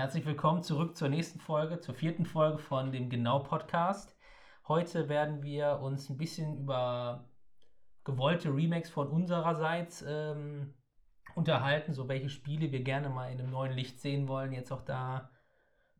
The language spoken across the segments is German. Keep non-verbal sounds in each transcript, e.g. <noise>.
Herzlich willkommen zurück zur nächsten Folge, zur vierten Folge von dem Genau Podcast. Heute werden wir uns ein bisschen über gewollte Remakes von unsererseits ähm, unterhalten, so welche Spiele wir gerne mal in einem neuen Licht sehen wollen. Jetzt auch da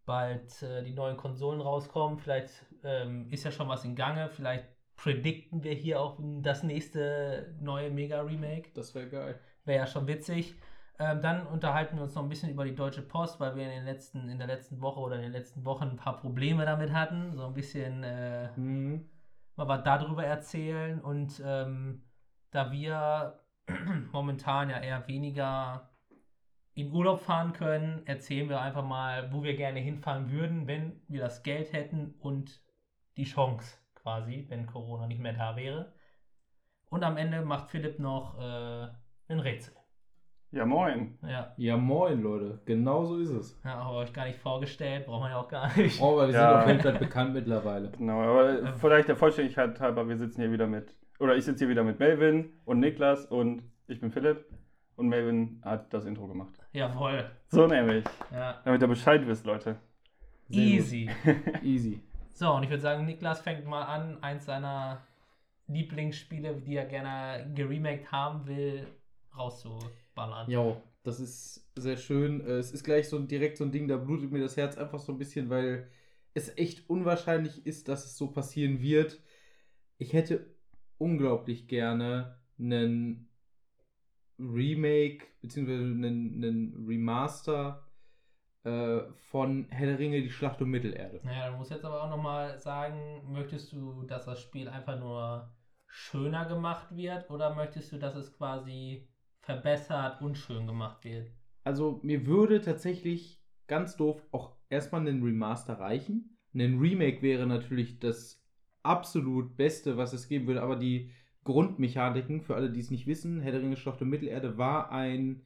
bald äh, die neuen Konsolen rauskommen. Vielleicht ähm, ist ja schon was in Gange. Vielleicht predikten wir hier auch das nächste neue Mega-Remake. Das wäre geil. Wäre ja schon witzig. Ähm, dann unterhalten wir uns noch ein bisschen über die Deutsche Post, weil wir in, den letzten, in der letzten Woche oder in den letzten Wochen ein paar Probleme damit hatten. So ein bisschen äh, mhm. mal was darüber erzählen. Und ähm, da wir <clears throat> momentan ja eher weniger in Urlaub fahren können, erzählen wir einfach mal, wo wir gerne hinfahren würden, wenn wir das Geld hätten und die Chance quasi, wenn Corona nicht mehr da wäre. Und am Ende macht Philipp noch äh, ein Rätsel. Ja, moin. Ja. ja, moin, Leute. Genau so ist es. Ja, aber euch gar nicht vorgestellt, braucht man ja auch gar nicht. Oh, weil wir ja. sind auf jeden Fall bekannt mittlerweile. Genau, aber ja. vielleicht der Vollständigkeit halber, wir sitzen hier wieder mit, oder ich sitze hier wieder mit Melvin und Niklas und ich bin Philipp und Melvin hat das Intro gemacht. Jawohl. So nämlich. Ja. Damit ihr Bescheid wisst, Leute. Sehr Easy. <laughs> Easy. So, und ich würde sagen, Niklas fängt mal an, eins seiner Lieblingsspiele, die er gerne geremaked haben will, rauszuballern. Jo, das ist sehr schön. Äh, es ist gleich so direkt so ein Ding, da blutet mir das Herz einfach so ein bisschen, weil es echt unwahrscheinlich ist, dass es so passieren wird. Ich hätte unglaublich gerne einen Remake beziehungsweise einen, einen Remaster äh, von Herr der Ringe, die Schlacht um Mittelerde. Naja, du musst jetzt aber auch nochmal sagen, möchtest du, dass das Spiel einfach nur schöner gemacht wird oder möchtest du, dass es quasi verbessert und schön gemacht wird? Also mir würde tatsächlich ganz doof auch erstmal ein Remaster reichen. Ein Remake wäre natürlich das absolut Beste, was es geben würde, aber die Grundmechaniken, für alle, die es nicht wissen, Herr der Ringe Schlacht um Mittelerde war ein,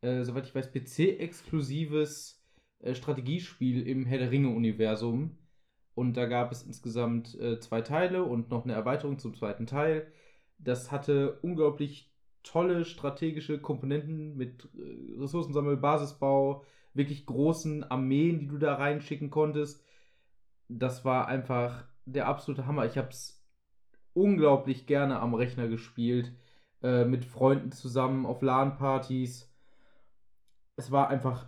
äh, soweit ich weiß, PC-exklusives äh, Strategiespiel im Herr der Ringe-Universum. Und da gab es insgesamt äh, zwei Teile und noch eine Erweiterung zum zweiten Teil. Das hatte unglaublich tolle strategische Komponenten mit äh, Ressourcensammel, Basisbau, wirklich großen Armeen, die du da reinschicken konntest. Das war einfach der absolute Hammer. Ich habe es unglaublich gerne am Rechner gespielt, äh, mit Freunden zusammen auf LAN-Partys. Es war einfach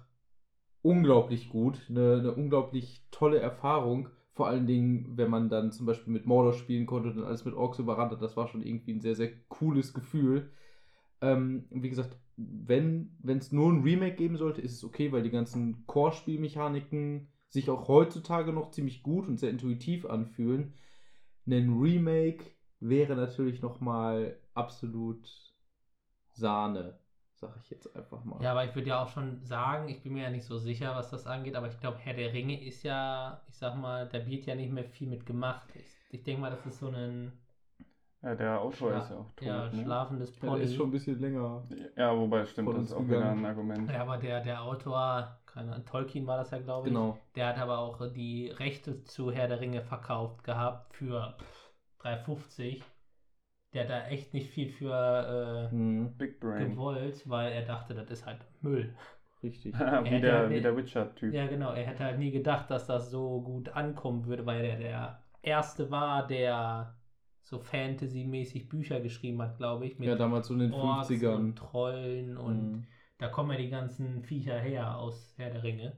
unglaublich gut, eine, eine, unglaublich tolle Erfahrung. Vor allen Dingen, wenn man dann zum Beispiel mit Mordor spielen konnte und alles mit Orks überrannt hat, das war schon irgendwie ein sehr, sehr cooles Gefühl. Ähm, wie gesagt, wenn es nur ein Remake geben sollte, ist es okay, weil die ganzen Core-Spielmechaniken sich auch heutzutage noch ziemlich gut und sehr intuitiv anfühlen. Ein Remake wäre natürlich nochmal absolut Sahne, sag ich jetzt einfach mal. Ja, aber ich würde ja auch schon sagen, ich bin mir ja nicht so sicher, was das angeht, aber ich glaube, Herr der Ringe ist ja, ich sag mal, da wird ja nicht mehr viel mit gemacht. Ich, ich denke mal, das ist so ein ja, der Autor ist ja auch tot. Ja, ne? schlafendes Pony. Ja, der ist schon ein bisschen länger. Ja, wobei stimmt, das ist auch wieder ein Argument. Ja, aber der, der Autor, keine Tolkien war das ja, glaube ich. Genau. Der hat aber auch die Rechte zu Herr der Ringe verkauft gehabt für 3,50. Der hat da echt nicht viel für äh, hm. Big Brain. gewollt, weil er dachte, das ist halt Müll. Richtig. <laughs> wie, der, halt, wie der Witcher-Typ. Ja, genau. Er hätte halt nie gedacht, dass das so gut ankommen würde, weil er der Erste war, der so Fantasy-mäßig Bücher geschrieben hat, glaube ich. ja, damals so in den Orks 50ern. Und Trollen und mhm. da kommen ja die ganzen Viecher her aus Herr der Ringe.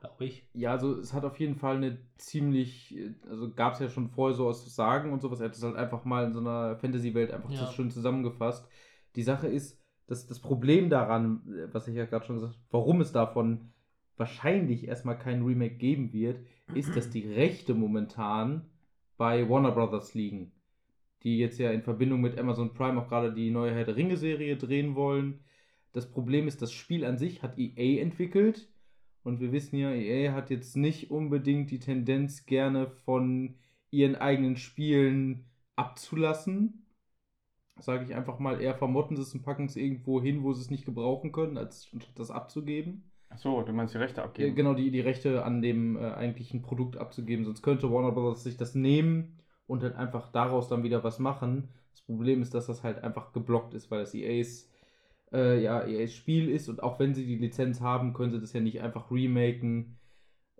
Glaube ich. Ja, also es hat auf jeden Fall eine ziemlich, also gab es ja schon vorher so aus Sagen und sowas. Er hat es halt einfach mal in so einer Fantasy-Welt einfach ja. so schön zusammengefasst. Die Sache ist, dass das Problem daran, was ich ja gerade schon gesagt habe, warum es davon wahrscheinlich erstmal kein Remake geben wird, ist, dass die Rechte momentan bei Warner Brothers liegen, die jetzt ja in Verbindung mit Amazon Prime auch gerade die neue Herr der Ringe-Serie drehen wollen. Das Problem ist, das Spiel an sich hat EA entwickelt und wir wissen ja, EA hat jetzt nicht unbedingt die Tendenz, gerne von ihren eigenen Spielen abzulassen. Sage ich einfach mal, eher vermotten sie es und packen es irgendwo hin, wo sie es nicht gebrauchen können, als das abzugeben. Achso, du meinst die Rechte abgeben? Genau, die, die Rechte an dem äh, eigentlichen Produkt abzugeben. Sonst könnte Warner Bros. sich das nehmen und halt einfach daraus dann wieder was machen. Das Problem ist, dass das halt einfach geblockt ist, weil das EAs äh, ja, ihr Spiel ist und auch wenn sie die Lizenz haben, können sie das ja nicht einfach remaken,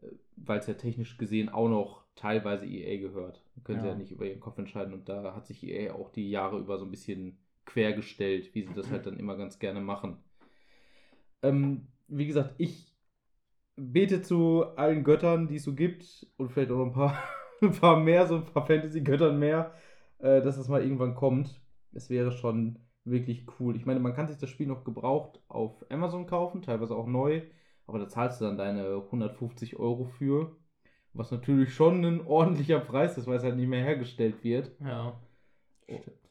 äh, weil es ja technisch gesehen auch noch teilweise EA gehört. Da können ja. sie ja nicht über ihren Kopf entscheiden und da hat sich EA auch die Jahre über so ein bisschen quergestellt, wie sie das halt dann immer ganz gerne machen. Ähm, wie gesagt, ich bete zu allen Göttern, die es so gibt und vielleicht auch noch ein paar, <laughs> ein paar mehr, so ein paar Fantasy-Göttern mehr, äh, dass das mal irgendwann kommt. Es wäre schon wirklich cool. Ich meine, man kann sich das Spiel noch gebraucht auf Amazon kaufen, teilweise auch neu, aber da zahlst du dann deine 150 Euro für, was natürlich schon ein ordentlicher Preis ist, weil es halt nicht mehr hergestellt wird. Ja.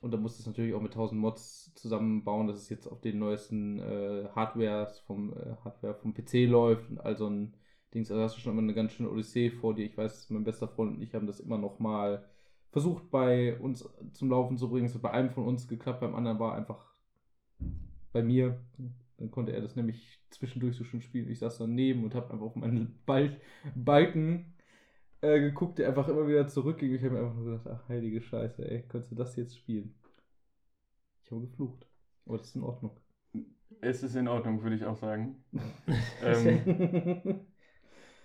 Und da musst du es natürlich auch mit 1000 Mods zusammenbauen, dass es jetzt auf den neuesten äh, Hardwares vom äh, Hardware vom PC läuft und all so ein Dings. Also hast du schon immer eine ganz schöne Odyssee vor dir. Ich weiß, mein bester Freund und ich haben das immer noch mal versucht bei uns zum Laufen zu bringen. Es hat bei einem von uns geklappt, beim anderen war einfach bei mir. Dann konnte er das nämlich zwischendurch so schön spielen. Ich saß daneben und habe einfach auf meinen Bal Balken äh, geguckt, der einfach immer wieder zurückging. Ich habe mir einfach nur gedacht, ach heilige Scheiße, ey, könntest du das jetzt spielen? Ich habe geflucht. Aber das ist in Ordnung. Es ist in Ordnung, würde ich auch sagen. <laughs> ähm. <laughs>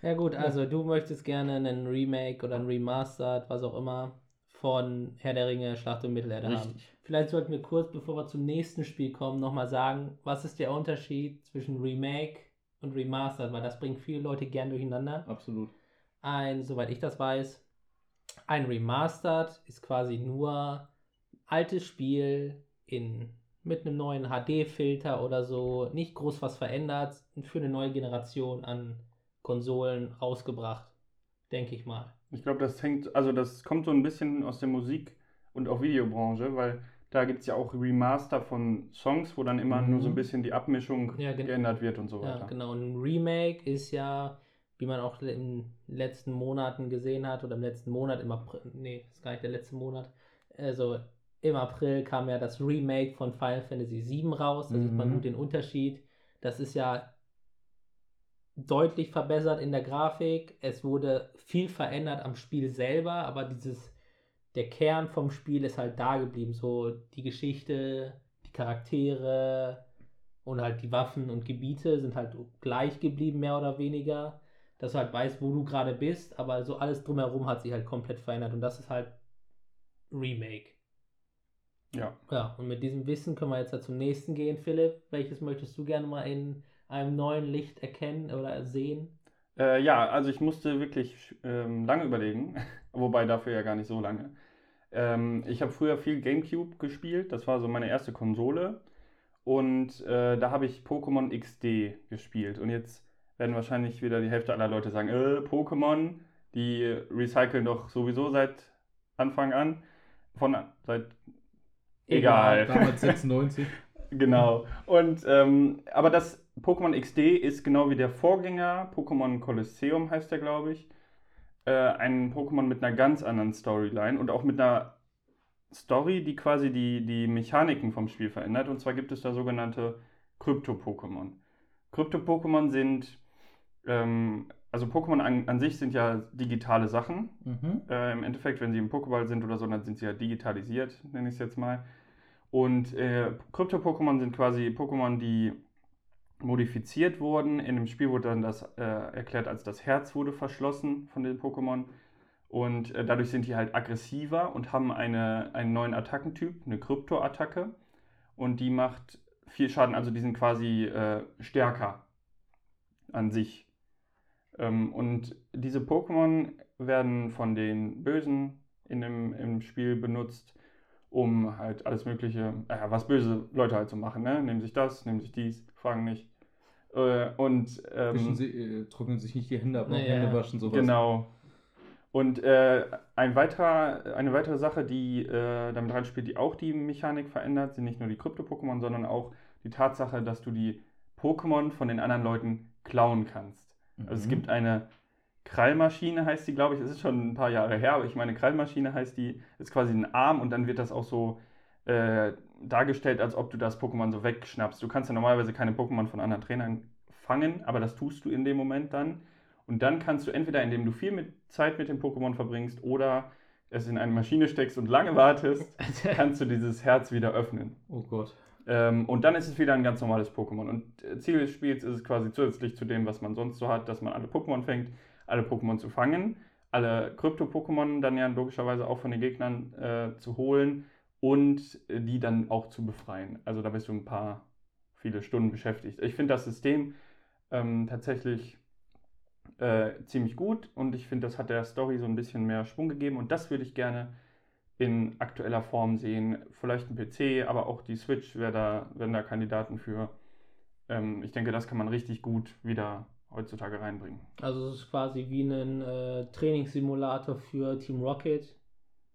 Ja gut, also du möchtest gerne einen Remake oder ein Remastered, was auch immer, von Herr der Ringe, Schlacht um Mittelerde Richtig. haben. Vielleicht sollten wir kurz, bevor wir zum nächsten Spiel kommen, nochmal sagen, was ist der Unterschied zwischen Remake und Remastered, weil das bringt viele Leute gern durcheinander. Absolut. Ein, soweit ich das weiß, ein Remastered ist quasi nur altes Spiel in mit einem neuen HD-Filter oder so, nicht groß was verändert, für eine neue Generation an Konsolen rausgebracht, denke ich mal. Ich glaube, das hängt, also das kommt so ein bisschen aus der Musik- und auch Videobranche, weil da gibt es ja auch Remaster von Songs, wo dann immer mhm. nur so ein bisschen die Abmischung ja, geändert wird und so weiter. Ja, genau. Ein Remake ist ja, wie man auch in den letzten Monaten gesehen hat, oder im letzten Monat, im April, nee, ist gar nicht der letzte Monat, also im April kam ja das Remake von Final Fantasy VII raus. Da mhm. sieht man gut den Unterschied. Das ist ja deutlich verbessert in der Grafik. Es wurde viel verändert am Spiel selber, aber dieses, der Kern vom Spiel ist halt da geblieben. So die Geschichte, die Charaktere und halt die Waffen und Gebiete sind halt gleich geblieben, mehr oder weniger. Dass du halt weißt, wo du gerade bist, aber so alles drumherum hat sich halt komplett verändert und das ist halt Remake. Ja. Ja, und mit diesem Wissen können wir jetzt halt zum nächsten gehen, Philipp. Welches möchtest du gerne mal in einem neuen Licht erkennen oder sehen? Äh, ja, also ich musste wirklich ähm, lange überlegen, <laughs> wobei dafür ja gar nicht so lange. Ähm, ich habe früher viel GameCube gespielt, das war so meine erste Konsole. Und äh, da habe ich Pokémon XD gespielt. Und jetzt werden wahrscheinlich wieder die Hälfte aller Leute sagen, äh, Pokémon, die recyceln doch sowieso seit Anfang an. Von seit egal. Damals <laughs> 96. genau. Und ähm, aber das Pokémon XD ist genau wie der Vorgänger, Pokémon Colosseum heißt der, glaube ich, äh, ein Pokémon mit einer ganz anderen Storyline und auch mit einer Story, die quasi die, die Mechaniken vom Spiel verändert. Und zwar gibt es da sogenannte Krypto-Pokémon. Krypto-Pokémon sind, ähm, also Pokémon an, an, sich sind ja digitale Sachen. Mhm. Äh, Im Endeffekt, wenn sie im Pokéball sind oder so, dann sind sie ja digitalisiert, nenne ich es jetzt mal. Und äh, Krypto-Pokémon sind quasi Pokémon, die modifiziert wurden. In dem Spiel wurde dann das äh, erklärt, als das Herz wurde verschlossen von den Pokémon. Und äh, dadurch sind die halt aggressiver und haben eine, einen neuen Attackentyp, eine Krypto-Attacke. Und die macht viel Schaden, also die sind quasi äh, stärker an sich. Ähm, und diese Pokémon werden von den Bösen in dem, im Spiel benutzt, um halt alles Mögliche, äh, was böse Leute halt so machen, ne? Nehmen sich das, nehmen sich dies, fragen nicht. Äh, und ähm, sie, äh, trocknen sich nicht die Hände ab, naja. Hände waschen, sowas. Genau. Und äh, ein weiterer, eine weitere Sache, die äh, damit reinspielt, die auch die Mechanik verändert, sind nicht nur die Krypto-Pokémon, sondern auch die Tatsache, dass du die Pokémon von den anderen Leuten klauen kannst. Mhm. Also es mhm. gibt eine Krallmaschine heißt die, glaube ich, es ist schon ein paar Jahre her, aber ich meine, Krallmaschine heißt die, ist quasi ein Arm und dann wird das auch so äh, dargestellt, als ob du das Pokémon so wegschnappst. Du kannst ja normalerweise keine Pokémon von anderen Trainern fangen, aber das tust du in dem Moment dann. Und dann kannst du entweder, indem du viel mit Zeit mit dem Pokémon verbringst oder es in eine Maschine steckst und lange wartest, <laughs> kannst du dieses Herz wieder öffnen. Oh Gott. Ähm, und dann ist es wieder ein ganz normales Pokémon. Und äh, Ziel des Spiels ist es quasi zusätzlich zu dem, was man sonst so hat, dass man alle Pokémon fängt, alle Pokémon zu fangen, alle Krypto-Pokémon dann ja logischerweise auch von den Gegnern äh, zu holen und äh, die dann auch zu befreien. Also da bist du ein paar, viele Stunden beschäftigt. Ich finde das System ähm, tatsächlich äh, ziemlich gut und ich finde, das hat der Story so ein bisschen mehr Schwung gegeben und das würde ich gerne in aktueller Form sehen. Vielleicht ein PC, aber auch die Switch wäre da, wären da Kandidaten für. Ähm, ich denke, das kann man richtig gut wieder heutzutage reinbringen. Also es ist quasi wie ein äh, Trainingssimulator für Team Rocket,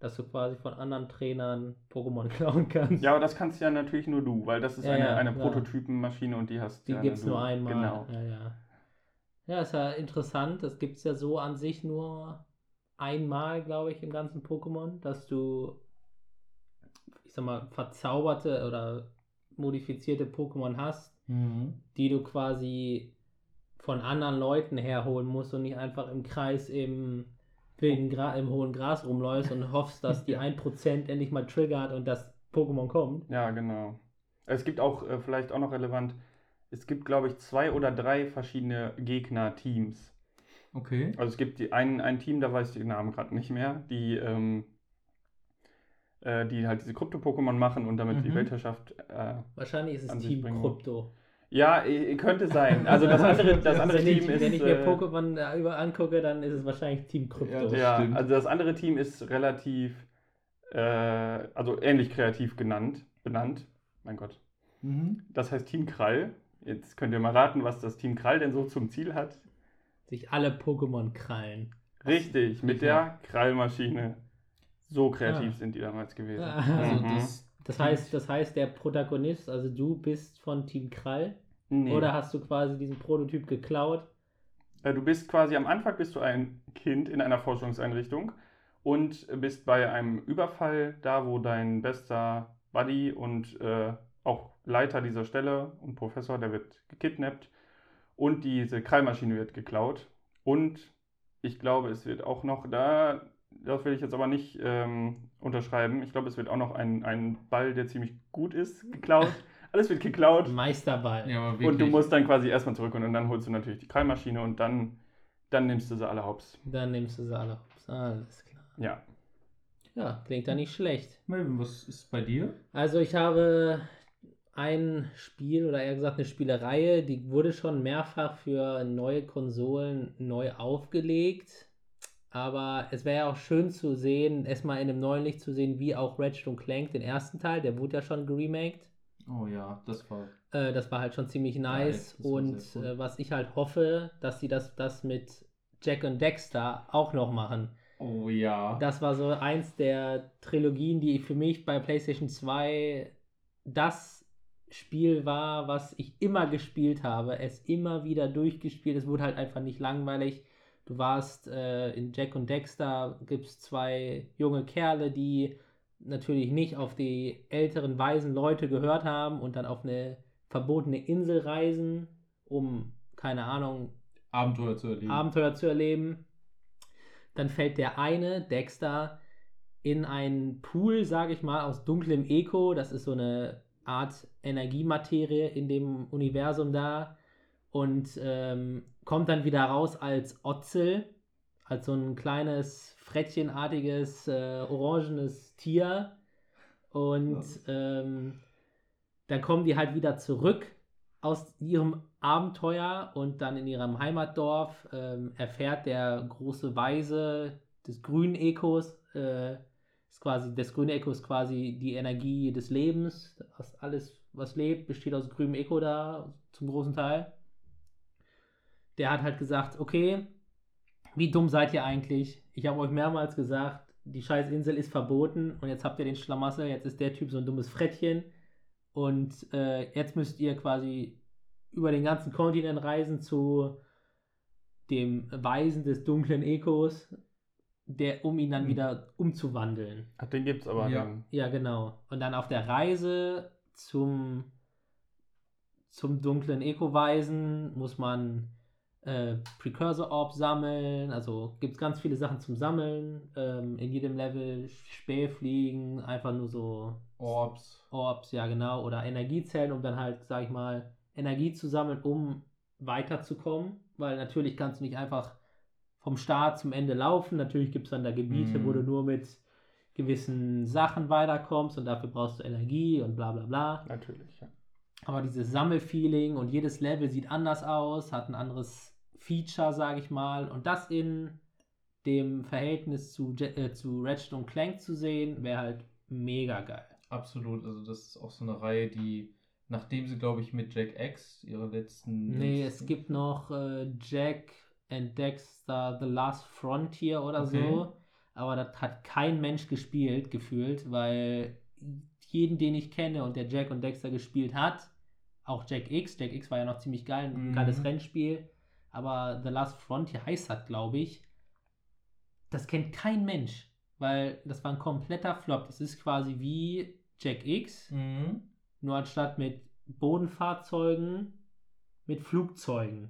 dass du quasi von anderen Trainern Pokémon <laughs> klauen kannst. Ja, aber das kannst ja natürlich nur du, weil das ist ja, eine, ja, eine Prototypenmaschine und die hast Die ja gibt es nur einmal. Genau. Ja, ja. Ja, ist ja interessant. Das gibt es ja so an sich nur einmal, glaube ich, im ganzen Pokémon, dass du, ich sag mal, verzauberte oder modifizierte Pokémon hast, mhm. die du quasi von anderen Leuten herholen musst und nicht einfach im Kreis im, wilden Gra im hohen Gras rumläufst und hoffst, dass die <laughs> 1% endlich mal triggert und das Pokémon kommt. Ja, genau. Es gibt auch, äh, vielleicht auch noch relevant, es gibt, glaube ich, zwei oder drei verschiedene Gegner-Teams. Okay. Also es gibt die, ein, ein Team, da weiß ich den Namen gerade nicht mehr, die, ähm, äh, die halt diese Krypto-Pokémon machen und damit mhm. die Weltherrschaft. Äh, Wahrscheinlich ist es Team Krypto. Ja, könnte sein. Also das <laughs> andere, das andere Team ich, ist. Wenn ich mir äh, Pokémon über angucke, dann ist es wahrscheinlich Team Krypto. Ja, ja also das andere Team ist relativ, äh, also ähnlich kreativ genannt, benannt. Mein Gott. Mhm. Das heißt Team Krall. Jetzt könnt ihr mal raten, was das Team Krall denn so zum Ziel hat. Sich alle Pokémon krallen. Richtig, mit der Krallmaschine. So kreativ ah. sind die damals gewesen. Also mhm. das, das, heißt, das heißt, der Protagonist, also du bist von Team Krall? Nee. Oder hast du quasi diesen Prototyp geklaut? Äh, du bist quasi am Anfang bist du ein Kind in einer Forschungseinrichtung und bist bei einem Überfall da, wo dein bester Buddy und äh, auch Leiter dieser Stelle und Professor, der wird gekidnappt und diese Krallmaschine wird geklaut. Und ich glaube, es wird auch noch da, das will ich jetzt aber nicht ähm, unterschreiben, ich glaube, es wird auch noch ein, ein Ball, der ziemlich gut ist, geklaut. <laughs> Alles wird geklaut. Meisterball. Ja, und du musst dann quasi erstmal zurück und dann holst du natürlich die Krallmaschine und dann, dann nimmst du sie alle hops. Dann nimmst du sie alle hops. Alles klar. Ja. Ja, klingt da nicht schlecht. Melvin, was ist bei dir? Also ich habe ein Spiel oder eher gesagt eine Spielereihe, die wurde schon mehrfach für neue Konsolen neu aufgelegt. Aber es wäre ja auch schön zu sehen, erstmal in einem neuen Licht zu sehen, wie auch Ratchet Clank, den ersten Teil, der wurde ja schon geremaked. Oh ja, das war. Äh, das war halt schon ziemlich nice. Ja, und cool. äh, was ich halt hoffe, dass sie das, das mit Jack und Dexter auch noch machen. Oh ja. Das war so eins der Trilogien, die für mich bei PlayStation 2 das Spiel war, was ich immer gespielt habe, es immer wieder durchgespielt. Es wurde halt einfach nicht langweilig. Du warst äh, in Jack und Dexter, gibt es zwei junge Kerle, die natürlich nicht auf die älteren weisen Leute gehört haben und dann auf eine verbotene Insel reisen, um, keine Ahnung, Abenteuer zu erleben. Abenteuer zu erleben. Dann fällt der eine, Dexter, in einen Pool, sage ich mal, aus dunklem Eco. Das ist so eine Art Energiematerie in dem Universum da und ähm, kommt dann wieder raus als Otzel, als so ein kleines, frettchenartiges, äh, orangenes Tier. Und ähm, dann kommen die halt wieder zurück aus ihrem Abenteuer und dann in ihrem Heimatdorf ähm, erfährt der große Weise des grünen Ekos, äh, ist quasi, das grüne Echo ist quasi die Energie des Lebens. Das alles, was lebt, besteht aus grünem Echo da, zum großen Teil. Der hat halt gesagt, okay, wie dumm seid ihr eigentlich? Ich habe euch mehrmals gesagt, die scheiß Insel ist verboten und jetzt habt ihr den Schlamassel, jetzt ist der Typ so ein dummes Frettchen und äh, jetzt müsst ihr quasi über den ganzen Kontinent reisen zu dem Weisen des dunklen Echos, der, um ihn dann mhm. wieder umzuwandeln. Ach, den gibt's aber. Ja. Dann. ja, genau. Und dann auf der Reise zum, zum dunklen Eco-Weisen muss man äh, Precursor Orb sammeln. Also gibt es ganz viele Sachen zum Sammeln. Ähm, in jedem Level Spähfliegen, einfach nur so Orbs. Orbs, ja genau. Oder Energiezellen, um dann halt, sag ich mal, Energie zu sammeln, um weiterzukommen. Weil natürlich kannst du nicht einfach vom Start zum Ende laufen. Natürlich gibt es dann da Gebiete, Mhm. wo du nur mit gewissen Sachen weiterkommst und dafür brauchst du Energie und bla bla bla. Natürlich, ja. Aber dieses Sammelfeeling und jedes Level sieht anders aus, hat ein anderes Feature, sage ich mal. Und das in dem Verhältnis zu, äh, zu Ratchet und Clank zu sehen, wäre halt mega geil. Absolut. Also das ist auch so eine Reihe, die, nachdem sie, glaube ich, mit Jack X ihre letzten. Nee, es gibt noch äh, Jack and Dexter The Last Frontier oder Okay. so. Aber das hat kein Mensch gespielt, gefühlt, weil jeden, den ich kenne und der Jack und Dexter gespielt hat, auch Jack X, Jack X war ja noch ziemlich geil, ein Mhm. geiles Rennspiel, aber The Last Frontier heißt das, glaube ich. Das kennt kein Mensch, weil das war ein kompletter Flop. Das ist quasi wie Jack X, Mhm. nur anstatt mit Bodenfahrzeugen, mit Flugzeugen.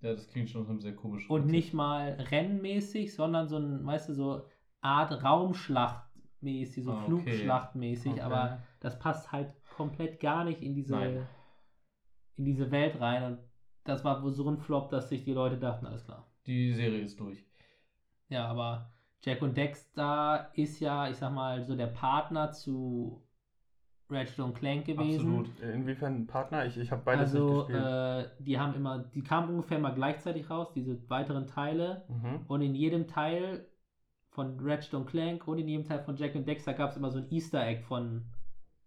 Ja, das klingt schon sehr komischen. Und Konzept. nicht mal rennmäßig, sondern so ein, weißt du, so Art Raumschlachtmäßig, so Ah, okay. Flugschlachtmäßig, Okay. aber das passt halt komplett gar nicht in diese, Nein. in diese Welt rein. Und das war wohl so ein Flop, dass sich die Leute dachten, alles klar. Die Serie ist durch. Ja, aber Jack und Dexter ist ja, ich sag mal, so der Partner zu Ratchet und Clank gewesen. Absolut. Inwiefern Partner? Ich, ich habe beides Also, nicht gespielt. äh, die haben immer, die kamen ungefähr mal gleichzeitig raus, diese weiteren Teile. mhm. Und in jedem Teil von Ratchet und Clank und in jedem Teil von Jack und Dexter gab es immer so ein Easter Egg von.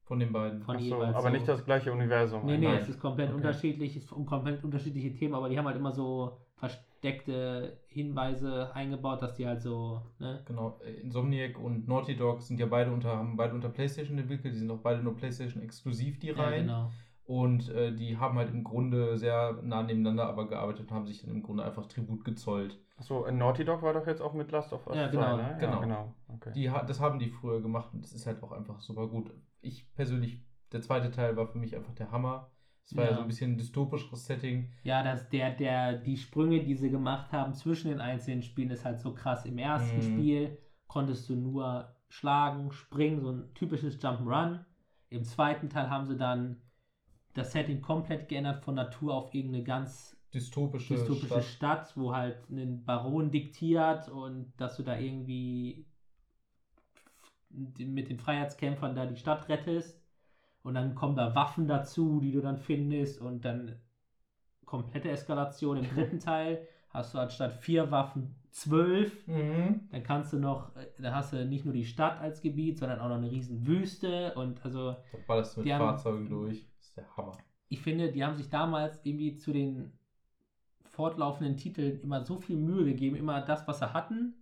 Von den beiden. Von Ach so, jeweils aber so. nicht das gleiche Universum. Nee, nee, Nein. es ist komplett Okay. unterschiedlich, es sind komplett unterschiedliche Themen, aber die haben halt immer so versteckte Hinweise eingebaut, dass die halt so, ne? Genau, äh, Insomniac und Naughty Dog sind ja beide unter, haben beide unter PlayStation entwickelt, die sind auch beide nur PlayStation exklusiv, die Ja, Reihen. genau. Und äh, die haben halt im Grunde sehr nah nebeneinander aber gearbeitet und haben sich dann im Grunde einfach Tribut gezollt. Achso, Naughty Dog war doch jetzt auch mit Last of Us Ja, 2, genau, ne? genau. Ja, genau. Okay. Die, das haben die früher gemacht und das ist halt auch einfach super gut. Ich persönlich, der zweite Teil war für mich einfach der Hammer. Es war ja, Ja. so ein bisschen ein dystopischeres Setting. Ja, dass der, der, die Sprünge, die sie gemacht haben zwischen den einzelnen Spielen, ist halt so krass. Im ersten Mhm. Spiel konntest du nur schlagen, springen, so ein typisches Jump'n'Run. Im zweiten Teil haben sie dann das Setting komplett geändert von Natur auf irgendeine ganz Dystopische, dystopische Stadt. Stadt. wo halt ein Baron diktiert und dass du da irgendwie mit den Freiheitskämpfern da die Stadt rettest. Und dann kommen da Waffen dazu, die du dann findest und dann komplette Eskalation im <laughs> dritten Teil. Hast du anstatt vier Waffen zwölf. Mhm. Dann kannst du noch, äh, da hast du nicht nur die Stadt als Gebiet, sondern auch noch eine riesen Wüste. Und also Da ballerst du mit Die haben- Fahrzeugen durch. Das ist der Hammer. ich finde, die haben sich damals irgendwie zu den fortlaufenden Titeln immer so viel Mühe gegeben, immer das, was sie hatten,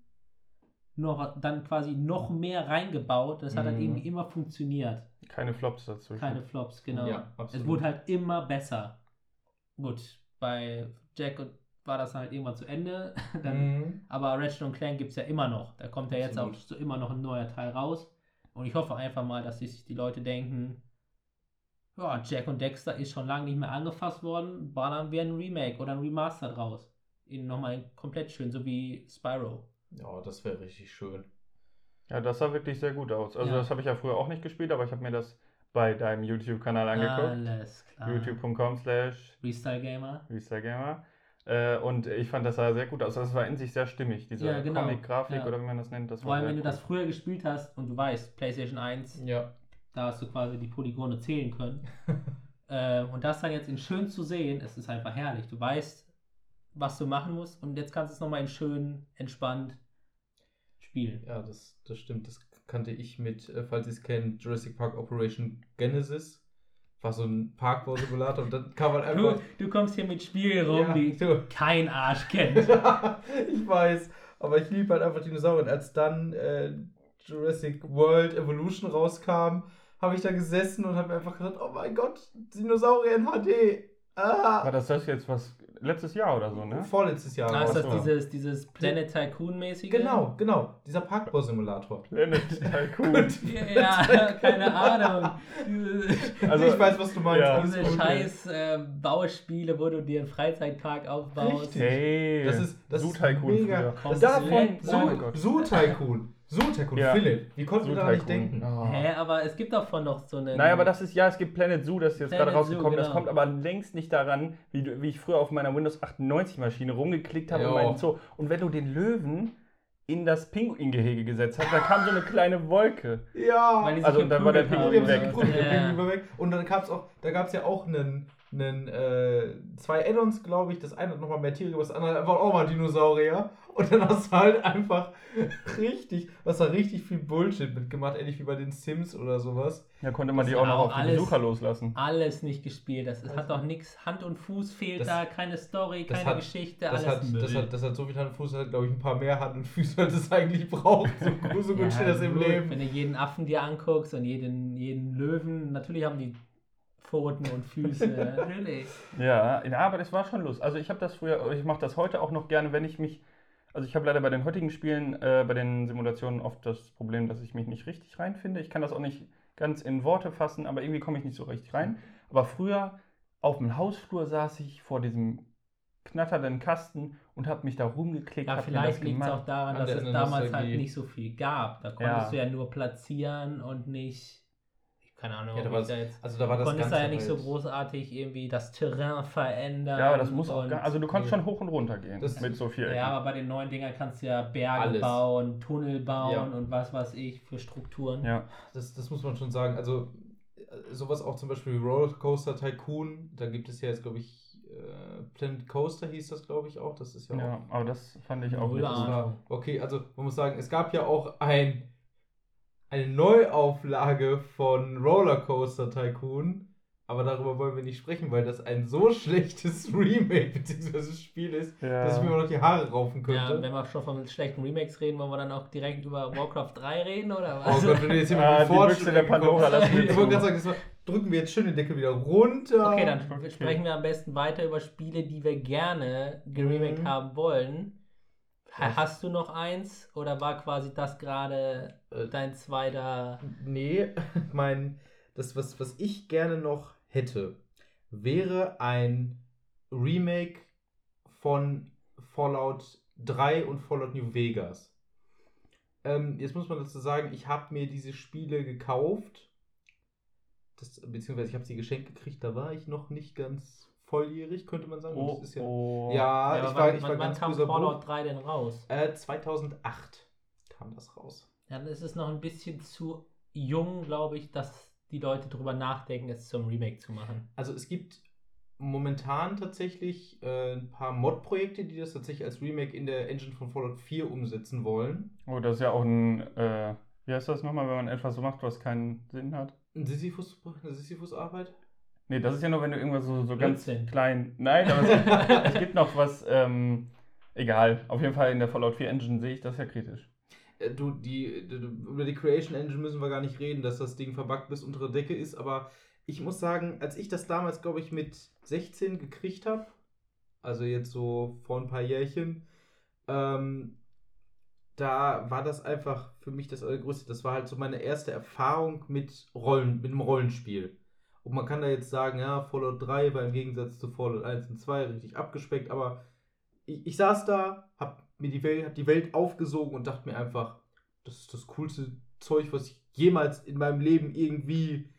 noch dann quasi noch mehr reingebaut. Das hat dann Mhm. irgendwie immer funktioniert. Keine Flops dazu. Keine Flops, genau. Ja, es wurde halt immer besser. Gut, bei Jack und war das halt irgendwann zu Ende. <laughs> dann, Mhm. Aber Ratchet und Clank gibt es ja immer noch. Da kommt ja jetzt auch so immer noch ein neuer Teil raus. Und ich hoffe einfach mal, dass sich die Leute denken, ja, Jack und Dexter ist schon lange nicht mehr angefasst worden, ballern wir ein Remake oder ein Remaster draus. In nochmal komplett schön, so wie Spyro. Ja, das wäre richtig schön. Ja, das sah wirklich sehr gut aus. Also Ja. das habe ich ja früher auch nicht gespielt, aber ich habe mir das bei deinem YouTube-Kanal angeguckt. Alles klar. youtube.com slash Freestyle Gamer. Gamer. Äh, und ich fand, das sah sehr gut aus. Das war in sich sehr stimmig, diese Ja, genau. Comic-Grafik Ja. oder wie man das nennt. Das Vor allem, wenn du cool. das früher gespielt hast und du weißt, PlayStation 1, Ja. da hast du quasi die Polygone zählen können. <laughs> äh, und das dann jetzt in schön zu sehen, es ist einfach herrlich. Du weißt, was du machen musst und jetzt kannst du es nochmal in schön, entspannt spielen. Ja, das, das stimmt. Das kannte ich mit, äh, falls ihr es kennt, Jurassic Park Operation Genesis. War so ein Parkbau-Simulator und dann kann man Du, einfach. du kommst hier mit Spielen rum, Ja, die du. kein Arsch kennt. <laughs> ich weiß, aber ich liebe halt einfach Dinosaurier. Und als dann äh, Jurassic World Evolution rauskam, habe ich da gesessen und habe einfach gedacht, oh mein Gott, Dinosaurier in HD. War Ah. das das jetzt, was letztes Jahr oder so, ne? Vorletztes Jahr. Ah, ist das so. dieses, dieses Planet Tycoon-mäßige? Genau, genau. Dieser Parkbau-Simulator. Planet <laughs> Tycoon. Ja, keine Ahnung. Also, ich weiß, was du meinst. ja. diese scheiß äh, Bauspiele, wo du dir einen Freizeitpark aufbaust. Richtig. Hey, Das ist, das Zoo ist Tycoon mega. davon. Oh Gott. Zoo Tycoon. Zoo Tycoon, Ja. Philipp. Wie konntest du Zoo daran nicht denken? Oh. Hä, aber es gibt davon noch so eine. Naja, aber das ist, ja, es gibt Planet Zoo, das ist jetzt Planet gerade rausgekommen. Zoo, Das genau. kommt aber längst nicht daran, wie, du, wie ich früher auf meiner Windows 98 Maschine rumgeklickt habe Jo. und meinen Zoo. Und wenn du den Löwen in das Pinguingehege gesetzt hast, da kam so eine kleine Wolke. Ja. Also, dann war der Pinguin weg. Ja. Weg. Und dann gab es auch, da gab es ja auch einen, einen äh, zwei Add-ons, glaube ich. Das eine hat nochmal mehr Tiere, das andere einfach auch mal Dinosaurier. Und dann hast du halt einfach richtig, was da richtig viel Bullshit mitgemacht, ähnlich wie bei den Sims oder sowas. Da konnte man Das die auch noch auf die alles- Besucher loslassen. Alles nicht gespielt. Das Also- hat doch nichts. Hand und Fuß fehlt Das- da, keine Story, das keine hat- Geschichte, Das alles hat, das, hat, das hat so viel Hand und Fuß, hat glaube ich ein paar mehr Hand und Füße, als es eigentlich braucht. So, so <laughs> gut steht das im gut, Leben. Wenn du jeden Affen dir anguckst und jeden, jeden Löwen, natürlich haben die Pfoten und Füße, <laughs> natürlich. Ja, ja, aber das war schon Lust. Also ich habe das früher, ich mache das heute auch noch gerne, wenn ich mich, also ich habe leider bei den heutigen Spielen, äh, bei den Simulationen oft das Problem, dass ich mich nicht richtig reinfinde. Ich kann das auch nicht ganz in Worte fassen, aber irgendwie komme ich nicht so richtig rein. Aber früher auf dem Hausflur saß ich vor diesem knatternden Kasten und habe mich da rumgeklickt. Ja, hab mir das vielleicht liegt es auch daran, An dass es damals Nostalgie. halt nicht so viel gab. Da konntest du ja nur platzieren und nicht, keine Ahnung, Ja, da war ich da jetzt, Also da war das konntest Ganze da ja nicht so großartig irgendwie das Terrain verändern. Ja, aber das muss auch also du kannst Nee. schon hoch und runter gehen Das- mit so viel. Ja, aber bei den neuen Dingern kannst du ja Berge Alles. bauen, Tunnel bauen Ja. und was weiß ich für Strukturen. ja. Das, das muss man schon sagen. Also äh, sowas auch zum Beispiel wie Rollercoaster Tycoon, da gibt es ja jetzt, glaube ich, äh, Planet Coaster hieß das, glaube ich, auch. Das ist ja, ja, aber das fand ich auch nicht. Auch. Okay, also man muss sagen, es gab ja auch ein, eine Neuauflage von Rollercoaster Tycoon. Aber darüber wollen wir nicht sprechen, weil das ein so <laughs> schlechtes Remake bzw. Spiel ist, Ja. dass ich mir immer noch die Haare raufen Ja, könnte. wenn wir schon von schlechten Remakes reden, wollen wir dann auch direkt über Warcraft 3 reden oder oh was? Gott, wenn du jetzt hier Ah, mit dem der Pandora lassen wir Ich wollte gerade sagen, drücken wir jetzt schön den Deckel wieder runter. Okay, dann Okay. sprechen wir am besten weiter über Spiele, die wir gerne geremaked Mhm. haben wollen. Hast du noch eins oder war quasi das gerade Äh, dein zweiter? Nee, <laughs> mein, das, was, was ich gerne noch hätte, wäre ein Remake von Fallout 3 und Fallout New Vegas. Ähm, jetzt muss man dazu sagen, ich habe mir diese Spiele gekauft. Das, beziehungsweise ich habe sie geschenkt gekriegt, da war ich noch nicht ganz volljährig, könnte man sagen. Oh, das ist ja, oh. ja, Ja, ich war, wann, ich war wann, wann ganz kam Fallout Bruch. 3 denn raus? Äh, 2008 kam das raus. Ja, dann ist es noch ein bisschen zu jung, glaube ich, dass die Leute drüber nachdenken, es zum Remake zu machen. Also es gibt momentan tatsächlich äh, ein paar Mod-Projekte, die das tatsächlich als Remake in der Engine von Fallout 4 umsetzen wollen. Oh, das ist ja auch ein, äh, wie heißt das nochmal, wenn man etwas so macht, was keinen Sinn hat? Ein Sisyphus, eine Sisyphus-Arbeit? Nee, das ist ja nur, wenn du irgendwas so, so ganz klein. Nein, aber es gibt, <laughs> es gibt noch was, ähm, egal. Auf jeden Fall in der Fallout 4 Engine sehe ich das ja kritisch. Äh, Du, die, die, über die Creation Engine müssen wir gar nicht reden, dass das Ding verbuggt bis unter der Decke ist, aber ich muss sagen, als ich das damals, glaube ich, mit 16 gekriegt habe, also jetzt so vor ein paar Jährchen, ähm, da war das einfach für mich das Allergrößte. Das war halt so meine erste Erfahrung mit Rollen, mit einem Rollenspiel. Und man kann da jetzt sagen, ja, Fallout 3 war im Gegensatz zu Fallout 1 und 2 richtig abgespeckt, aber ich, ich saß da, hab mir die Welt, hab die Welt aufgesogen und dachte mir einfach, das ist das coolste Zeug, was ich jemals in meinem Leben irgendwie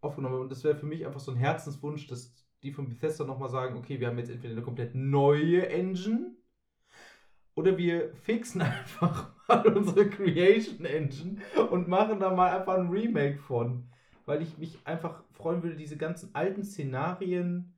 aufgenommen habe. Und das wäre für mich einfach so ein Herzenswunsch, dass die von Bethesda nochmal sagen, okay, wir haben jetzt entweder eine komplett neue Engine oder wir fixen <laughs> einfach mal unsere Creation Engine und machen da mal einfach ein Remake von. Weil ich mich einfach freuen würde, diese ganzen alten Szenarien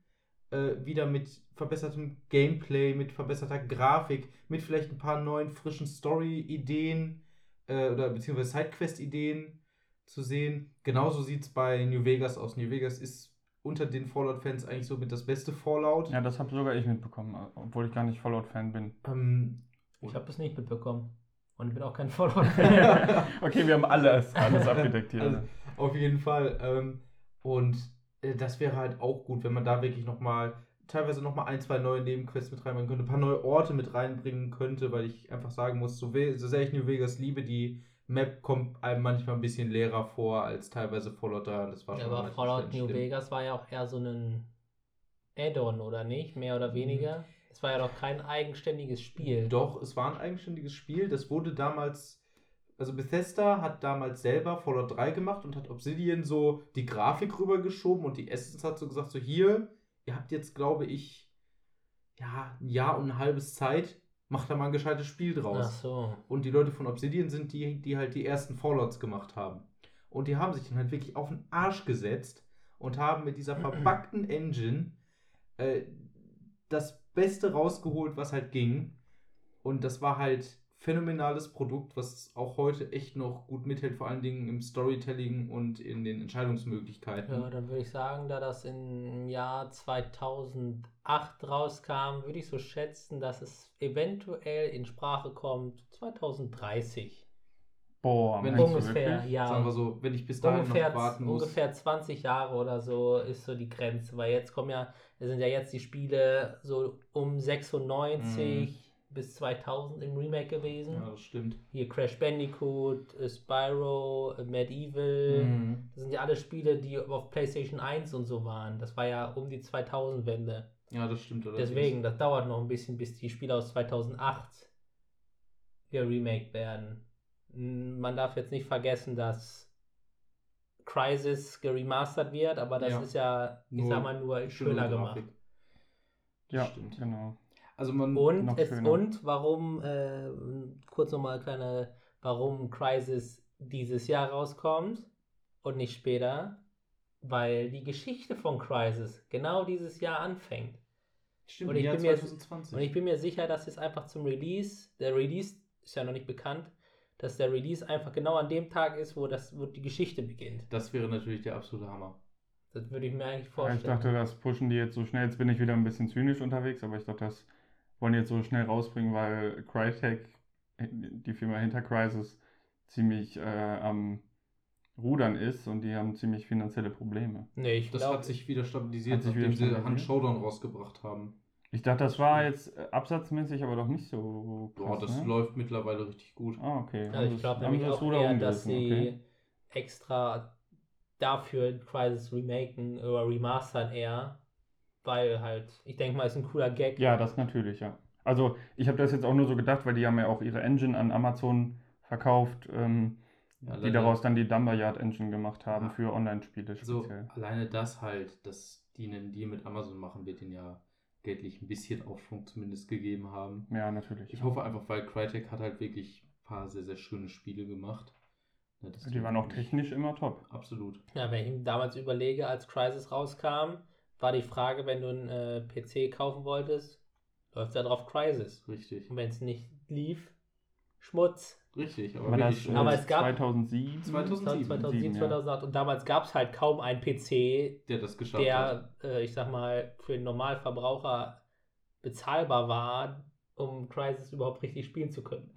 äh, wieder mit verbessertem Gameplay, mit verbesserter Grafik, mit vielleicht ein paar neuen frischen Story-Ideen äh, oder beziehungsweise Sidequest-Ideen zu sehen. Genauso sieht es bei New Vegas aus. New Vegas ist unter den Fallout-Fans eigentlich so mit das beste Fallout. Ja, das habe sogar ich mitbekommen, obwohl ich gar nicht Fallout-Fan bin. Ähm, Ich habe das nicht mitbekommen. Und ich bin auch kein Fallout-Fan. <laughs> okay, wir haben alles, alles abgedeckt hier. Also, auf jeden Fall. Ähm, und äh, das wäre halt auch gut, wenn man da wirklich nochmal teilweise nochmal ein, zwei neue Nebenquests mit reinbringen könnte, ein paar neue Orte mit reinbringen könnte, weil ich einfach sagen muss, so, so sehr ich New Vegas liebe, die Map kommt einem manchmal ein bisschen leerer vor als teilweise Fallout 3 und das war Ja, schon aber Fallout New schlimm. Vegas war ja auch eher so ein Add-on, oder nicht? Mehr oder weniger. Es war ja doch kein eigenständiges Spiel. Doch, es war ein eigenständiges Spiel. Das wurde damals, also Bethesda hat damals selber Fallout 3 gemacht und hat Obsidian so die Grafik rübergeschoben und die Essence hat so gesagt, so hier, ihr habt jetzt, glaube ich, ja, ein Jahr und ein halbes Zeit, macht da mal ein gescheites Spiel Ach draus. so. Und die Leute von Obsidian sind die, die halt die ersten Fallouts gemacht haben. Und die haben sich dann halt wirklich auf den Arsch gesetzt und haben mit dieser <clears throat> verpackten Engine äh, das Beste rausgeholt, was halt ging. Und das war halt phänomenales Produkt, was auch heute echt noch gut mithält, vor allen Dingen im Storytelling und in den Entscheidungsmöglichkeiten. Ja, dann würde ich sagen, da das im Jahr 2008 rauskam, würde ich so schätzen, dass es eventuell in Sprache kommt 2030. Boah, Wenn ungefähr, ja. Sagen wir so, wenn ich bis dahin ungefähr, noch warten muss. ungefähr 20 Jahre oder so ist so die Grenze, weil jetzt kommen ja, es sind ja jetzt die Spiele so um 96 bis 2000 im Remake gewesen. Ja, das stimmt. Hier Crash Bandicoot, äh, Spyro, äh, Medieval, Mhm. das sind ja alle Spiele, die auf PlayStation 1 und so waren. Das war ja um die 2000-Wende. Ja, das stimmt. allerdings. Deswegen, das dauert noch ein bisschen, bis die Spiele aus 2008 geremaked werden. Mm, Man darf jetzt nicht vergessen, dass Crisis geremastert wird, aber das Ja. ist ja, ich Nur sag mal, nur Schöne schöner gemacht. Ja, Stimmt. genau. Also man Und, es, und warum, äh, kurz nochmal kleine, warum Crisis dieses Jahr rauskommt und nicht später, weil die Geschichte von Crisis genau dieses Jahr anfängt. Stimmt, Und ich Jahr bin mir- 2020. Und ich bin mir sicher, dass es einfach zum Release, der Release ist ja noch nicht bekannt, dass der Release einfach genau an dem Tag ist, wo, das, wo die Geschichte beginnt. das wäre natürlich der absolute Hammer. Das würde ich mir eigentlich Ja, vorstellen. ich dachte, das pushen die jetzt so schnell. Jetzt bin ich wieder ein bisschen zynisch unterwegs, aber ich dachte, das wollen die jetzt so schnell rausbringen, weil Crytek, die Firma hinter Crysis, ziemlich äh, am Rudern ist und die haben ziemlich finanzielle Probleme. nee, ich Das glaube, hat sich wieder stabilisiert, Hat sich nachdem wieder sie? Hand Showdown rausgebracht haben. Ich dachte, das war jetzt äh, absatzmäßig, aber doch nicht so krass, Boah, das ne? läuft mittlerweile richtig gut. Ah, okay. also Haben ich glaube haben nämlich auch Ruder eher, dass sie okay. extra dafür Crisis remaken oder remastern eher, weil halt, ich denke mal, ist ein cooler Gag. Ja, das natürlich, ja. Also ich habe das jetzt auch nur so gedacht, weil die haben ja auch ihre Engine an Amazon verkauft, ähm, Ja, die daraus dann die Dumberyard Engine gemacht haben Ja. für Online-Spiele Also speziell. alleine das halt, dass die einen Deal mit Amazon machen, wird ihnen ja geldlich ein bisschen Aufschwung zumindest gegeben haben. Ja, natürlich. Ich hoffe einfach, weil Crytek hat halt wirklich ein paar sehr, sehr schöne Spiele gemacht. Ja, das die waren auch technisch immer top. Absolut. Ja, wenn ich mir damals überlege, als Crisis rauskam, war die Frage, wenn du einen äh, PC kaufen wolltest, läuft da drauf Crisis. Richtig. Und wenn es nicht lief, Schmutz. Richtig, aber äh, schön. Aber es gab- 2007? 2007, 2007, ja. 2008. Und damals gab es halt kaum einen PC, der das geschafft hat. der, äh, ich sag mal, für den Normalverbraucher bezahlbar war, um Crisis überhaupt richtig spielen zu können.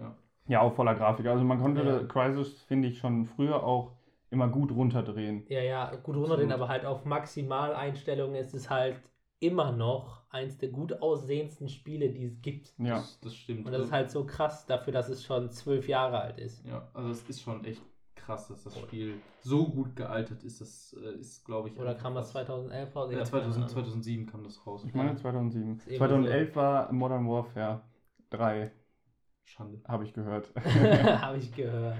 Ja, auch voller Grafik. Also man konnte Ja. Crisis, finde ich, schon früher auch immer gut runterdrehen. Ja, ja, gut runterdrehen, Absolut. aber halt auf Maximaleinstellungen ist es halt immer noch eins der gut aussehendsten Spiele, die es gibt. Ja. Das, das stimmt. Und das ist halt so krass dafür, dass es schon zwölf Jahre alt ist. Ja, also es ist schon echt krass, dass das Spiel so gut gealtert ist. Das äh, ist, glaube ich. Oder kam das was- 2011 raus? Ja, hab keine 2000, Ahnung. 2007 kam das raus. Ich meine 2007. Ist eben 2011 war Modern Warfare 3, Schande. habe ich gehört. <laughs> Habe ich gehört.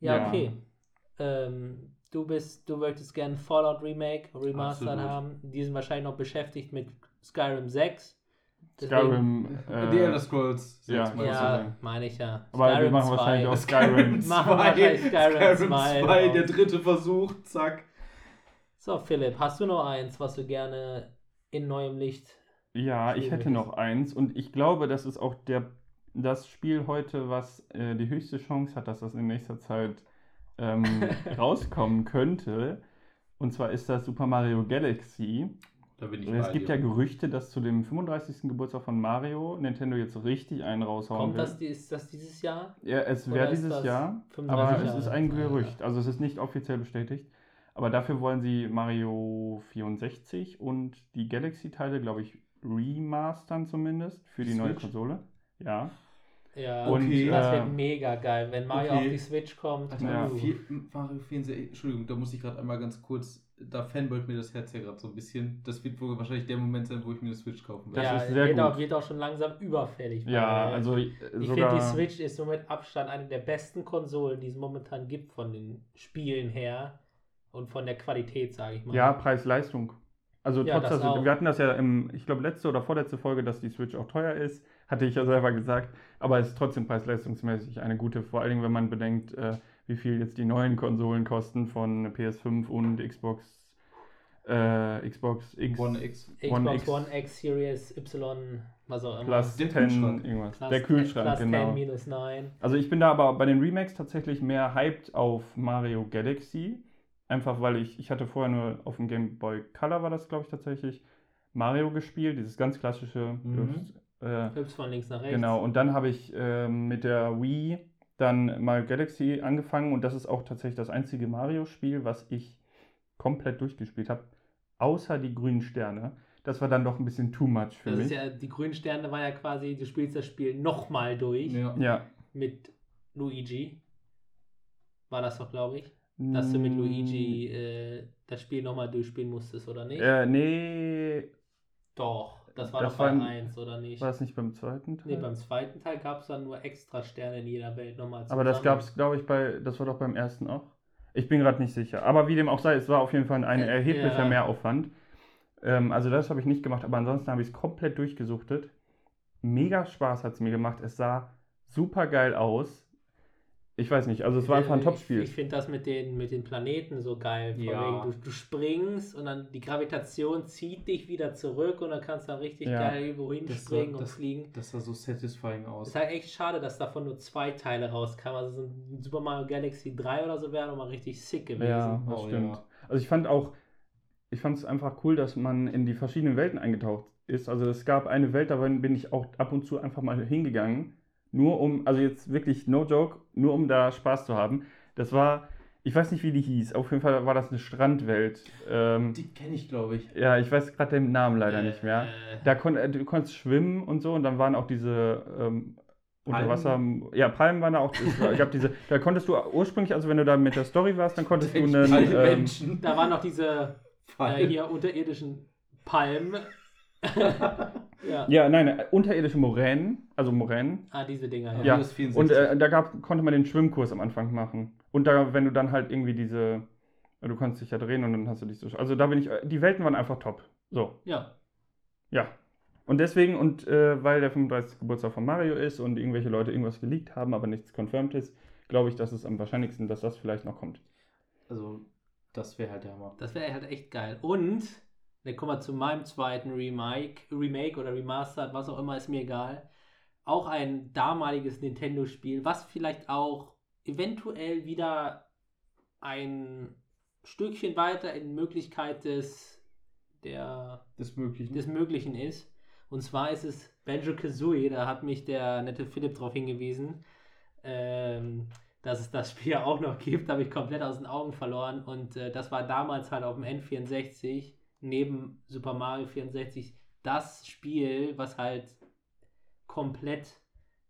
Ja, Ja. okay. Ähm, du bist, du möchtest gerne Fallout Remake, Remastered Absolut. haben. Die sind wahrscheinlich noch beschäftigt mit Skyrim 6. Skyrim. Die Äh, Elder Scrolls. ja, sechs mal ja. so Ja, sagen. meine ich ja. aber wir machen wahrscheinlich auch Skyrim. <laughs> Machen wir wahrscheinlich Skyrim 2 2, der draus. dritte Versuch, zack. So, Philipp, hast du noch eins, was du gerne in neuem Licht. Ja, ich hätte Schwieriges. noch eins und ich glaube, das ist auch der, das Spiel heute, was äh, die höchste Chance hat, dass das in nächster Zeit ähm, <laughs> rauskommen könnte. Und zwar ist das Super Mario Galaxy. Da bin ich Es gibt dir. ja Gerüchte, dass zu dem 35. Geburtstag von Mario Nintendo jetzt richtig einen raushauen Kommt will. das, ist das dieses Jahr? Ja, es wäre dieses Jahr, 35 aber es ist ein ja. Gerücht. Also es ist nicht offiziell bestätigt. Aber dafür wollen sie Mario 64 und die Galaxy-Teile, glaube ich, remastern zumindest für die Switch? neue Konsole. Ja. Ja, Und, Okay. das äh, wird mega geil, wenn Mario okay. auf die Switch kommt. Alter, Ja. Mario vier- Mario 64, Entschuldigung, da muss ich gerade einmal ganz kurz, da fanboyt mir das Herz ja gerade so ein bisschen. Das wird wohl wahrscheinlich der Moment sein, wo ich mir eine Switch kaufen Das werde. ja, ist sehr wird, gut. Auch, wird auch schon langsam überfällig. Ja, weil also äh, ich finde, die Switch ist so mit Abstand eine der besten Konsolen, die es momentan gibt von den Spielen her und von der Qualität, sage ich mal. Ja, Preis-Leistung. Also Ja, trotz, auch. wir hatten das ja im, ich glaube, letzte oder vorletzte Folge, dass die Switch auch teuer ist. Hatte ich ja selber gesagt. Aber es ist trotzdem preis-leistungsmäßig eine gute, vor allen Dingen, wenn man bedenkt, äh, wie viel jetzt die neuen Konsolen kosten von PS5 und Xbox, äh, Xbox X One X. Xbox One One X. X, Series Y, was auch immer. plus Der 10 Kühlschrank. irgendwas. Plus Der 10 Kühlschrank, plus 10 genau. minus 9. Also ich bin da aber bei den Remakes tatsächlich mehr hyped auf Mario Galaxy. Einfach weil ich, ich hatte vorher nur auf dem Game Boy Color war das, glaube ich, tatsächlich Mario gespielt, dieses ganz klassische. Mhm. Äh, Hübsch von links nach rechts. genau, und dann habe ich ähm, mit der Wii dann mal Galaxy angefangen und das ist auch tatsächlich das einzige Mario-Spiel, was ich komplett durchgespielt habe, außer die grünen Sterne. Das war dann doch ein bisschen too much für Das mich. ist ja, die grünen Sterne war ja quasi, du spielst das Spiel nochmal durch Ja. ja. mit Luigi. War das doch, glaube ich. Dass du mit Luigi äh, das Spiel nochmal durchspielen musstest, oder nicht? Äh, nee, Doch, das war Das doch bei war ein- 1, oder nicht? war das nicht beim zweiten Teil? Nee, beim zweiten Teil gab es dann nur extra Sterne in jeder Welt nochmal zum Aber das gab es, glaube ich, bei, das war doch beim ersten auch. Ich bin gerade nicht sicher. Aber wie dem auch sei, es war auf jeden Fall ein Äh, erheblicher ja. Mehraufwand. Ähm, also das habe ich nicht gemacht, aber ansonsten habe ich es komplett durchgesuchtet. Mega Spaß hat es mir gemacht. Es sah super geil aus. Ich weiß nicht, also es war einfach ein Ich, Top-Spiel. ich finde das mit den, mit den Planeten so geil. Von Ja. wegen, du, du springst und dann die Gravitation zieht dich wieder zurück und dann kannst du dann richtig Ja. geil irgendwo Das hinspringen und fliegen. Das sah so satisfying aus. Es ist halt echt schade, dass davon nur zwei Teile rauskamen. Also so ein Super Mario Galaxy 3 oder so wäre nochmal richtig sick gewesen. Ja, das Oh, stimmt. ja. Also ich fand auch, ich fand es einfach cool, dass man in die verschiedenen Welten eingetaucht ist. Also es gab eine Welt, da bin ich auch ab und zu einfach mal hingegangen, nur um, also jetzt wirklich no joke, nur um da Spaß zu haben. Das war, ich weiß nicht, wie die hieß. Auf jeden Fall war das eine Strandwelt. Ähm, Die kenne ich, glaube ich. ja, ich weiß gerade den Namen leider Äh, nicht mehr. äh, Da kon, äh, du konntest schwimmen und so und dann waren auch diese ähm, Unterwasser, ja, Palmen waren da auch. Es gab diese, da konntest du ursprünglich, also wenn du da mit der Story warst, dann konntest du einen, Alle ähm, Menschen. Da waren noch diese äh, hier unterirdischen Palmen. <laughs> ja. Ja, nein, unterirdische Moränen, also Moränen. Ah, diese Dinger. Ja. Ja, Windows 64. und äh, da gab, konnte man den Schwimmkurs am Anfang machen. Und da, wenn du dann halt irgendwie diese, du konntest dich ja drehen und dann hast du dich so, also da bin ich, die Welten waren einfach top. So, ja. ja. Und deswegen, und äh, weil der 35. Geburtstag von Mario ist und irgendwelche Leute irgendwas geleakt haben, aber nichts confirmed ist, glaube ich, dass es am wahrscheinlichsten, dass das vielleicht noch kommt. Also, das wäre halt der Hammer. Das wäre halt echt geil. Und, dann kommen wir zu meinem zweiten Remake, Remake oder Remastered, was auch immer, ist mir egal. Auch ein damaliges Nintendo-Spiel, was vielleicht auch eventuell wieder ein Stückchen weiter in Möglichkeit des, der, Das Mögliche. des Möglichen ist. Und zwar ist es Banjo Kazooie, da hat mich der nette Philipp darauf hingewiesen, ähm, dass es das Spiel <laughs> auch noch gibt, habe ich komplett aus den Augen verloren. Und äh, das war damals halt auf dem N64, neben Super Mario 64, das Spiel, was halt komplett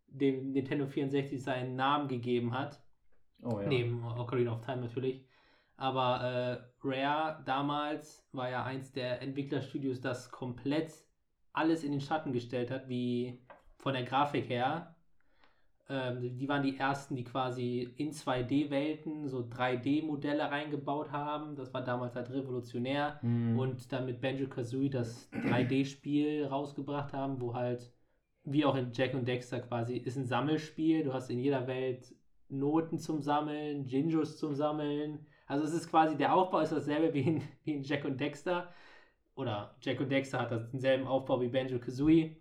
dem Nintendo 64 seinen Namen gegeben hat. oh ja. Neben Ocarina of Time natürlich. Aber äh, Rare damals war ja eins der Entwicklerstudios, das komplett alles in den Schatten gestellt hat, wie von der Grafik her. Ähm, die waren die ersten, die quasi in 2D-Welten so 3D-Modelle reingebaut haben. Das war damals halt revolutionär. Mhm. Und dann mit Banjo Kazooie das 3D-Spiel rausgebracht haben, wo halt, wie auch in Jack und Dexter quasi, ist ein Sammelspiel. Du hast in jeder Welt Noten zum Sammeln, Jinjos zum Sammeln. Also es ist quasi, der Aufbau ist dasselbe wie in, wie in Jack und Dexter. Oder Jack und Dexter hat denselben Aufbau wie Banjo Kazooie.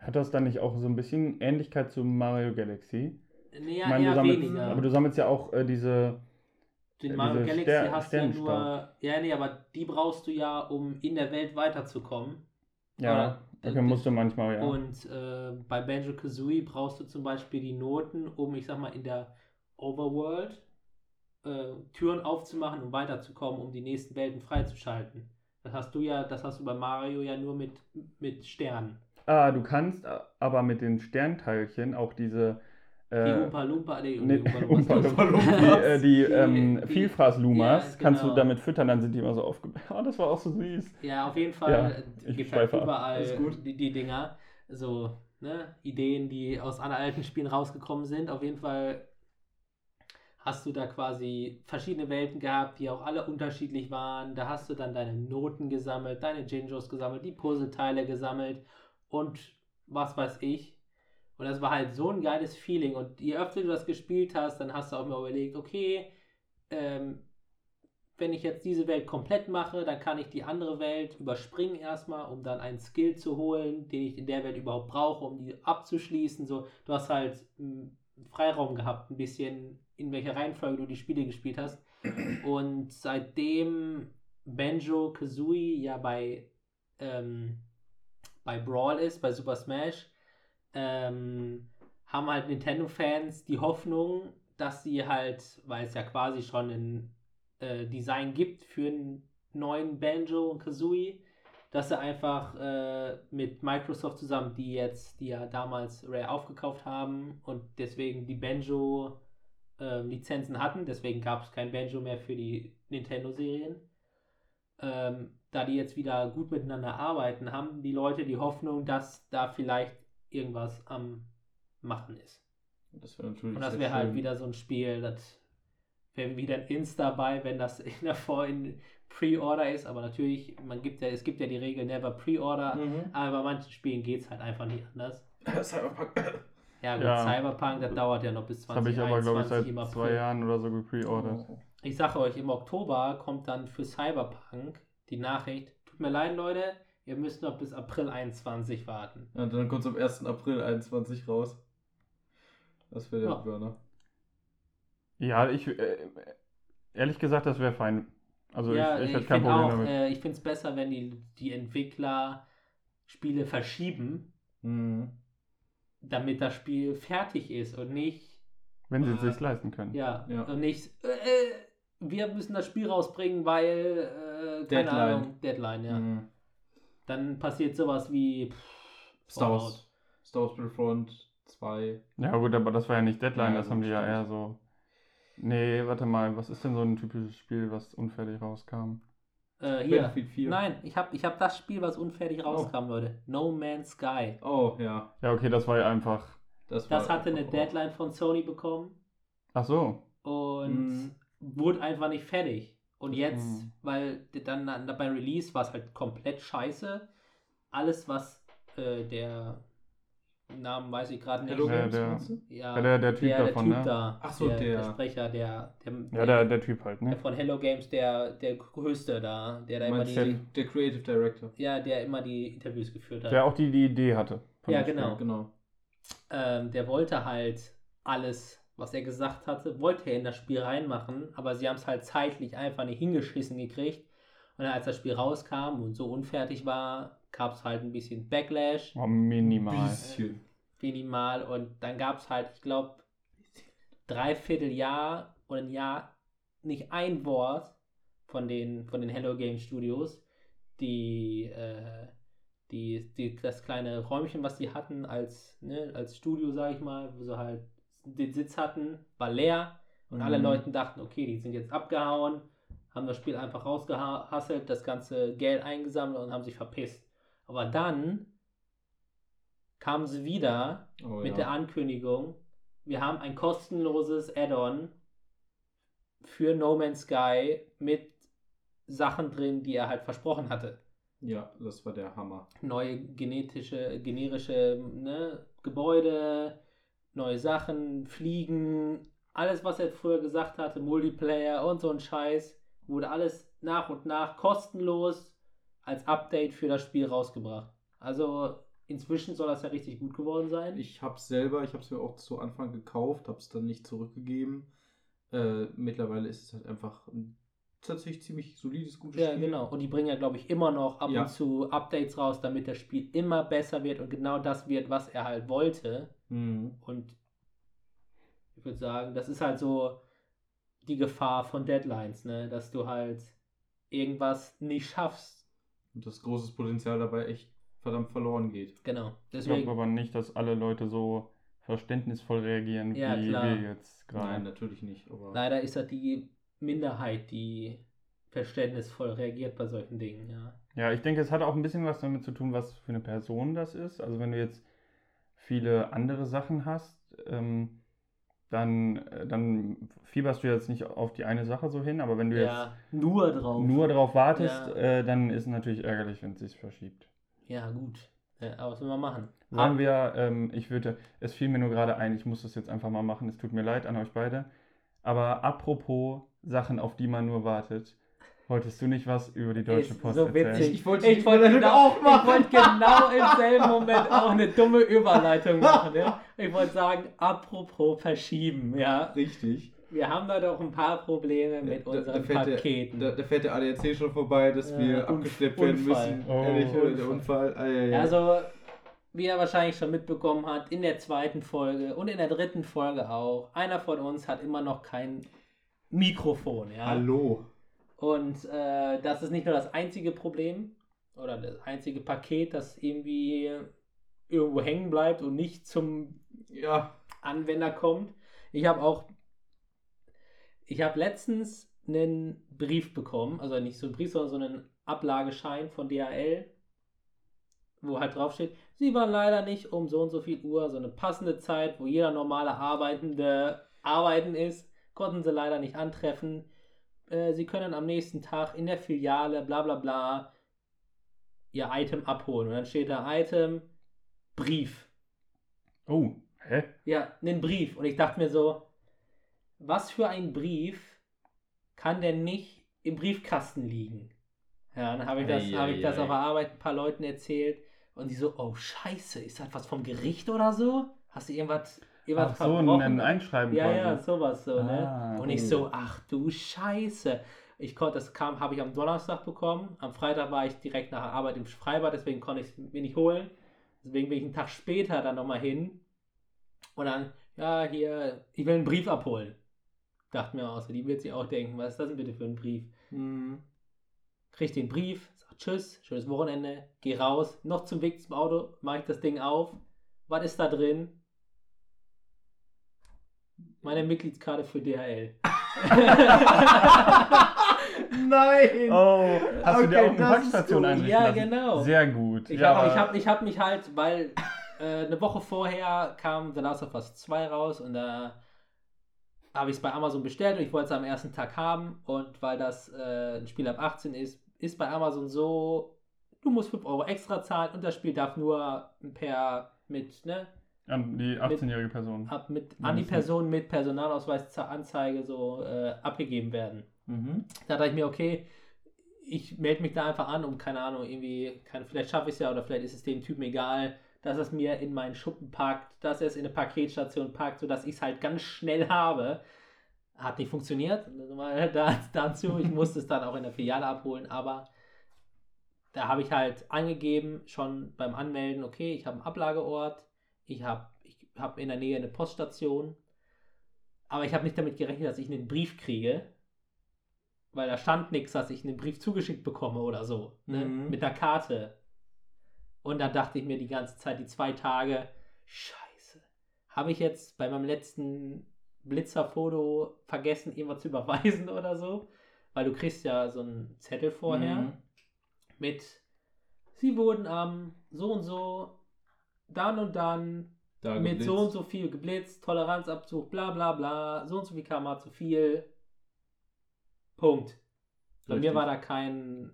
Hat das dann nicht auch so ein bisschen Ähnlichkeit zu Mario Galaxy? Nee, ich meine, du sammelst, weniger. aber du sammelst ja auch äh, diese, Den Ja, Mario Galaxy Ster- hast du ja nur. Ja, nee, aber die brauchst du ja, um in der Welt weiterzukommen. ja, Oder- okay, musst du manchmal, ja. Und äh, bei Banjo Kazooie brauchst du zum Beispiel die Noten, um, ich sag mal, in der Overworld äh, Türen aufzumachen, um weiterzukommen, um die nächsten Welten freizuschalten. Das hast du ja, das hast du bei Mario ja nur mit, mit Sternen. Ah, du kannst aber mit den Sternteilchen auch diese äh, Die Umpa Lumpa, nee, ne, die Umpa Umpa Lumpa, die, äh, die <laughs> ähm, die- Vielfraß-Lumas Ja, kannst du genau. damit füttern, dann sind die immer so aufgebaut. <laughs> Oh, das war auch so süß. Ja, auf jeden Fall Ja, ich gibt halt überall Alles gut. die, die Dinger, so ne, Ideen, die aus anderen alten Spielen rausgekommen sind. Auf jeden Fall hast du da quasi verschiedene Welten gehabt, die auch alle unterschiedlich waren. Da hast du dann deine Noten gesammelt, deine Jinjos gesammelt, die Puzzleteile gesammelt und was weiß ich. Und das war halt so ein geiles Feeling. Und je öfter du das gespielt hast, dann hast du auch mal überlegt, okay, ähm, wenn ich jetzt diese Welt komplett mache, dann kann ich die andere Welt überspringen erstmal, um dann einen Skill zu holen, den ich in der Welt überhaupt brauche, um die abzuschließen. So, du hast halt mh, Freiraum gehabt, ein bisschen in welcher Reihenfolge du die Spiele gespielt hast. Und seitdem Banjo Kazooie ja bei, ähm, bei Brawl ist, bei Super Smash, ähm, haben halt Nintendo-Fans die Hoffnung, dass sie halt, weil es ja quasi schon ein äh, Design gibt für einen neuen Banjo und Kazooie, dass sie einfach äh, mit Microsoft zusammen, die jetzt, die ja damals Rare aufgekauft haben und deswegen die Banjo ähm, Lizenzen hatten, deswegen gab es kein Banjo mehr für die Nintendo-Serien. Ähm, da die jetzt wieder gut miteinander arbeiten, haben die Leute die Hoffnung, dass da vielleicht irgendwas am Machen ist. Das wäre natürlich. Und das wäre halt schön. wieder so ein Spiel, das wäre wieder ein Insta bei, wenn das <laughs> in davor in Pre-Order ist. Aber natürlich, man gibt ja, es gibt ja die Regel Never Pre-Order. Mhm. Aber bei manchen Spielen geht es halt einfach nicht anders. <laughs> Cyberpunk. Ja, gut, Ja. Cyberpunk, das dauert ja noch bis Das habe ich aber, glaube ich, 2021 seit zwei Jahren oder so gepreordert. Oh. Ich sage euch, im Oktober kommt dann für Cyberpunk die Nachricht, tut mir leid, Leute, ihr müsst noch bis April 21 warten. Ja, und dann kommt es am 1. April 21 raus. Das wäre der Ja. Burner. Ja, ich, äh, ehrlich gesagt, das wäre fein. Also ja, ich, ich ich, hätte kein finde Problem auch, damit. äh, ich finde es besser, wenn die, die Entwickler Spiele verschieben, Mhm. damit das Spiel fertig ist und nicht, wenn sie äh, es sich leisten können. ja, Ja. und nicht, äh, äh, wir müssen das Spiel rausbringen, weil, äh, keine Deadline. Ahnung, Deadline, ja. Mhm. Dann passiert sowas wie pff, Star. Wars. Star Wars Battlefront 2. Ja gut, aber das war ja nicht Deadline, Ja, das haben die ja eher so. Nee, warte mal, was ist denn so ein typisches Spiel, was unfertig rauskam? Äh, hier. Battlefield 4. Nein, ich habe ich hab das Spiel, was unfertig rauskam, Leute. No Man's Sky. Oh, ja. Ja, okay, das war ja einfach. Das, Das hatte eine einfach Deadline von Sony bekommen Ach so. und Mhm. wurde einfach nicht fertig. Und jetzt, Mhm. weil dann, dann bei Release war es halt komplett scheiße. Alles, was äh, der Namen weiß ich gerade nicht. Hello Ja, Games, der-? Ja, Ja, der- der Typ davon, Typ ne? da. Ach so, der, der der. Sprecher, der, der, Ja, der, der Typ halt, der ne? von Hello Games, der, der größte da, der da immer die, der, der Creative Director. ja, der immer die Interviews geführt hat. Der auch die, die Idee hatte. Ja, genau. Genau. ähm, der wollte halt alles, was er gesagt hatte, wollte er in das Spiel reinmachen, aber sie haben es halt zeitlich einfach nicht hingeschissen gekriegt. Und dann, als das Spiel rauskam und so unfertig war, gab es halt ein bisschen Backlash. Oh, minimal. Bisschen. minimal. Und dann gab es halt, ich glaube, dreiviertel Jahr oder ein Jahr nicht ein Wort von den, von den Hello Game Studios, die, äh, die, die, das kleine Räumchen, was die hatten als, ne, als Studio, sag ich mal, wo sie halt den Sitz hatten, war leer und alle Mhm. Leute dachten, okay, die sind jetzt abgehauen, haben das Spiel einfach rausgehasselt, das ganze Geld eingesammelt und haben sich verpisst. Aber dann kamen sie wieder Oh, mit ja. der Ankündigung, wir haben ein kostenloses Add-on für No Man's Sky mit Sachen drin, die er halt versprochen hatte. Ja, das war der Hammer. Neue genetische, generische ne, Gebäude, neue Sachen, Fliegen, alles, was er früher gesagt hatte, Multiplayer und so ein Scheiß, wurde alles nach und nach kostenlos als Update für das Spiel rausgebracht. Also inzwischen soll das ja richtig gut geworden sein. Ich hab's selber, ich hab's mir auch zu Anfang gekauft, hab's dann nicht zurückgegeben. Äh, mittlerweile ist es halt einfach ein tatsächlich ziemlich solides, gutes Ja, Spiel. genau. Und die bringen ja, glaube ich, immer noch ab Ja. und zu Updates raus, damit das Spiel immer besser wird und genau das wird, was er halt wollte. Mhm. Und ich würde sagen, das ist halt so, die Gefahr von Deadlines, ne? Dass du halt irgendwas nicht schaffst. Und das großes Potenzial dabei echt verdammt verloren geht. Genau. Ich glaube aber nicht, dass alle Leute so verständnisvoll reagieren, Ja, wie klar. wir jetzt Nein, gerade. natürlich nicht. Aber Leider ist das die Minderheit, die verständnisvoll reagiert bei solchen Dingen, ja. Ja, ich denke, es hat auch ein bisschen was damit zu tun, was für eine Person das ist. Also wenn du jetzt viele andere Sachen hast, ähm, dann, äh, dann fieberst du jetzt nicht auf die eine Sache so hin, aber wenn du Ja, nur drauf. jetzt nur darauf wartest, Ja. äh, dann ist es natürlich ärgerlich, wenn es sich verschiebt. Ja, gut. Ja, aber was will man machen? Sagen wir, ähm, ich würde, es fiel mir nur gerade ein, ich muss das jetzt einfach mal machen, es tut mir leid an euch beide. Aber apropos Sachen, auf die man nur wartet, wolltest du nicht was über die Deutsche Ist Post so erzählen? witzig. Ich wollte ich die wollte genau, auch machen. Ich wollte genau im selben Moment auch eine dumme Überleitung machen. Ne? Ich wollte sagen, apropos verschieben, ja. richtig. Wir haben da doch ein paar Probleme mit Da- da unseren der- Paketen. Da, da fährt der ADAC schon vorbei, dass Ja, wir Unf- abgeschleppt werden Unfall. müssen. Oh. Ehrlich, oder der Unfall. Unfall. Ah, ja, ja. Also, wie er wahrscheinlich schon mitbekommen hat, in der zweiten Folge und in der dritten Folge auch, einer von uns hat immer noch kein Mikrofon, ja. Hallo. Und äh, das ist nicht nur das einzige Problem oder das einzige Paket, das irgendwie irgendwo hängen bleibt und nicht zum Ja. Anwender kommt. Ich habe auch, ich habe letztens einen Brief bekommen, also nicht so einen Brief, sondern so einen Ablageschein von DHL, wo halt drauf steht, sie waren leider nicht um so und so viel Uhr, so eine passende Zeit, wo jeder normale Arbeitende arbeiten ist, konnten sie leider nicht antreffen. Äh, sie können am nächsten Tag in der Filiale, bla bla bla, ihr Item abholen. Und dann steht da Item, Brief. Oh, hä? Ja, einen Brief. Und ich dachte mir so, was für ein Brief kann denn nicht im Briefkasten liegen? Ja, dann habe ich, das, Ei, hab ich das auf der Arbeit ein paar Leuten erzählt und die so, oh scheiße, ist das was vom Gericht oder so? Hast du irgendwas, irgendwas Ach so, ein, ein Einschreiben ja, quasi. ja, sowas so, Ah, ne? Und ich so, ach du Scheiße. Ich konnte, das kam, habe ich am Donnerstag bekommen. Am Freitag war ich direkt nach der Arbeit im Freibad, deswegen konnte ich es mir nicht holen. Deswegen bin ich einen Tag später dann nochmal hin. Und dann, ja, hier, ich will einen Brief abholen. Dachte mir auch so, die wird sich auch denken, was ist das denn bitte für ein Brief? Mhm. Krieg den Brief, sag Tschüss, schönes Wochenende, geh raus, noch zum Weg zum Auto, mache ich das Ding auf. Was ist da drin? Meine Mitgliedskarte für DHL. Nein! Oh, hast du dir Okay, auch eine Packstation einrichten Ja, lassen? genau. Sehr gut. Ich ja, habe hab, ich hab mich halt, weil äh, eine Woche vorher kam The Last of Us 2 raus und da habe ich es bei Amazon bestellt und ich wollte es am ersten Tag haben und weil das äh, ein Spiel ab 18 ist, ist bei Amazon so, du musst 5 Euro extra zahlen und das Spiel darf nur per mit, ne, an die 18-jährige Person. ab mit an die Person mit Personalausweis zur Anzeige so äh, abgegeben werden. Mhm. Da dachte ich mir, okay, ich melde mich da einfach an, um keine Ahnung, irgendwie, keine, vielleicht schaffe ich es ja oder vielleicht ist es dem Typen egal, dass es mir in meinen Schuppen packt, dass er es in eine Paketstation packt, sodass ich es halt ganz schnell habe. Hat nicht funktioniert, <laughs> da, dazu, ich musste es dann auch in der Filiale abholen, aber da habe ich halt angegeben, schon beim Anmelden, okay, ich habe einen Ablageort, ich habe ich hab in der Nähe eine Poststation, aber ich habe nicht damit gerechnet, dass ich einen Brief kriege, weil da stand nichts, dass ich einen Brief zugeschickt bekomme oder so, ne? Mhm. mit der Karte. Und dann dachte ich mir die ganze Zeit, die zwei Tage, scheiße, habe ich jetzt bei meinem letzten Blitzerfoto vergessen, irgendwas zu überweisen <laughs> oder so? Weil du kriegst ja so einen Zettel vorher Mhm. mit, sie wurden am so und so, dann und dann, Da mit geblitzt. so und so viel geblitzt, Toleranzabzug, bla bla bla, so und so viel km zu viel. Punkt. Bei mir Richtig. war da kein,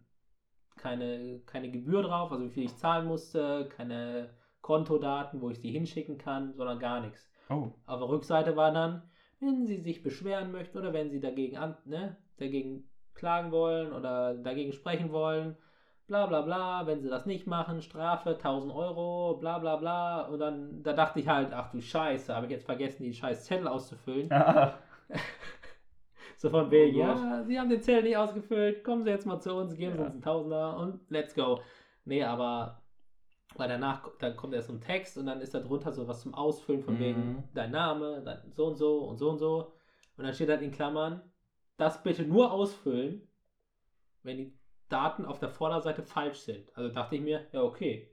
keine, keine Gebühr drauf, also wie viel ich zahlen musste, keine Kontodaten, wo ich sie hinschicken kann, sondern gar nichts. Oh, Auf der Rückseite war dann, wenn Sie sich beschweren möchten oder wenn Sie dagegen, an, ne, dagegen klagen wollen oder dagegen sprechen wollen, bla bla bla, wenn Sie das nicht machen, Strafe 1000 Euro, bla bla bla. Und dann, da dachte ich halt, ach du Scheiße, habe ich jetzt vergessen, die scheiß Zettel auszufüllen. <laughs> So von wegen, Oh ja, Sie haben den Zettel nicht ausgefüllt, kommen Sie jetzt mal zu uns, geben Sie Ja. uns einen Tausender und let's go. Nee, aber weil danach, dann kommt erst so ein Text und dann ist da drunter so was zum Ausfüllen von Mhm. wegen dein Name, dein so und so und so und so. Und dann steht halt in Klammern, das bitte nur ausfüllen, wenn die Daten auf der Vorderseite falsch sind. Also dachte ich mir, ja, okay.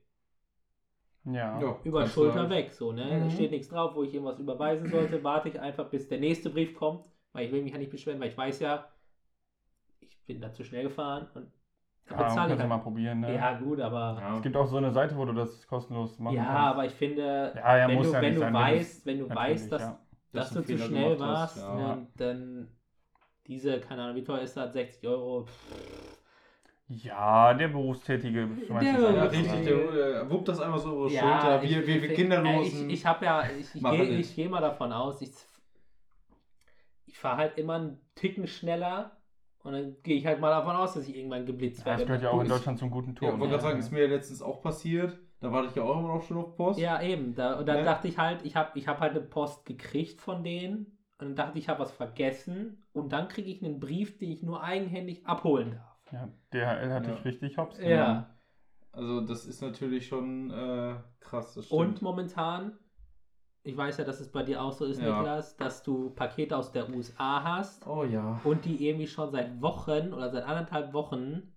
Ja. Ja, Über Schulter du- weg, so, ne? Mhm. Da steht nichts drauf, wo ich irgendwas überweisen sollte. Warte ich einfach, bis der nächste Brief kommt, weil ich will mich ja nicht beschweren, weil ich weiß ja, ich bin da zu schnell gefahren und da Ja, bezahle ich halt. mal probieren, ne? Ja, gut, aber. Ja. Es gibt auch so eine Seite, wo du das kostenlos machen Ja, kannst. aber ich finde, Ja, ja, wenn, du, ja wenn du sein, weißt, wenn du weißt, dass, ja. dass du zu schnell hast, warst ja. und dann diese, keine Ahnung, wie teuer ist das? 60 Euro. Ja, der Berufstätige. Der das Ja, einfach richtig, der äh, wuppt das einmal so über die Ja, Schulter. ich- Wir, wir, wir ich- Kinderlosen. Ich, ich habe ja, ich, ich gehe ich geh mal davon aus, ich, ich fahre halt immer einen Ticken schneller und dann gehe ich halt mal davon aus, dass ich irgendwann geblitzt Das werde. gehört ja auch in Deutschland zum guten ja, Ton. ich wollte gerade sagen, ist mir ja letztens auch passiert. Da warte ich ja auch immer noch schon auf Post. Ja, eben. Da, und dann Ne? dachte ich halt, ich habe ich hab halt eine Post gekriegt von denen und dann dachte ich, ich habe was vergessen und dann kriege ich einen Brief, den ich nur eigenhändig abholen darf. Ja, DHL hat Ja. dich richtig hops Ja. genommen. Also das ist natürlich schon äh, krass. Das Und momentan, ich weiß ja, dass es bei dir auch so ist, Ja. Niklas, dass du Pakete aus der USA hast Oh ja. und die irgendwie schon seit Wochen oder seit anderthalb Wochen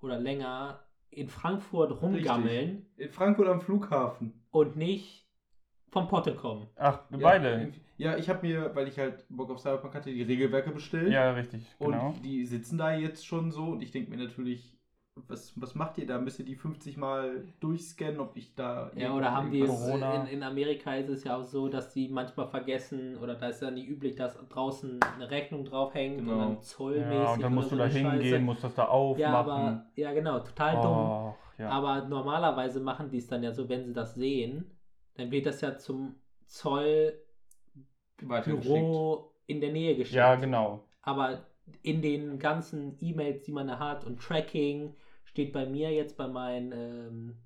oder länger in Frankfurt rumgammeln In Frankfurt am Flughafen. und nicht vom Potte kommen. Ach, Ja, beide. Ja, ich habe mir, weil ich halt Bock auf Cyberpunk hatte, die Regelwerke bestellt. Ja, richtig, Und genau. die sitzen da jetzt schon so und ich denke mir natürlich, was, was macht ihr da? Müsst ihr die 50 Mal durchscannen, ob ich da. Ja, oder haben die es, in, in Amerika ist es ja auch so, dass die manchmal vergessen oder da ist ja nicht üblich, dass draußen eine Rechnung draufhängt Genau. und dann zollmäßig. Ja, und dann musst du da so Scheiße. hingehen, musst das da aufmachen. Ja, aber, ja genau, total dumm. Och, ja. Aber normalerweise machen die es dann ja so, wenn sie das sehen, dann wird das ja zum Zollbüro weitergeschickt. in der Nähe geschickt. ja, genau. Aber in den ganzen E-Mails, die man da hat und Tracking, steht bei mir jetzt bei meinen ähm,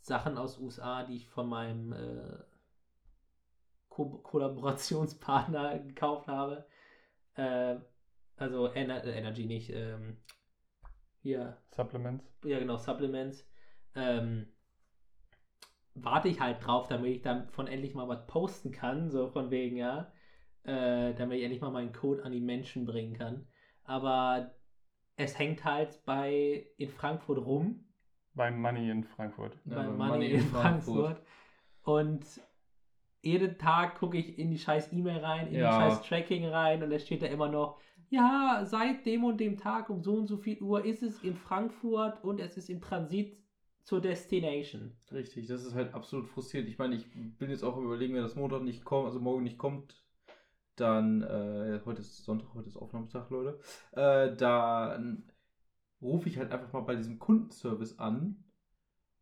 Sachen aus USA, die ich von meinem äh, Ko Kollaborationspartner <laughs> gekauft habe. Äh, also Ener äh, Energy nicht. Ähm, hier, Supplements. ja genau, Supplements. Ähm, warte ich halt drauf, damit ich davon endlich mal was posten kann, so von wegen, ja. Äh, damit ich endlich mal meinen Code an die Menschen bringen kann. Aber es hängt halt bei in Frankfurt rum, Beim Money in Frankfurt. Ja, bei bei Money, in Frankfurt. Und jeden Tag gucke ich in die scheiß E-Mail rein, in Ja. die scheiß Tracking rein und es steht da immer noch, ja, seit dem und dem Tag um so und so viel Uhr ist es in Frankfurt und es ist im Transit zur Destination. Richtig, das ist halt absolut frustrierend. Ich meine, ich bin jetzt auch überlegen, wenn das Montag nicht kommt, also morgen nicht kommt, dann, äh, heute ist Sonntag, heute ist Aufnahmetag, Leute, äh, dann rufe ich halt einfach mal bei diesem Kundenservice an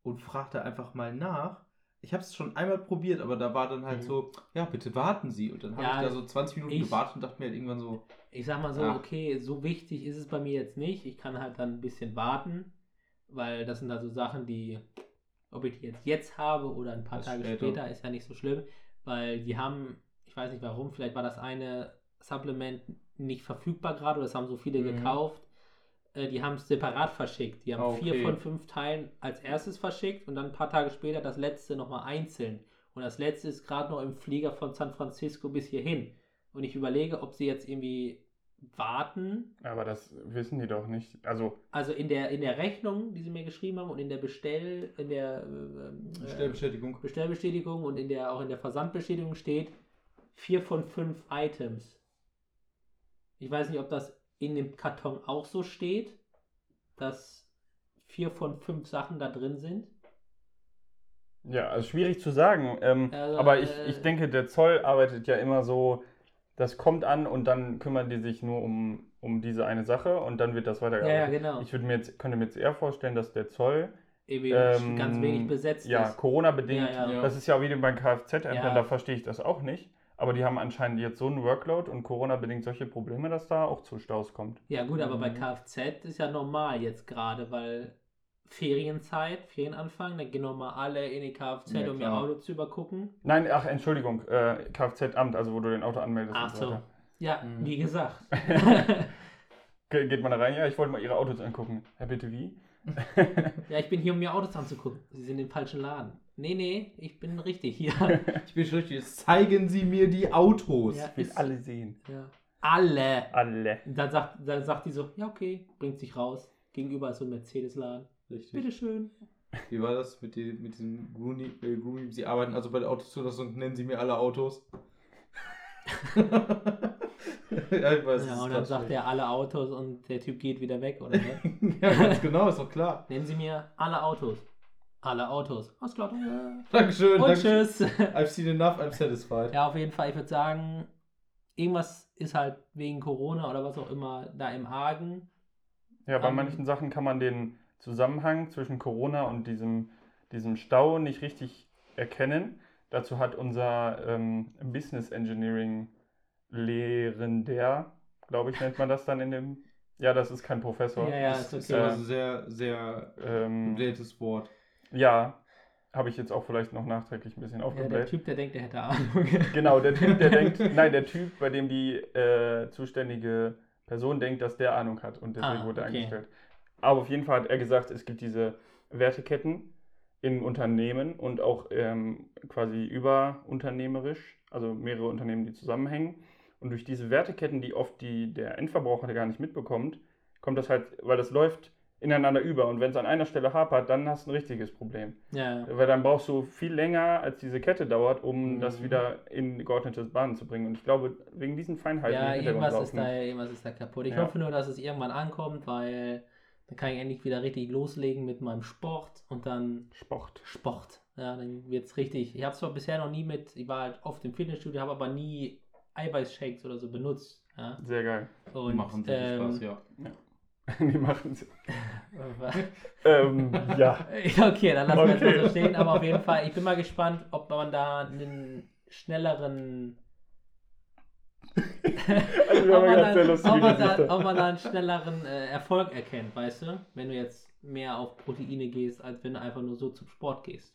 und frage da einfach mal nach. Ich habe es schon einmal probiert, aber da war dann halt Mhm. so, ja, bitte warten Sie. Und dann habe Ja, ich da so 20 Minuten ich- gewartet und dachte mir halt irgendwann so, Ich sag mal so, Ja. okay, so wichtig ist es bei mir jetzt nicht. Ich kann halt dann ein bisschen warten, weil das sind also Sachen, die, ob ich die jetzt jetzt habe oder ein paar Das Tage später. später, ist ja nicht so schlimm, weil die haben, ich weiß nicht warum, vielleicht war das eine Supplement nicht verfügbar gerade oder es haben so viele Mhm. gekauft. Äh, Die haben es separat verschickt. Die haben Ah, vier okay. von fünf Teilen als erstes verschickt und dann ein paar Tage später das letzte nochmal einzeln. Und das letzte ist gerade noch im Flieger von San Francisco bis hierhin. Und ich überlege, ob sie jetzt irgendwie warten. Aber das wissen die doch nicht. Also, Also in der, in der Rechnung, die sie mir geschrieben haben und in der Bestell, in der äh, Bestellbestätigung. Bestellbestätigung und in der auch in der Versandbestätigung steht vier von fünf Items. Ich weiß nicht, ob das in dem Karton auch so steht, dass vier von fünf Sachen da drin sind. ja, also schwierig zu sagen. Ähm, Also, aber ich, äh, ich denke, der Zoll arbeitet ja immer so, das kommt an und dann kümmern die sich nur um, um diese eine Sache und dann wird das Ja, ja, weitergearbeitet. genau. Ich würde mir jetzt, könnte mir jetzt eher vorstellen, dass der Zoll Irgendwie ähm, ganz wenig besetzt Ja, ist. Corona-bedingt. Ja, ja. Das ist ja auch wieder beim Kfz-Ämtern, Ja. da verstehe ich das auch nicht. Aber die haben anscheinend jetzt so einen Workload und Corona-bedingt solche Probleme, dass da auch zu Staus kommt. Ja gut, aber bei Mhm. Kfz ist ja normal jetzt gerade, weil Ferienzeit, Ferienanfang, dann gehen nochmal alle in die Kfz, Ja, um ihr. Auto zu übergucken. Nein, ach, Entschuldigung, äh, Kfz-Amt, also wo du den Auto anmeldest Ach und so so. Ja, Mhm. wie gesagt. <laughs> Ge geht man da rein? Ja, ich wollte mal Ihre Autos angucken. Ja, bitte wie? <laughs> ja, ich bin hier, um mir Autos anzugucken. Sie sind im falschen Laden. Nee, nee, ich bin richtig hier. <laughs> Ich bin schon richtig, jetzt zeigen Sie mir die Autos. Ja, Ich will alle sehen. Ja. alle. Alle. Und dann sagt, dann sagt die so, ja okay, bringt sich raus. Gegenüber ist so ein Mercedes-Laden. Richtig. Bitteschön. Wie war das mit, die, mit diesem Grooming? Äh, Grooming? Sie arbeiten also bei der Autozulassung, nennen Sie mir alle Autos. <laughs> ja, ich weiß, Ja, und dann sagt er alle Autos und der Typ geht wieder weg, oder <laughs> ja, ganz genau, ist doch klar. Nennen Sie mir alle Autos. Alle Autos. Alles klar. Dankeschön. Und Dankeschön. tschüss. <laughs> I've seen enough, I'm satisfied. Ja, auf jeden Fall, ich würde sagen, irgendwas ist halt wegen Corona oder was auch immer da im Argen. Ja, bei Ähm, manchen Sachen kann man den Zusammenhang zwischen Corona und diesem, diesem Stau nicht richtig erkennen. Dazu hat unser ähm, Business Engineering Lehrender, glaube ich, nennt man das dann in dem. Ja, das ist kein Professor. Ja, ja, das ist ist okay. aber ein sehr, sehr Ähm, Wort. ja, habe ich jetzt auch vielleicht noch nachträglich ein bisschen Ja, der aufgebläht. Typ, der denkt, der hätte Ahnung. <laughs> Genau, der Typ, der denkt, <laughs> nein, der Typ, bei dem die äh, zuständige Person denkt, dass der Ahnung hat und deswegen Ah, wurde er okay. eingestellt. Aber auf jeden Fall hat er gesagt, es gibt diese Werteketten in Unternehmen und auch ähm, quasi überunternehmerisch, also mehrere Unternehmen, die zusammenhängen. Und durch diese Werteketten, die oft die, der Endverbraucher gar nicht mitbekommt, kommt das halt, weil das läuft ineinander über. Und wenn es an einer Stelle hapert, dann hast du ein richtiges Problem. ja. Weil dann brauchst du viel länger, als diese Kette dauert, um Mhm. das wieder in geordnete Bahnen zu bringen. Und ich glaube, wegen diesen Feinheiten ja, irgendwas ist, da, irgendwas ist da kaputt. Ich Ja. hoffe nur, dass es irgendwann ankommt, weil dann kann ich endlich wieder richtig loslegen mit meinem Sport und dann Sport. Sport. Ja, dann wird es richtig. Ich habe es zwar bisher noch nie mit, ich war halt oft im Fitnessstudio, habe aber nie Eiweißshakes oder so benutzt. Ja. Sehr geil. Und, Machen sehr viel ähm, Spaß, ja. <laughs> Die machen es. <laughs> ähm, ja. Ja, okay, dann lassen wir Okay. es mal so stehen. Aber auf jeden Fall, ich bin mal gespannt, ob man da einen schnelleren. Also wir ob, haben man ja sehr da, lustige ob, man da, ob man da einen <laughs> schnelleren äh, Erfolg erkennt, weißt du? Wenn du jetzt mehr auf Proteine gehst, als wenn du einfach nur so zum Sport gehst.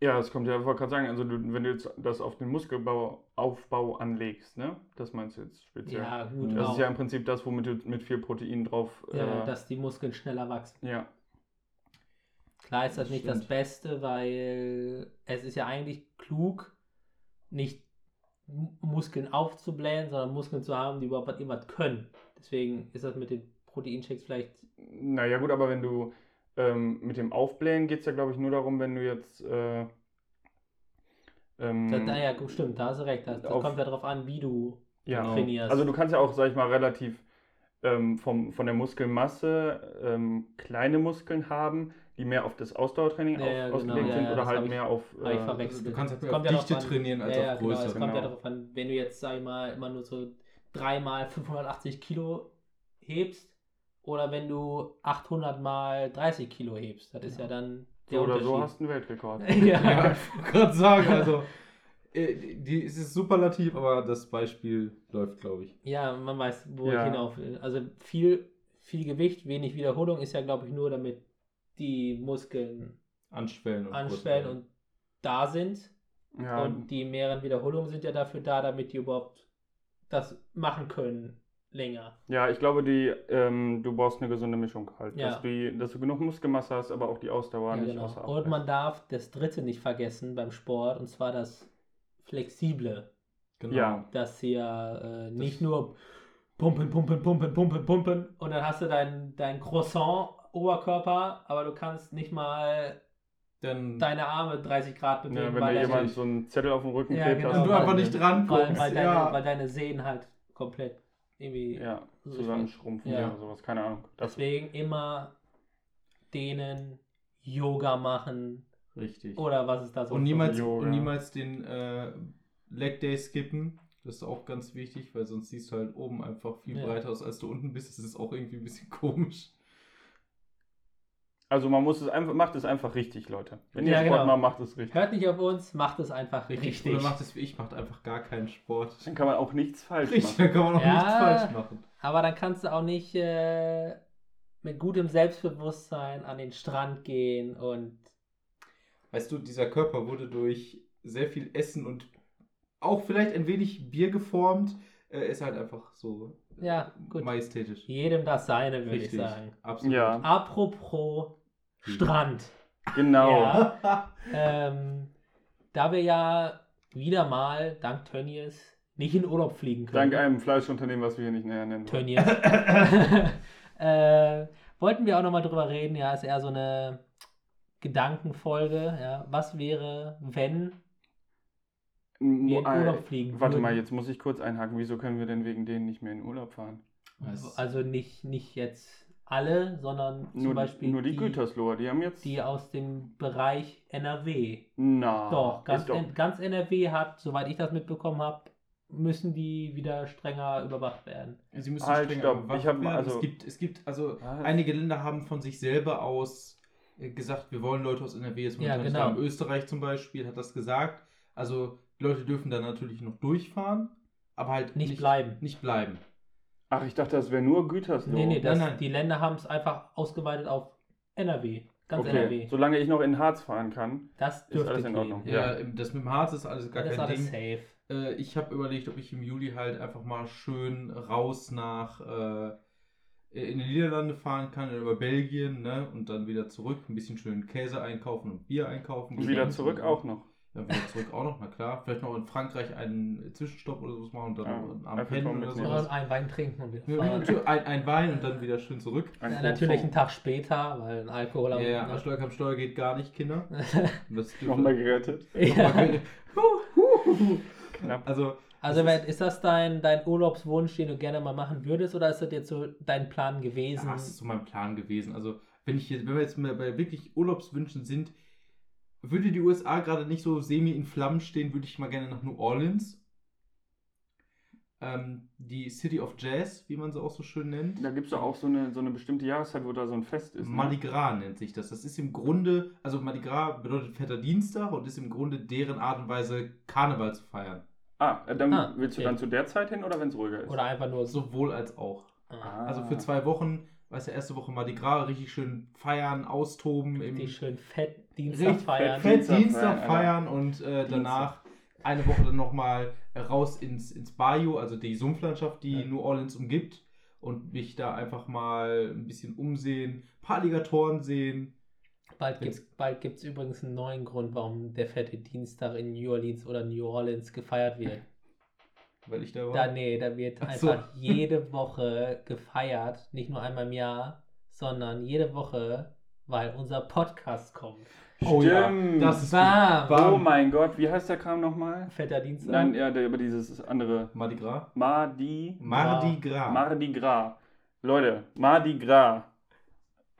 Ja, das kommt ja, ich wollte gerade sagen, also du, wenn du jetzt das auf den Muskelaufbau anlegst, ne? Das meinst du jetzt speziell. Ja, gut. Das auch. ist ja im Prinzip das, womit du mit viel Protein drauf. ja, äh, dass die Muskeln schneller wachsen. ja. Klar ist das nicht das Stimmt. Beste, weil es ist ja eigentlich klug, nicht Muskeln aufzublähen, sondern Muskeln zu haben, die überhaupt was irgendwas können. Deswegen ist das mit den Proteinshakes vielleicht. Naja, gut, aber wenn du ähm, mit dem Aufblähen geht es ja, glaube ich, nur darum, wenn du jetzt. Äh, ähm, Das, naja, gut, stimmt, da hast du recht. Das, das Auf- kommt ja darauf an, wie du Ja, trainierst. also du kannst ja auch, sag ich mal, relativ ähm, vom, von der Muskelmasse ähm, kleine Muskeln haben, die mehr auf das Ausdauertraining Ja, ja, auf, genau, ausgelegt ja, sind ja, oder halt ich- mehr auf. ich äh, verwechselt. Du kannst halt Es mehr kommt auf ja Dichte trainieren als ja, auf ja, genau, Größe. Es kommt ja genau. darauf an, wenn du jetzt, sag ich mal, immer nur so dreimal <laughs> 580 Kilo hebst oder wenn du 800 mal 30 Kilo hebst. Das ist ja dann der so oder so hast du einen Weltrekord. <laughs> ja. Ja, ich wollte gerade sagen, also. äh, Die, es ist superlativ, aber das Beispiel läuft, glaube ich. Ja, man weiß, wo Ja. ich hinauf will. Also viel, viel Gewicht, wenig Wiederholung ist ja, glaube ich, nur damit die Muskeln Anschwellen und anschwellen und da sind. Ja, Und die mehreren Wiederholungen sind ja dafür da, damit die überhaupt das machen können länger. ja, ich glaube, die, ähm, du brauchst eine gesunde Mischung halt. Ja. Dass, du, dass du genug Muskelmasse hast, aber auch die Ausdauer Ja, nicht genau. außer Acht Und man darf das dritte nicht vergessen beim Sport, und zwar das Flexible. Genau. Ja. Dass hier äh, nicht nur pumpen, pumpen, pumpen, pumpen, pumpen und dann hast du dein, dein Croissant-Oberkörper, aber du kannst nicht mal Dann, deine Arme 30 Grad bewegen, ja, wenn weil, dir deine, jemand so einen Zettel auf den Rücken Ja, klebt, genau. hast und du einfach nicht dran weil, weil, deine, ja. weil deine Sehnen halt komplett irgendwie. ja, so zusammenschrumpfen Ja. oder sowas, keine Ahnung. Das, Deswegen immer dehnen, Yoga machen Richtig. oder was ist das? Und niemals, und niemals den äh, Leg Day skippen. Das ist auch ganz wichtig, weil sonst siehst du halt oben einfach viel Ja. breiter aus, als du unten bist. Das ist auch irgendwie ein bisschen <laughs> komisch. Also man muss es einfach, macht es einfach richtig, Leute. Wenn ihr Ja, Sport genau. macht, macht es richtig. Hört nicht auf uns, macht es einfach richtig. Oder macht es wie ich, macht einfach gar keinen Sport. Dann kann man auch nichts falsch Richtig, machen. dann kann man auch Ja. nichts falsch machen. Aber dann kannst du auch nicht äh, mit gutem Selbstbewusstsein an den Strand gehen und Weißt du, dieser Körper wurde durch sehr viel Essen und auch vielleicht ein wenig Bier geformt. Er ist halt einfach so ja, gut. majestätisch. Jedem das seine, würde ich Richtig. sagen. Absolut. Ja. Apropos Strand. Genau. Ja. <laughs> Ähm, da wir ja wieder mal, dank Tönnies, nicht in Urlaub fliegen können. Dank einem Fleischunternehmen, was wir hier nicht näher nennen. Tönnies. <laughs> äh, wollten wir auch nochmal drüber reden, ja, ist eher so eine Gedankenfolge, ja. Was wäre, wenn wir in Äh, Urlaub fliegen Warte würden? mal, jetzt muss ich kurz einhaken. Wieso können wir denn wegen denen nicht mehr in Urlaub fahren? Was? Also nicht, nicht jetzt alle, sondern zum Nur, Beispiel nur die, die, Gütersloher, die haben jetzt. die aus dem Bereich NRW. Na, doch, ganz, doch N- ganz NRW hat, soweit ich das mitbekommen habe, müssen die wieder strenger überwacht werden. Sie müssen Halt, strenger stopp. überwacht Ich hab- werden. also- es gibt, es gibt, also Was? einige Länder haben von sich selber aus äh, gesagt, wir wollen Leute aus NRW jetzt Ja, momentan nicht genau. haben. Österreich zum Beispiel hat das gesagt. Also die Leute dürfen da natürlich noch durchfahren, aber halt Nicht bleiben. Nicht bleiben. Ach, ich dachte, das wäre nur Gütersloh. Nee, nee, das, nein. die Länder haben es einfach ausgeweitet auf NRW. Ganz okay. NRW. Solange ich noch in Harz fahren kann. Das Ist dürfte alles in. Ordnung. Ja, das mit dem Harz ist alles gar Das ist kein alles Ding. safe. Äh, ich habe überlegt, ob ich im Juli halt einfach mal schön raus nach äh, in die Niederlande fahren kann oder über Belgien, ne? Und dann wieder zurück, ein bisschen schön Käse einkaufen und Bier einkaufen. Und wieder zurück auch noch. Ja, wieder zurück auch noch, na klar. Vielleicht noch in Frankreich einen Zwischenstopp oder sowas machen und dann Ja, am pennen oder sowas. Und einen Wein trinken und wieder Ja, fahren. natürlich, ein, ein Wein und dann wieder schön zurück. Ein Ja, natürlich einen. Tag später, weil ein Alkohol Ja, am- ja, ne? Steuer, Steuer geht gar nicht, Kinder. <laughs> Nochmal gerettet. ja. Knapp. Also, Also wenn- ist das dein, dein Urlaubswunsch, den du gerne mal machen würdest, oder ist das jetzt so dein Plan gewesen? Ja, das ist so mein Plan gewesen. Also, wenn, ich jetzt, wenn wir jetzt mal bei wirklich Urlaubswünschen sind, würde die USA gerade nicht so semi in Flammen stehen, würde ich mal gerne nach New Orleans. Ähm, die City of Jazz, wie man sie auch so schön nennt. Da gibt es auch so eine, so eine bestimmte Jahreszeit, wo da so ein Fest ist. Ne? Mardi Gras nennt sich das. Das ist im Grunde, also Mardi Gras bedeutet fetter Dienstag und ist im Grunde deren Art und Weise, Karneval zu feiern. Ah, äh, dann Ah, willst du okay. dann zu der Zeit hin oder wenn es ruhiger ist? Oder einfach nur so. Sowohl als auch. Ah, Also für zwei Wochen, weißt du, erste Woche Mardi Gras, richtig schön feiern, austoben. Im, die schön fett Dienstag feiern. fett. Dienstag feiern, und äh, danach eine Woche dann nochmal raus ins, ins Bayou, also die Sumpflandschaft, die Ja. New Orleans umgibt und mich da einfach mal ein bisschen umsehen, ein paar Alligatoren sehen. Bald gibt es bald gibt's übrigens einen neuen Grund, warum der fette Dienstag in New Orleans oder New Orleans gefeiert wird. <laughs> Weil ich da war. Da, nee, da wird Ach so. einfach jede Woche gefeiert. Nicht nur einmal im Jahr, sondern jede Woche, weil unser Podcast kommt. oh ja, Stimmt. das ist Bam. gut. Bam. Oh mein Gott, wie heißt der Kram nochmal? Fetter Dienstag. Nein, ja, der, aber dieses andere. Mardi Gras. Mardi. Mardi Gras. Mardi Gras. Leute, Mardi Gras.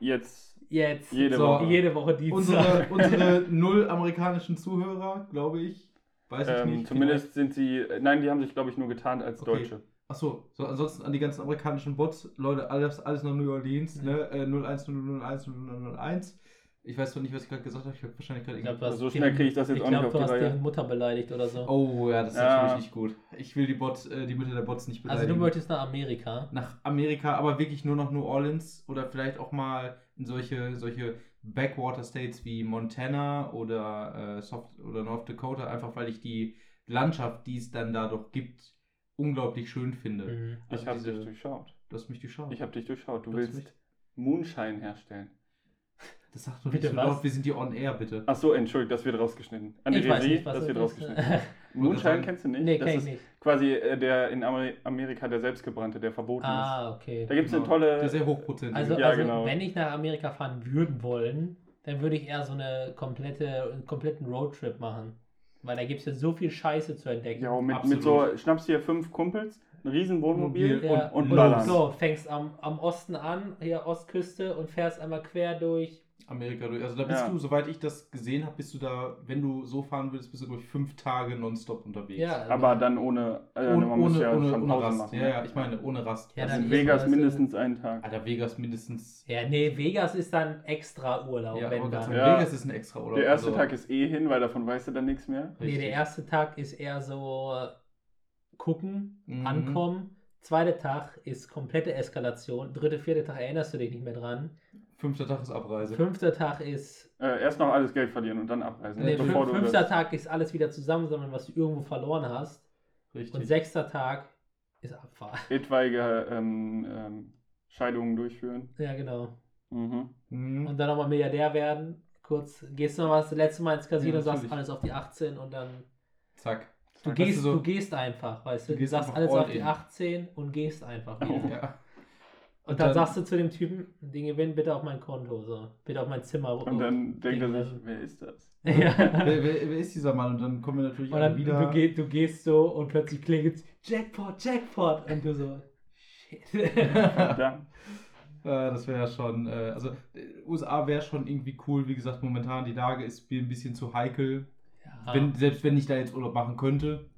Jetzt. Jetzt. Jede So. Woche. Jede Woche Dienstag. unsere, <laughs> unsere null amerikanischen Zuhörer, glaube ich. Weiß ich Ähm, nicht. zumindest sind sie. Nein, die haben sich, glaube ich, nur getarnt als Okay. Deutsche. Achso, so ansonsten an die ganzen amerikanischen Bots, Leute, alles, alles nach New Orleans, Mhm. ne? Äh, 010001 0001. Ich weiß zwar nicht, was ich gerade gesagt habe, ich habe wahrscheinlich gerade glaub, irgendwie- hast So schnell kriege ich das jetzt ich auch nicht glaub, auf du die hast Reihe. deren Mutter beleidigt oder so. Oh ja, das ist Ja. natürlich nicht gut. Ich will die Bot, äh, die Mütter der Bots nicht also beleidigen. du möchtest nach Amerika. nach Amerika, aber wirklich nur nach New Orleans oder vielleicht auch mal in solche, solche Backwater States wie Montana oder, äh, Soft oder North Dakota, einfach weil ich die Landschaft, die es dann da doch gibt, unglaublich schön finde. Mhm. Ich habe dich durchschaut. Du hast mich durchschaut. Ich habe dich durchschaut. Du Du willst Moonshine herstellen. das sagt doch Bitte nicht so was? laut, wir sind hier on air, bitte. Ach so, entschuldigt, das wird rausgeschnitten. An die Ich weiß Regie, nicht, was das wird rausgeschnitten. <laughs> Moonshine kennst du nicht? Nee, das kenn ist ich nicht. quasi äh, der in Ameri Amerika der selbstgebrannte, der verboten ist. Ah, okay. Da gibt es eine Genau. tolle. Der sehr hochprozentige. Also, Ja, also genau. wenn ich nach Amerika fahren würden wollen, dann würde ich eher so eine komplette, einen kompletten Roadtrip machen. Weil da gibt es ja so viel Scheiße zu entdecken. ja, mit, Absolut. mit so, schnappst dir fünf Kumpels, ein riesen Wohnmobil Mobil Ja, und, und los. ballern. So, fängst am, am Osten an, hier Ostküste, und fährst einmal quer durch. Amerika durch. Also da bist Ja. du, soweit ich das gesehen habe, bist du da, wenn du so fahren würdest, bist du durch fünf Tage nonstop unterwegs. Ja, Aber dann ohne, äh, ohne, man muss ohne, ja ohne, schon ohne Pause Rast. machen. Ja, ja, ich meine, ohne Rast. Ja, Also dann Vegas mindestens einen Tag. Alter, Vegas mindestens. Ja, nee, Vegas ist dann extra Urlaub, Ja, wenn dann. Ja. Vegas ist ein extra Urlaub. Der erste also- Tag ist eh hin, weil davon weißt du dann nichts mehr. Nee, Richtig. der erste Tag ist eher so äh, gucken, Mhm. ankommen. Zweiter Tag ist komplette Eskalation. Dritte, vierte Tag erinnerst du dich nicht mehr dran. Fünfter Tag ist Abreise. Fünfter Tag ist. Äh, erst noch alles Geld verlieren und dann abreisen. Nee, bevor fün- du fünfter das, Tag ist alles wieder zusammensammeln, was du irgendwo verloren hast. Richtig. Und sechster Tag ist Abfahrt. <laughs> etwaige ähm, ähm, Scheidungen durchführen. Ja, genau. Mhm. Mhm. Und dann nochmal Milliardär werden. Kurz, gehst du noch was das letzte Mal ins Casino, Ja, sagst alles auf die 18 und dann. Zack. Du Weißt gehst, so- du gehst einfach, weißt du? Du Du, gehst sagst alles all auf die in. 18 und gehst einfach wieder. Ja. Und dann, sagst du zu dem Typen, den Gewinn bitte auf mein Konto, so. Bitte auf mein Zimmer. Und dann denkt er sich, wer ist das? <laughs> ja. wer, wer, wer ist dieser Mann? Und dann kommen wir natürlich Und dann wieder. du, geh, du gehst so und plötzlich klingelt Jackpot, Jackpot. Und du so, shit. <laughs> Ja. Äh, das wäre ja schon, äh, also USA wäre schon irgendwie cool. Wie gesagt, momentan die Lage ist mir ein bisschen zu heikel. ja. Wenn, selbst wenn ich da jetzt Urlaub machen könnte.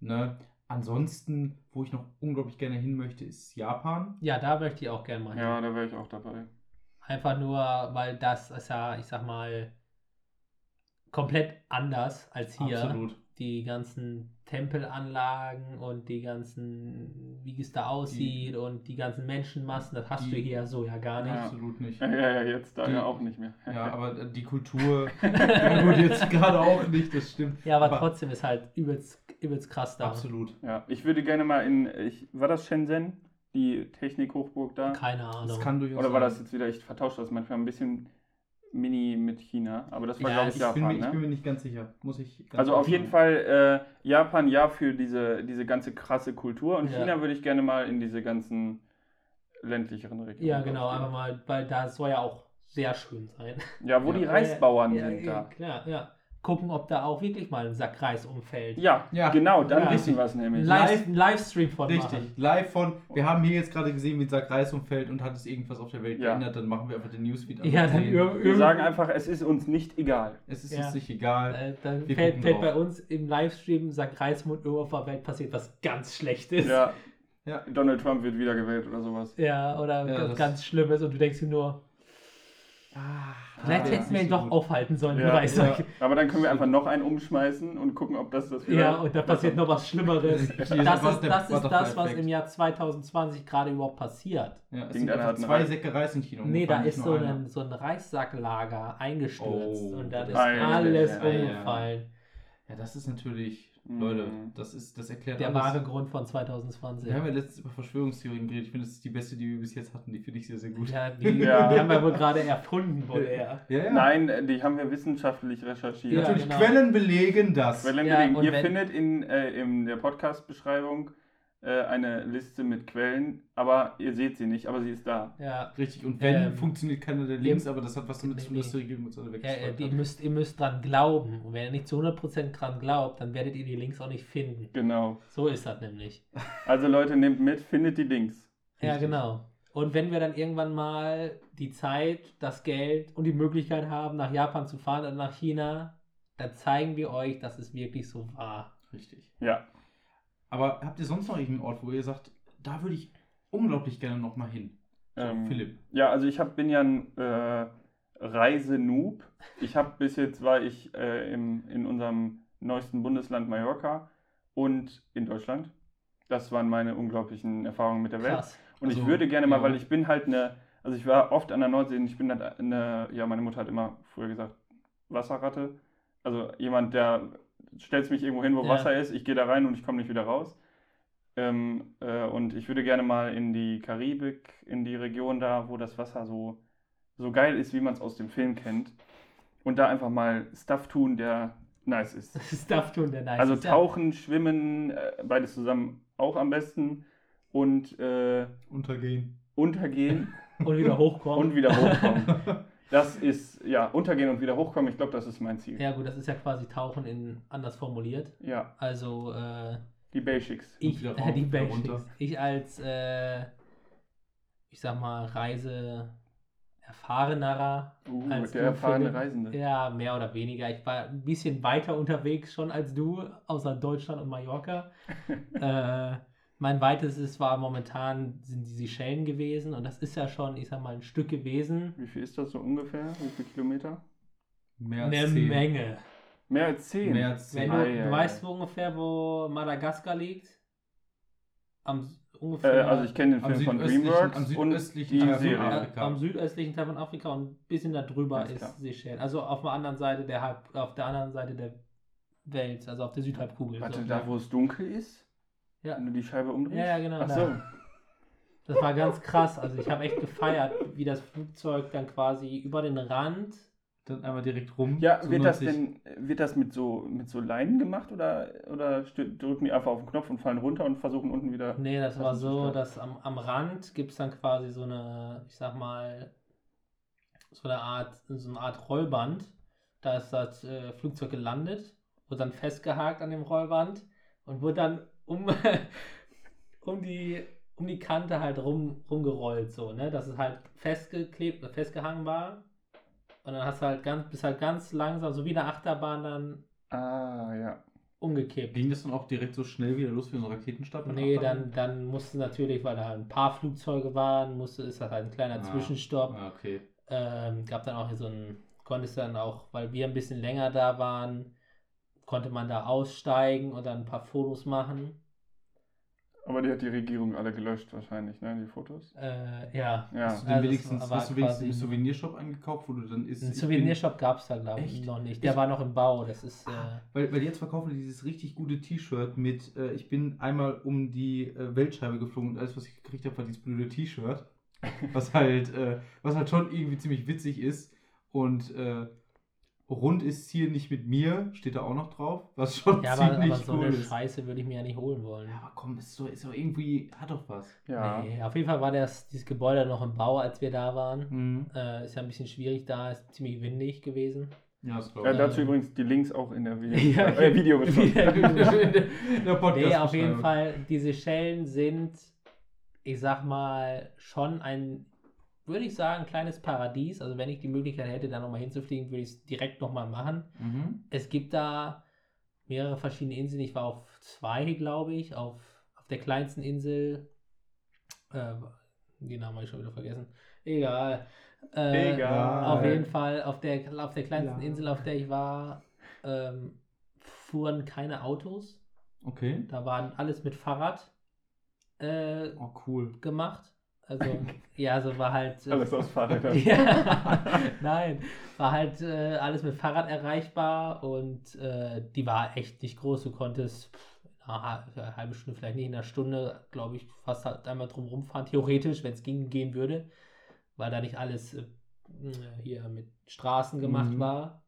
Ne? Ansonsten, wo ich noch unglaublich gerne hin möchte, ist Japan. ja, da möchte ich auch gerne mal hin. ja, da wäre ich auch dabei. Einfach nur, weil das ist ja, ich sag mal, komplett anders als hier. Absolut. Die ganzen Tempelanlagen und die ganzen, wie es da aussieht und die ganzen Menschenmassen, das hast die- du hier so ja gar nicht. Ja. Absolut nicht. Ja, ja, ja, jetzt da Die- ja auch nicht mehr. Ja, <laughs> aber die Kultur, ja, gut, jetzt <laughs> gerade auch nicht, das stimmt. Ja, aber, trotzdem ist halt übelst, übelst krass da. Absolut. Ja, ich würde gerne mal in, ich, war das Shenzhen, die Technikhochburg da? Keine Ahnung. Das kann durchaus Oder war das jetzt wieder, ich vertausche das manchmal ein bisschen mini mit China, aber das war Ja, glaube ich ich Ich bin, Japan, mir, ich bin ne? mir nicht ganz sicher. Muss ich ganz Also auf jeden. Fall äh, Japan ja für diese, diese ganze krasse Kultur und Ja. China würde ich gerne mal in diese ganzen ländlicheren Regionen. ja, genau, einfach mal, weil da soll ja auch sehr schön sein. Ja, wo Ja. die Reisbauern ja, sind ja, da. Klar, ja. Gucken, ob da auch wirklich mal ein Sack Reis umfällt. Ja, Ja. genau, dann Ja. wissen wir es nämlich. Live, Live- ein Livestream von Richtig, machen. live von, wir haben hier jetzt gerade gesehen, wie Sack Reis umfällt und hat es irgendwas auf der Welt Ja. geändert, dann machen wir einfach den Newsfeed an. Ja, dann Wir sagen einfach, es ist uns nicht egal. Es ist Ja. uns nicht egal. Äh, dann Wir fällt, fällt bei uns im Livestream Sack Reismund irgendwo auf der Welt passiert was ganz Schlechtes. Ja, Ja. Donald Trump wird wiedergewählt oder sowas. Ja, oder ganz Schlimmes und du denkst dir nur, Ah, vielleicht du mir ihn doch gut. aufhalten sollen, den Ja, Reissack. ja. Aber dann können wir einfach noch einen umschmeißen und gucken, ob das das wieder. Ja, und da passiert noch was Schlimmeres. <laughs> Das ist, das, ist das, was im Jahr 2020 gerade überhaupt passiert. Ja, es sind einfach einen zwei Reis- Säcke Reis in China. Nee, da ist so ein, so ein Reissacklager eingestürzt Oh, und da ist alles umgefallen. Ja, das ist natürlich. Leute, das ist, das erklärt Der alles. wahre Grund von 2020. Wir haben ja letztens über Verschwörungstheorien geredet. Ich finde, das ist die beste, die wir bis jetzt hatten. Die finde ich sehr, sehr gut. Ja, <laughs> die, Ja. die haben wir wohl gerade erfunden, wohl eher. ja. ja. Nein, die haben wir wissenschaftlich recherchiert. Ja, Natürlich, genau. Quellen belegen das. Quellen Ja, belegen. Ihr wenn- findet in, äh, in der Podcast-Beschreibung eine Liste mit Quellen, aber ihr seht sie nicht, aber sie ist da. Ja, Richtig, und wenn, Ähm, funktioniert keiner der Links, aber das hat was damit zu tun, dass die Regierung uns alle ja, weggeschreibt ihr, hat. müsst, ihr müsst dran glauben. Und wenn ihr nicht zu 100% dran glaubt, dann werdet ihr die Links auch nicht finden. Genau. So ist das nämlich. <laughs> Also Leute, nehmt mit, findet die Links. Ja, Richtig. genau. Und wenn wir dann irgendwann mal die Zeit, das Geld und die Möglichkeit haben, nach Japan zu fahren oder nach China, dann zeigen wir euch, dass es wirklich so war. Richtig. Ja. Aber habt ihr sonst noch irgendeinen Ort, wo ihr sagt, da würde ich unglaublich gerne nochmal hin? So, Ähm, Philipp. Ja, also ich hab, bin ja ein äh, Reisenoob. Ich habe bis jetzt war ich äh, im, in unserem neuesten Bundesland Mallorca und in Deutschland. Das waren meine unglaublichen Erfahrungen mit der Welt. Krass. Und ich Also, würde gerne mal, ja. weil ich bin halt eine, also ich war oft an der Nordsee und ich bin halt eine, ja, meine Mutter hat immer früher gesagt, Wasserratte. Also jemand, der stellt mich irgendwo hin, wo Ja. Wasser ist, ich gehe da rein und ich komme nicht wieder raus. Ähm, äh, und ich würde gerne mal in die Karibik, in die Region da, wo das Wasser so, so geil ist, wie man es aus dem Film kennt. Und da einfach mal Stuff tun, der nice ist. <laughs> Stuff tun, der nice Also ist. tauchen, schwimmen, äh, beides zusammen auch am besten. Und äh, Untergehen. untergehen Ja. <laughs> Und wieder hochkommen. und wieder hochkommen. <laughs> Das ist, ja, untergehen und wieder hochkommen, ich glaube, das ist mein Ziel. Ja, gut, das ist ja quasi Tauchen in anders formuliert. Ja, Also, äh, die Basics. ich, äh, <laughs> rauf, die Basics. runter. Ich als, äh, ich sag mal, Reise erfahrenerer. Uh, Als der du, erfahrene Philipp. Reisende. Ja, mehr oder weniger. Ich war ein bisschen weiter unterwegs schon als du, außer Deutschland und Mallorca. <laughs> äh, mein weitestes war momentan sind die Seychellen gewesen und das ist ja schon, ich sag mal, ein Stück gewesen. Wie viel ist das so ungefähr? Wie viele Kilometer? Mehr als Eine zehn. Menge. Mehr als zehn. Mehr als Wenn zehn. du, Ei, ei, du ei. weißt wo ungefähr, wo Madagaskar liegt? Am s- Äh, ungefähr also ich kenne den Film von DreamWorks am und südöstlichen die Teil von Serie. Afrika. am südöstlichen Teil von Afrika und ein bisschen darüber Alles ist klar. Seychellen. Also auf der anderen Seite der Halb, auf der anderen Seite der Welt, also auf der Südhalbkugel. Warte, so. da wo es dunkel ist? Ja. Wenn du die Scheibe umdrehst? Ja, ja, genau, Ach so. Das war ganz krass. Also ich habe echt gefeiert, wie das Flugzeug dann quasi über den Rand dann einmal direkt rum. Ja, so wird das 90. denn, wird das mit so, mit so Leinen gemacht oder, oder drücken die einfach auf den Knopf und fallen runter und versuchen unten wieder. Nee, das war so, dass am, am Rand gibt es dann quasi so eine, ich sag mal, so eine Art, so eine Art Rollband. Da ist das äh, Flugzeug gelandet, wurde dann festgehakt an dem Rollband und wurde dann um, <laughs> um, die, um die Kante halt rum, rumgerollt, so, ne? Dass es halt festgeklebt, festgehangen war. Und dann hast du halt ganz, bist halt ganz langsam, so wie eine Achterbahn dann Ah, ja. umgekippt. Ging das dann auch direkt so schnell wieder los wie so ein Raketenstart? Nee, Achterbahn? dann, dann musste natürlich, weil da ein paar Flugzeuge waren, musste, ist das halt ein kleiner Ah. Zwischenstopp. Ah, okay. Ähm, gab dann auch hier so ein, konntest dann auch, weil wir ein bisschen länger da waren, konnte man da aussteigen und dann ein paar Fotos machen. Aber die hat die Regierung alle gelöscht, wahrscheinlich, ne? Die Fotos. Äh, ja. Ja. Hast du Also denn es wenigstens, hast du wenigstens einen Souvenirshop eingekauft, wo du dann isst? Einen Souvenirshop gab es da, glaube ich, noch nicht. Der Ich- war noch im Bau. Das ist. Äh, bin- Weil, weil jetzt verkaufen die dieses richtig gute T-Shirt mit, äh, ich bin einmal um die äh, Weltscheibe geflogen und alles, was ich gekriegt habe, war dieses blöde T-Shirt. was halt, äh, was halt schon irgendwie ziemlich witzig ist. Und äh, rund ist hier nicht mit mir, steht da auch noch drauf, was schon ja, aber, <laughs> ziemlich aber so cool eine ist. Scheiße würde ich mir ja nicht holen wollen. Ja, aber komm, ist doch, ist doch irgendwie, hat doch was. Ja. Nee, auf jeden Fall war das, dieses Gebäude noch im Bau, als wir da waren. Mhm. Äh, ist ja ein bisschen schwierig da, ist ziemlich windig gewesen. Ja, das ich. dazu Ähm, übrigens die Links auch in der Video <laughs> Ja, äh, Videobeschreibung. <laughs> In der Podcast Nee, auf jeden Fall, diese Schellen sind, ich sag mal, schon ein, würde ich sagen, kleines Paradies. Also wenn ich die Möglichkeit hätte, da nochmal hinzufliegen, würde ich es direkt nochmal machen. Mhm. Es gibt da mehrere verschiedene Inseln. Ich war auf zwei, glaube ich, auf, auf der kleinsten Insel. Äh, den Namen habe ich schon wieder vergessen. Egal. Äh, Egal. Auf jeden Fall, auf der, auf der kleinsten Ja. Insel, auf der ich war, ähm, fuhren keine Autos. Okay. Da waren alles mit Fahrrad äh, Oh, cool. gemacht. Also, ja, also war halt. äh, Alles aus Fahrrädern. <laughs> ja, nein, war halt äh, alles mit Fahrrad erreichbar und äh, die war echt nicht groß. Du konntest eine halbe Stunde, vielleicht nicht in einer Stunde, glaube ich, fast halt einmal drum rumfahren, theoretisch, wenn es ging, gehen würde, weil da nicht alles äh, hier mit Straßen gemacht Mhm. war.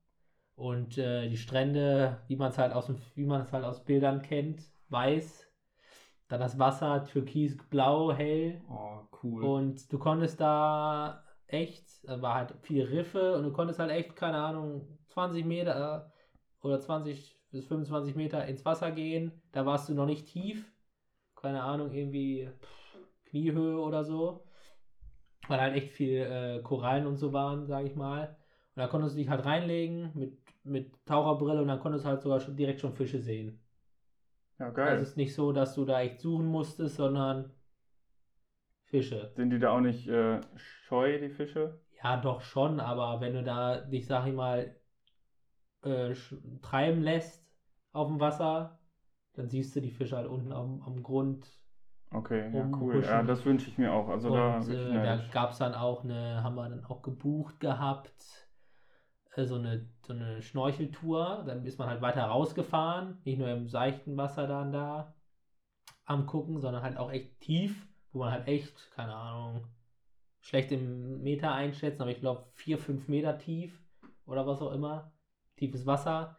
Und äh, die Strände, wie man es halt aus wie man es halt aus Bildern kennt, weiß. Dann das Wasser, türkis, blau, hell. Oh, cool. Und du konntest da echt, da war halt viele Riffe und du konntest halt echt, keine Ahnung, 20 Meter äh, oder 20 bis 25 Meter ins Wasser gehen. Da warst du noch nicht tief. Keine Ahnung, irgendwie Kniehöhe oder so. Weil halt echt viel äh, Korallen und so waren, sag ich mal. Und da konntest du dich halt reinlegen mit, mit Taucherbrille und dann konntest du halt sogar schon direkt schon Fische sehen. Ja, Also geil. es ist nicht so, dass du da echt suchen musstest, sondern Fische. Sind die da auch nicht äh, scheu, die Fische? Ja, doch schon, aber wenn du da dich, sag ich mal, äh, treiben lässt auf dem Wasser, dann siehst du die Fische halt unten am, am Grund. Okay, ja, cool. Ja, das wünsche ich mir auch. Also da und wirklich äh, da gab es dann auch eine, haben wir dann auch gebucht gehabt, so eine, so eine Schnorcheltour. Dann ist man halt weiter rausgefahren, nicht nur im seichten Wasser dann da am gucken, sondern halt auch echt tief, wo man halt echt, keine Ahnung, schlecht im Meter einschätzen, aber ich glaube 4, 5 Meter tief oder was auch immer, tiefes Wasser,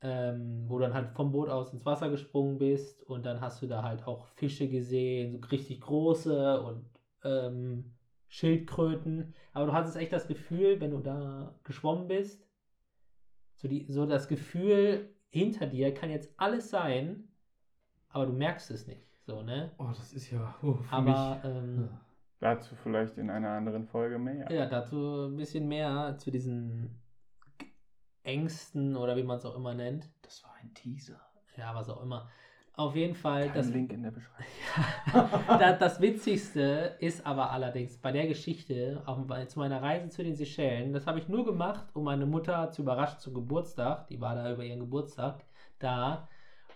ähm, wo du dann halt vom Boot aus ins Wasser gesprungen bist und dann hast du da halt auch Fische gesehen, so richtig große und ähm, Schildkröten, aber du hattest echt das Gefühl, wenn du da geschwommen bist, so, die, so das Gefühl, hinter dir kann jetzt alles sein, aber du merkst es nicht, so, ne? Oh, das ist ja oh, für Aber mich. ähm, Dazu vielleicht in einer anderen Folge mehr. ja, dazu ein bisschen mehr zu diesen Ängsten oder wie man es auch immer nennt. Das war ein Teaser. Ja, was auch immer. Auf jeden Fall, Kein das, Link in der Beschreibung. <laughs> das, das Witzigste ist aber allerdings bei der Geschichte, auch bei, zu meiner Reise zu den Seychellen, das habe ich nur gemacht, um meine Mutter zu überraschen zum Geburtstag. Die war da über ihren Geburtstag da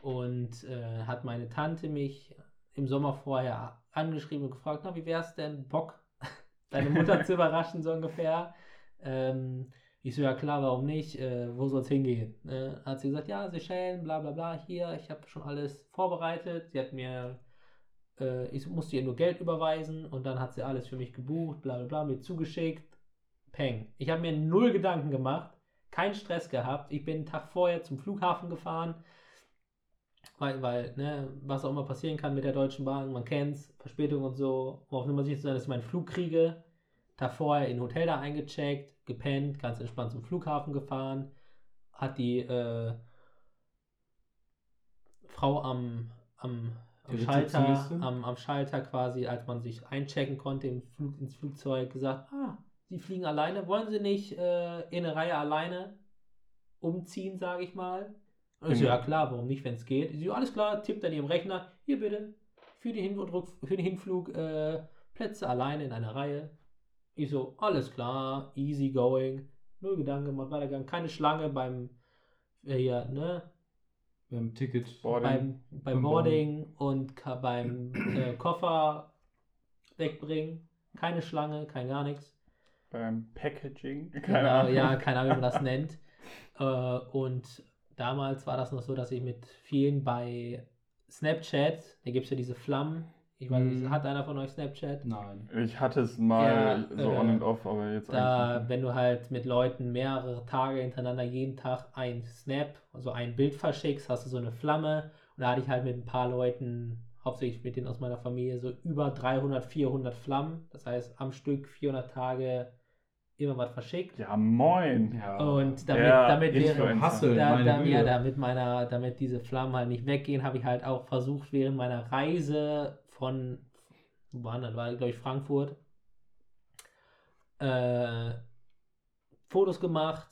und äh, hat meine Tante mich im Sommer vorher angeschrieben und gefragt, na, wie wär's denn, Bock, <laughs> deine Mutter zu überraschen, so ungefähr. Ähm, ich so, ja klar, warum nicht? Äh, wo soll's hingehen? Äh, hat sie gesagt, ja, Seychellen, bla bla bla, hier, ich habe schon alles vorbereitet. Sie hat mir, äh, ich musste ihr nur Geld überweisen und dann hat sie alles für mich gebucht, bla bla bla, mir zugeschickt. Peng. Ich habe mir null Gedanken gemacht. keinen Stress gehabt. Ich bin einen Tag vorher zum Flughafen gefahren, weil, weil ne, was auch immer passieren kann mit der Deutschen Bahn, man kennt's, Verspätung und so, um auf Nummer sicher zu sein, dass ich meinen Flug kriege. Tag vorher in ein Hotel da eingecheckt, gepennt, ganz entspannt zum Flughafen gefahren, hat die äh, Frau am, am, am Schalter, am, am Schalter quasi, als man sich einchecken konnte im Flug, ins Flugzeug, gesagt, ah, Sie fliegen alleine, wollen Sie nicht äh, in eine Reihe alleine umziehen, sage ich mal? Und ich so, Mhm. ja klar, warum nicht, wenn es geht? Ich so, alles klar, tippt an ihrem Rechner, hier bitte, für, die Hin und Rück für den Hinflug äh, Plätze alleine in einer Reihe. Ich so, alles klar, easy going, null Gedanken gemacht, weitergegangen, keine Schlange beim, äh, hier, ne, Beim Ticket. Boarding. beim, beim Boarding und beim äh, Koffer wegbringen. Keine Schlange, kein gar nichts. Beim Packaging. Keine Genau, Ahnung. ja, <laughs> keine Ahnung, wie man das nennt. Äh, und damals war das noch so, dass ich mit vielen bei Snapchat, da gibt es ja diese Flammen. Ich weiß nicht, Mhm. hat einer von euch Snapchat? Nein. Ich hatte es mal Ja, so äh, on and off, aber jetzt Da, eigentlich wenn du halt mit Leuten mehrere Tage hintereinander jeden Tag ein Snap, also ein Bild verschickst, hast du so eine Flamme. Und da hatte ich halt mit ein paar Leuten, hauptsächlich mit denen aus meiner Familie, so über 300, 400 Flammen. Das heißt, am Stück 400 Tage immer was verschickt. Ja, moin. Ja. Und damit, Der damit wäre. Hassel, da, meine da, ja, damit meiner, damit diese Flammen halt nicht weggehen, habe ich halt auch versucht, während meiner Reise von, wo waren das, war glaube ich Frankfurt, äh, Fotos gemacht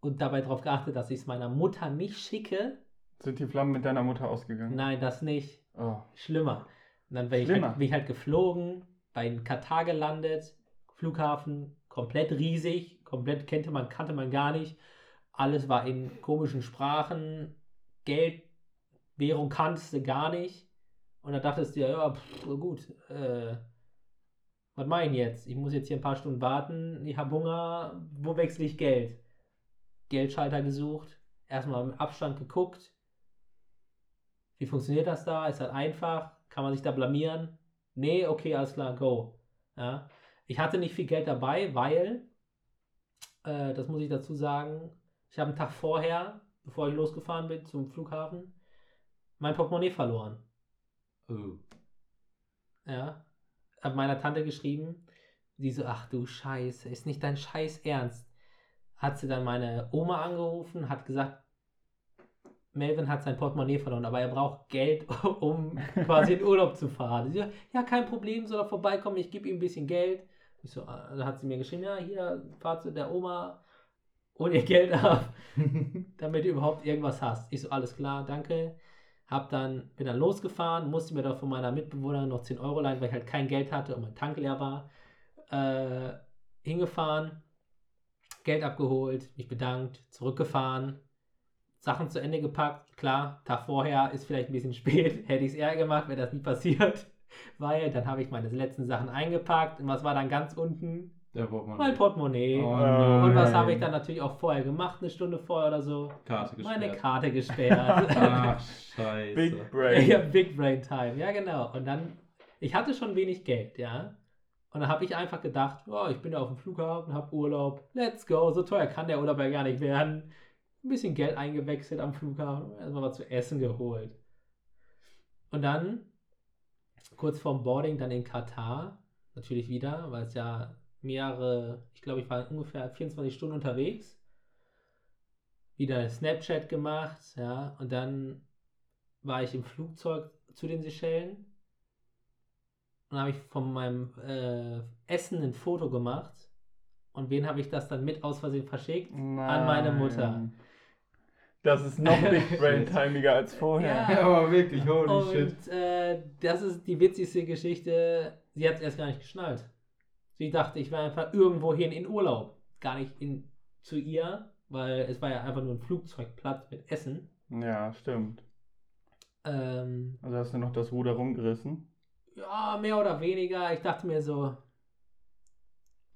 und dabei darauf geachtet, dass ich es meiner Mutter nicht schicke. Sind die Flammen mit deiner Mutter ausgegangen? Nein, das nicht. Oh. Schlimmer. Und dann bin ich, halt, bin ich halt geflogen, bei Katar gelandet, Flughafen komplett riesig, komplett kannte man, kannte man gar nicht. Alles war in komischen Sprachen, Geld, Währung kanntest du gar nicht. Und dann dachtest du dir, ja, pff, gut, äh, was mache ich jetzt? Ich muss jetzt hier ein paar Stunden warten, ich habe Hunger, wo wechsle ich Geld? Geldschalter gesucht, erstmal mit Abstand geguckt, wie funktioniert das da? Ist das einfach? Kann man sich da blamieren? Nee, okay, alles klar, go. Ja. Ich hatte nicht viel Geld dabei, weil, äh, das muss ich dazu sagen, ich habe einen Tag vorher, bevor ich losgefahren bin zum Flughafen, mein Portemonnaie verloren. Oh. Ja. Hab meiner Tante geschrieben, die so, ach du Scheiße, ist nicht dein Scheiß ernst. Hat sie dann meine Oma angerufen, hat gesagt, Melvin hat sein Portemonnaie verloren, aber er braucht Geld, <laughs> um quasi in Urlaub zu fahren. Sie so, ja, kein Problem, soll er vorbeikommen, ich gebe ihm ein bisschen Geld. Ich so, ah, dann hat sie mir geschrieben, ja, hier, fahr zu der Oma, hol ihr Geld ab, <laughs> damit du überhaupt irgendwas hast. Ich so, alles klar, danke. Hab dann, bin dann losgefahren, musste mir da von meiner Mitbewohnerin noch 10 Euro leihen, weil ich halt kein Geld hatte und mein Tank leer war. Äh, hingefahren, Geld abgeholt, mich bedankt, zurückgefahren, Sachen zu Ende gepackt. Klar, Tag vorher ist vielleicht ein bisschen spät, <laughs> hätte ich es eher gemacht, wäre das nie passiert. <laughs> Weil dann habe ich meine letzten Sachen eingepackt und was war dann ganz unten? Braucht man Mein Portemonnaie. Oh, und was habe ich dann natürlich auch vorher gemacht, eine Stunde vorher oder so? Karte gesperrt. Meine Karte gesperrt. <laughs> Ach, scheiße. Big Brain. ja, Big Brain Time, ja genau. Und dann, ich hatte schon wenig Geld, ja. Und dann habe ich einfach gedacht, oh, ich bin da auf dem Flughafen, habe Urlaub, let's go, so teuer kann der Urlaub ja gar nicht werden. Ein bisschen Geld eingewechselt am Flughafen, erstmal was zu essen geholt. Und dann, kurz vorm Boarding, dann in Katar, natürlich wieder, weil es ja mehrere, ich glaube, ich war ungefähr 24 Stunden unterwegs. Wieder Snapchat gemacht, ja, und dann war ich im Flugzeug zu den Seychellen und habe ich von meinem äh, Essen ein Foto gemacht. Und wen habe ich das dann mit aus Versehen verschickt? An meine Mutter. Das ist noch <laughs> Big Brain Timiger als vorher. Ja, <laughs> aber wirklich, holy shit. Und äh, das ist die witzigste Geschichte. Sie hat es erst gar nicht geschnallt. Sie dachte, ich war einfach irgendwohin in Urlaub. Gar nicht in, zu ihr, weil es war ja einfach nur ein Flugzeugplatz mit Essen. Ja, stimmt. Ähm, Also hast du noch das Ruder rumgerissen. ja, mehr oder weniger. Ich dachte mir so,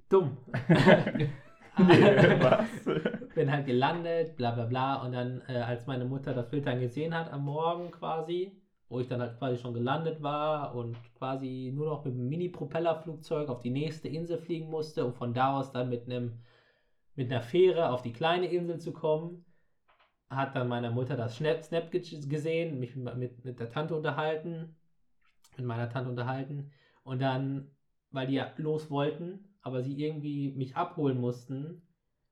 dumm. <laughs> <laughs> was? <laughs> bin halt gelandet, bla bla bla. Und dann, äh, als meine Mutter das Bild dann gesehen hat am Morgen quasi, wo ich dann halt quasi schon gelandet war und quasi nur noch mit einem Mini-Propellerflugzeug auf die nächste Insel fliegen musste und von da aus dann mit einem mit einer Fähre auf die kleine Insel zu kommen. Hat dann meiner Mutter das Snap, Snap gesehen, mich mit, mit der Tante unterhalten, mit meiner Tante unterhalten. Und dann, weil die ja los wollten, aber sie irgendwie mich abholen mussten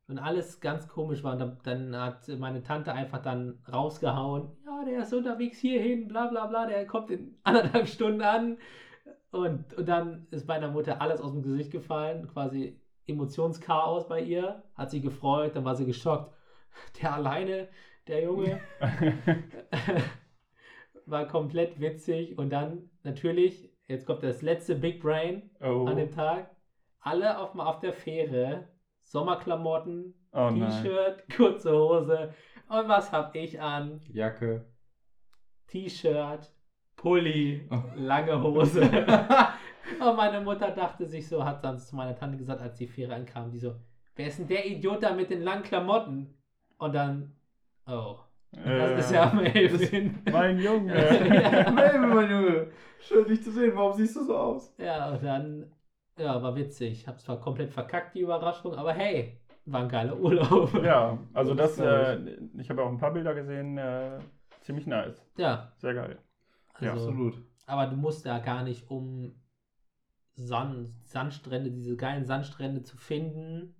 und alles ganz komisch war. Und dann, dann hat meine Tante einfach dann rausgehauen, ja, der ist unterwegs hierhin, bla bla bla, der kommt in <laughs> anderthalb Stunden an. Und, und dann ist meiner Mutter alles aus dem Gesicht gefallen, quasi Emotionschaos bei ihr, hat sie gefreut, dann war sie geschockt. <laughs> Der alleine, der Junge, <laughs> war komplett witzig und dann natürlich, jetzt kommt das letzte Big Brain Oh. an dem Tag, alle auf, auf der Fähre, Sommerklamotten, Oh. T-Shirt, kurze Hose und was hab ich an? Jacke. T-Shirt, Pulli, Oh. lange Hose. <laughs> und meine Mutter dachte sich so, hat dann zu meiner Tante gesagt, als die Fähre ankam, die so, wer ist denn der Idiot da mit den langen Klamotten? Und dann, oh, das ist ja Melvin. Äh, Mein Junge. <laughs> Melvin, mein Junge. Schön, dich zu sehen. Warum siehst du so aus? Ja, und dann, ja, war witzig. Hab zwar komplett verkackt, die Überraschung, aber hey, war ein geiler Urlaub. Ja, also das, Das äh, ich habe auch ein paar Bilder gesehen, äh, ziemlich nice. Ja, Sehr geil. Ja, also, Absolut. aber du musst da gar nicht, um Sand, Sandstrände, diese geilen Sandstrände zu finden,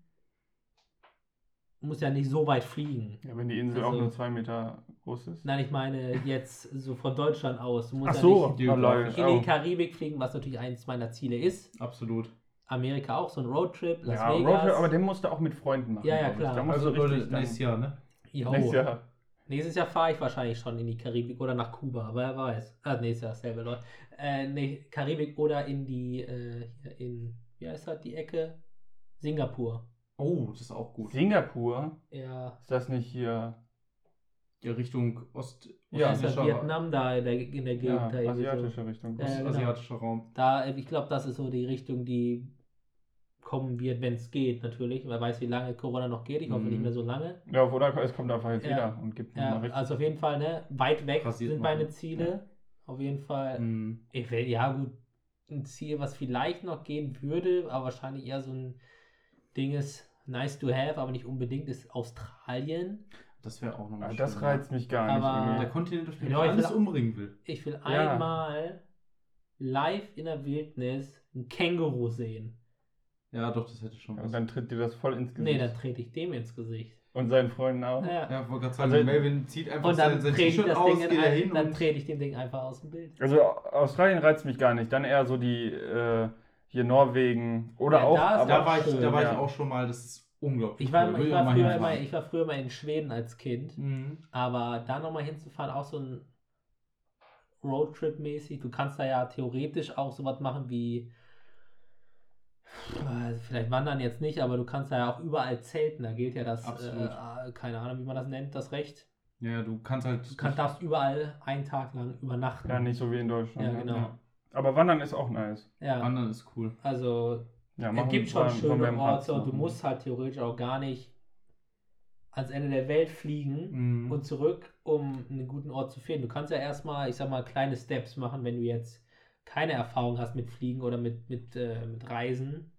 musst ja nicht so weit fliegen. Ja, wenn die Insel Also- auch nur zwei Meter groß ist. Nein, ich meine jetzt so von Deutschland aus. Du musst Ach ja so, nicht in Oh. die Karibik fliegen, was natürlich eins meiner Ziele ist. Absolut. Amerika auch, so ein Roadtrip, Las Ja, Vegas. Roadtrip, aber den musst du auch mit Freunden machen. Ja, ja, klar. Da musst Also, du richtig nächstes Jahr, ne? Jo. Nächstes Jahr. Nächstes Jahr fahre ich wahrscheinlich schon in die Karibik oder nach Kuba, wer weiß. Ah, nächstes Jahr dasselbe, Leute. Äh, nee, Karibik oder in die, äh, hier in, wie heißt das, die Ecke? Singapur. Oh, das ist auch gut. Singapur, Ja, ist das nicht hier? Ja, Richtung Ost Ja, ist Vietnam da in der, in der Gegend. Ja, da asiatische Richtung. Ja, genau. ostasiatischer Raum. Da, äh, ich glaube, das ist so die Richtung, die kommen wird, wenn es geht, natürlich. Wer weiß, wie lange Corona noch geht. Ich hoffe Mhm. nicht mehr so lange. Ja, oder es kommt einfach jetzt Ja. wieder und gibt Ja, also auf jeden Fall, ne, weit weg Passiert sind meine ne? Ziele. Auf jeden Fall. Mhm. Ich will, ja gut, ein Ziel, was vielleicht noch gehen würde, aber wahrscheinlich eher so ein Ding ist, nice to have, aber nicht unbedingt, ist Australien. Das wäre auch nochmal Ah, das reizt mich gar nicht. Aber-. Der Kontinent, ich alles will- umbringen will. Ich will Ja. einmal live in der Wildnis ein Känguru sehen. Ja, doch, das hätte schon was. und dann tritt dir das voll ins Nee, Gesicht. dann trete ich dem ins Gesicht. und seinen Freunden auch. Ja. ja, ich wollte gerade sagen, Also- Melvin zieht einfach Und dann sein, T-Shirt das aus, geht da ein, hin dann trete ich dem Ding einfach aus dem Bild. Also Australien reizt mich gar nicht. Dann eher so die äh, hier Norwegen oder Ja, auch. da aber Da war, ich, da war ja. ich auch schon mal, das ist unglaublich. Ich war, cool. Ich, war mal früher immer, ich war früher mal in Schweden als Kind, Mhm. aber da nochmal hinzufahren, auch so ein Roadtrip-mäßig. Du kannst da ja theoretisch auch sowas machen wie, äh, vielleicht wandern jetzt nicht, aber du kannst da ja auch überall zelten. Da gilt ja das, äh, keine Ahnung, wie man das nennt, das Recht. Ja, du kannst halt... Du kann, darfst überall einen Tag lang übernachten. Ja, nicht so wie in Deutschland. Ja, genau. Ja. Aber Wandern ist auch nice. Ja, Wandern ist cool. also Ja, es gibt schon schöne Orte und du musst halt theoretisch auch gar nicht ans Ende der Welt fliegen. Mhm. und zurück, um einen guten Ort zu finden. Du kannst ja erstmal, ich sag mal, kleine Steps machen, wenn du jetzt keine Erfahrung hast mit Fliegen oder mit, mit, äh, mit Reisen.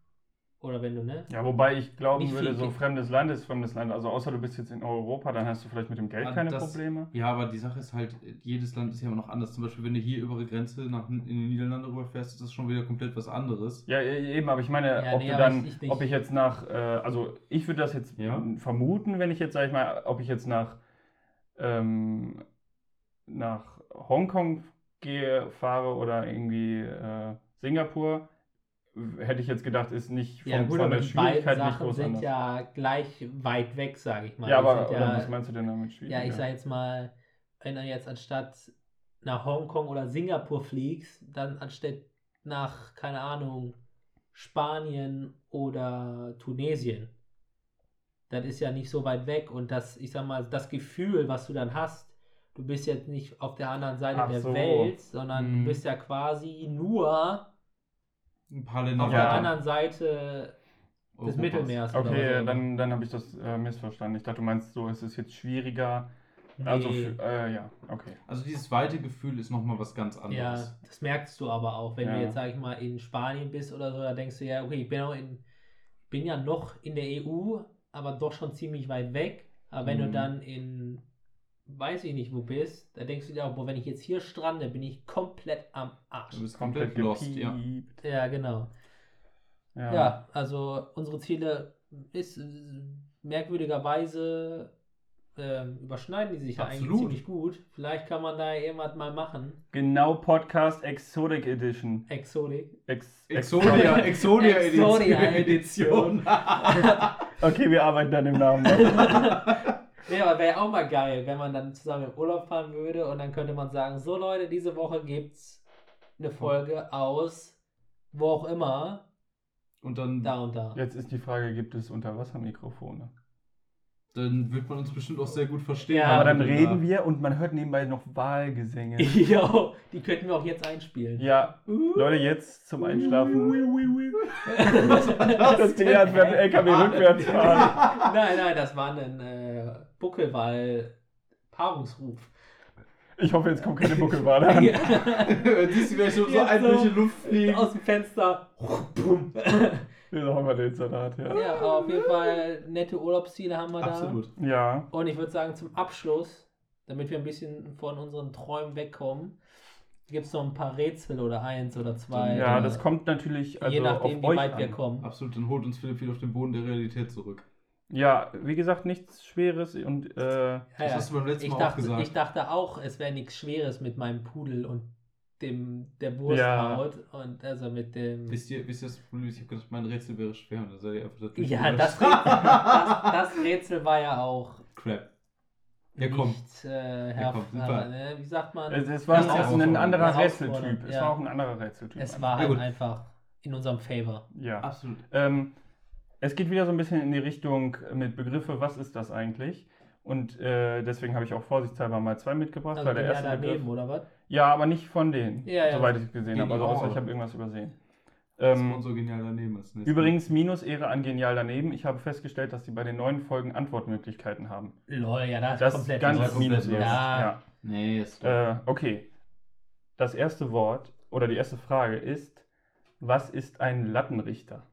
Oder wenn du, ne? Ja, wobei ich glauben Nicht würde, viel so fremdes Land ist fremdes Land. Also außer du bist jetzt in Europa, dann hast du vielleicht mit dem Geld Ah, keine das- Probleme. Ja, aber die Sache ist halt, jedes Land ist ja immer noch anders. Zum Beispiel, wenn du hier über die Grenze nach, in die Niederlande rüberfährst, ist das schon wieder komplett was anderes. Ja, e- eben, aber ich meine, Ja, ob nee, du aber dann, ich- ich nicht. ob ich jetzt nach, äh, also ich würde das jetzt Ja. vermuten, wenn ich jetzt, sag ich mal, ob ich jetzt nach, ähm, nach Hongkong gehe, fahre oder irgendwie äh, Singapur, hätte ich jetzt gedacht, ist nicht von, Ja, gut, von der Schwierigkeit nicht Sachen groß sind anders. ja gleich weit weg, sage ich mal. ja, aber ja, was meinst du denn damit schwierig? ja, ich sage jetzt mal, wenn du jetzt anstatt nach Hongkong oder Singapur fliegst, dann anstatt nach, keine Ahnung, Spanien oder Tunesien. Das ist ja nicht so weit weg und das, ich sag mal, das Gefühl, was du dann hast, du bist jetzt nicht auf der anderen Seite Ach der so. Welt, sondern Mhm. du bist ja quasi nur Ein paar Länder auf Ja. der weiter anderen Seite des Europas. Mittelmeers. oder Okay, so. dann, dann habe ich das äh, missverstanden. Ich dachte, du meinst so, es ist jetzt schwieriger. Also, Nee. für, äh, ja, okay. Also dieses weite Gefühl ist nochmal was ganz Ja, anderes. das merkst du aber auch, wenn Ja. du jetzt, sag ich mal, in Spanien bist oder so, da denkst du ja, okay, ich bin, auch in, bin ja noch in der EU, aber doch schon ziemlich weit weg. Aber wenn Mhm. du dann in, weiß ich nicht wo bist, da denkst du dir auch, boah, wenn ich jetzt hier strande, bin ich komplett am Arsch. Du bist komplett lost, ja. Ja, genau. Ja. Ja, also unsere Ziele ist äh, merkwürdigerweise ähm, überschneiden die sich ja eigentlich Absolut. ziemlich gut. Vielleicht kann man da irgendwas mal machen. Genau, Podcast Exotic Edition. Exotik. Ex Exodia, Exodia Exodia Edition. <laughs> Okay, wir arbeiten dann im Namen. <laughs> Ja, aber wäre auch mal geil, wenn man dann zusammen im Urlaub fahren würde und dann könnte man sagen, so Leute, diese Woche gibt's eine Folge aus wo auch immer, Und dann, da und da. Jetzt ist die Frage, gibt es Unterwassermikrofone? dann wird man uns bestimmt auch sehr gut verstehen. Ja, Aber dann reden wir und man hört nebenbei noch Wahlgesänge. <laughs> Jo, die könnten wir auch jetzt einspielen. Ja, Uh. Leute, jetzt zum Einschlafen. Was <laughs> war das? Das Ding hat beim LKW rückwärts <laughs> fahren. nein, nein, das war ein äh, Buckelwal-Paarungsruf. Ich hoffe, jetzt kommt keine <laughs> Buckelwale an. Ja. <laughs> Siehst du, wie so, so ein durch die Luft fliegen. Aus dem Fenster. Bumm. <laughs> Wir haben wir den Salat, ja. ja, aber auf jeden Fall nette Urlaubsziele haben wir da. Absolut. Ja, Und ich würde sagen, zum Abschluss, damit wir ein bisschen von unseren Träumen wegkommen, gibt es noch ein paar Rätsel oder eins oder zwei. ja, oder das kommt natürlich also je nachdem, auf wie euch weit wir an. kommen. Absolut, dann holt uns Philipp wieder auf den Boden der Realität zurück. Ja, wie gesagt, nichts Schweres und äh, Ja, Das hast du beim letzten ich, Mal auch dachte, gesagt. ich dachte auch, es wäre nichts Schweres mit meinem Pudel und dem der Wursthaut Ja. und also mit dem. Wisst ihr, wisst ihr das Problem? Ich habe gedacht, mein Rätsel wäre schwer und dann seid ihr einfach da Ja, das Rätsel, das, das Rätsel war ja auch Crap. Ja, komm. nicht äh, Ja, komm, super. ne, wie sagt man? es, es war ein anderer Rätseltyp. Es war auch ein anderer Rätseltyp. es war halt einfach in unserem Favor. Ja. Absolut. Ähm, es geht wieder so ein bisschen in die Richtung mit Begriffe, was ist das eigentlich? Und äh, deswegen habe ich auch vorsichtshalber mal zwei mitgebracht. Also weil der ja erste daneben, Begriff, oder was? ja, aber nicht von denen, Ja, ja. soweit ich es gesehen habe. Also außer ich habe irgendwas übersehen. Das Ähm, Sponsor genial daneben ist. übrigens, Minus Ehre an Genial daneben. Ich habe festgestellt, dass sie bei den neuen Folgen Antwortmöglichkeiten haben. Lol, ja, das, Das ist komplett ganz lost. Minus Ehre. lost. Ja. Nee, ist Äh, okay. Das erste Wort oder die erste Frage ist: Was ist ein Lattenrichter?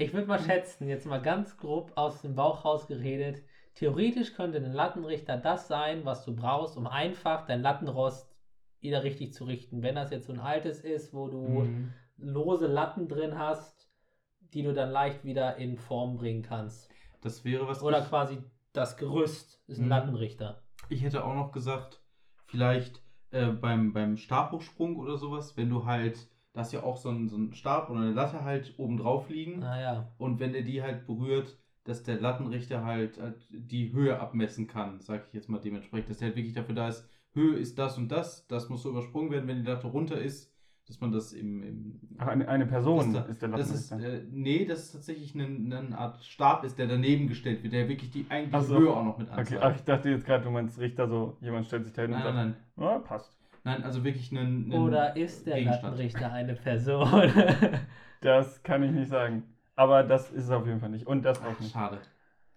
Ich würde mal schätzen, jetzt mal ganz grob aus dem Bauch rausgeredet, theoretisch könnte ein Lattenrichter das sein, was du brauchst, um einfach dein Lattenrost wieder richtig zu richten. Wenn das jetzt so ein altes ist, wo du Mhm. lose Latten drin hast, die du dann leicht wieder in Form bringen kannst. Das wäre was. Oder ich, quasi das Gerüst ist ein Mhm. Lattenrichter. ich hätte auch noch gesagt, vielleicht äh, beim, beim Stabhochsprung oder sowas, wenn du halt, da hast ja auch so einen, so einen Stab oder eine Latte halt oben drauf liegen. Naja, Und wenn der die halt berührt, dass der Lattenrichter halt, halt die Höhe abmessen kann, sag ich jetzt mal dementsprechend. Dass der halt wirklich dafür da ist, Höhe ist das und das, das muss so übersprungen werden, wenn die Latte runter ist, dass man das im. im Ach, eine, eine Person das, ist der das ist, Lattenrichter. äh, Nee, das ist tatsächlich eine, eine Art Stab ist, der daneben gestellt wird, der wirklich die eigentliche so. Höhe auch noch mit okay, anzeigt. ach, ich dachte jetzt gerade, du meinst Richter so, jemand stellt sich da hin und sagt, nein, nein. Ja, passt. Nein, also wirklich einen. einen oder ist der. Lattenrichter eine Person? <laughs> Das kann ich nicht sagen. Aber das ist es auf jeden Fall nicht. Und das auch Ach, nicht. schade.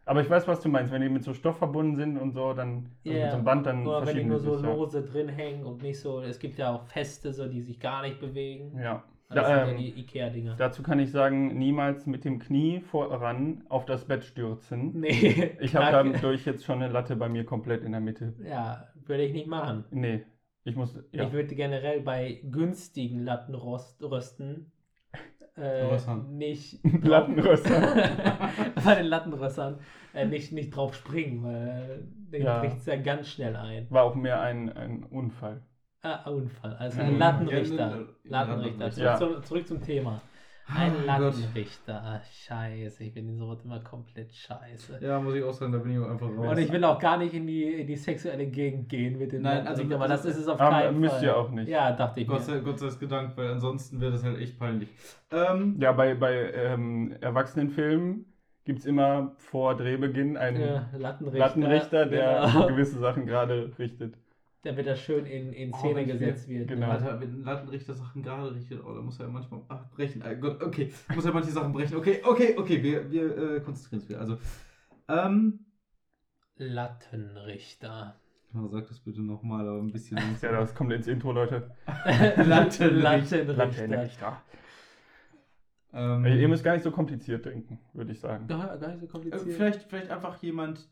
Aber ich weiß, was du meinst. Wenn die mit so Stoff verbunden sind und so, dann also Ja. mit so einem Band, dann Oder wenn die nur so sich. Ja. lose drin hängen und nicht so, es gibt ja auch feste, so die sich gar nicht bewegen. ja. Das Da, sind ja ähm, die Ikea-Dinger. dazu kann ich sagen, niemals mit dem Knie voran auf das Bett stürzen. Nee. Ich habe dadurch jetzt schon eine Latte bei mir komplett in der Mitte. Ja, würde ich nicht machen. Nee, ich muss. Ja. Ich würde generell bei günstigen Lattenrösten äh, Rössern. nicht <laughs> Lattenröster. <laughs> bei den Lattenrössern äh, nicht, nicht drauf springen, weil den Ja. bricht es ja ganz schnell ein. War auch mehr ein, ein Unfall. Ah, Unfall. Also ein Lattenrichter. Ja, ne, Lattenrichter. Zurück, Ja. zum, zurück zum Thema. Ein Gott. Lattenrichter. Ah, scheiße, ich bin in sowas immer komplett scheiße. Ja, muss ich auch sagen, da bin ich auch einfach raus. Und ich will auch gar nicht in die, in die sexuelle Gegend gehen mit dem Nein, Lattenrichter, also- aber das ist es auf keinen müsst Fall. ihr auch nicht. Ja, dachte ich Gott mir. sei, Gott sei Dank, weil ansonsten wäre das halt echt peinlich. Ähm, Ja, bei, bei ähm, Erwachsenenfilmen gibt es immer vor Drehbeginn einen Ja, Lattenrichter. Lattenrichter, der genau. gewisse Sachen gerade richtet. Damit das schön in, in Oh, Szene ich gesetzt wird. genau. Ne? Alter, wenn ein Lattenrichter Sachen gerade richtet, oh, da muss er ja manchmal ach, brechen. Ah, Gott, okay, muss er manche Sachen brechen. Okay, okay, okay, wir, wir äh, konzentrieren uns wieder. Also, ähm, Lattenrichter. oh, sag das bitte nochmal, aber ein bisschen <laughs> Ja, das kommt ins Intro, Leute. <laughs> Lattenrichter. Lattenrichter. Lattenrichter. Ähm, Ihr müsst gar nicht so kompliziert denken, würde ich sagen. Ja, gar nicht so äh, kompliziert. vielleicht, vielleicht einfach jemand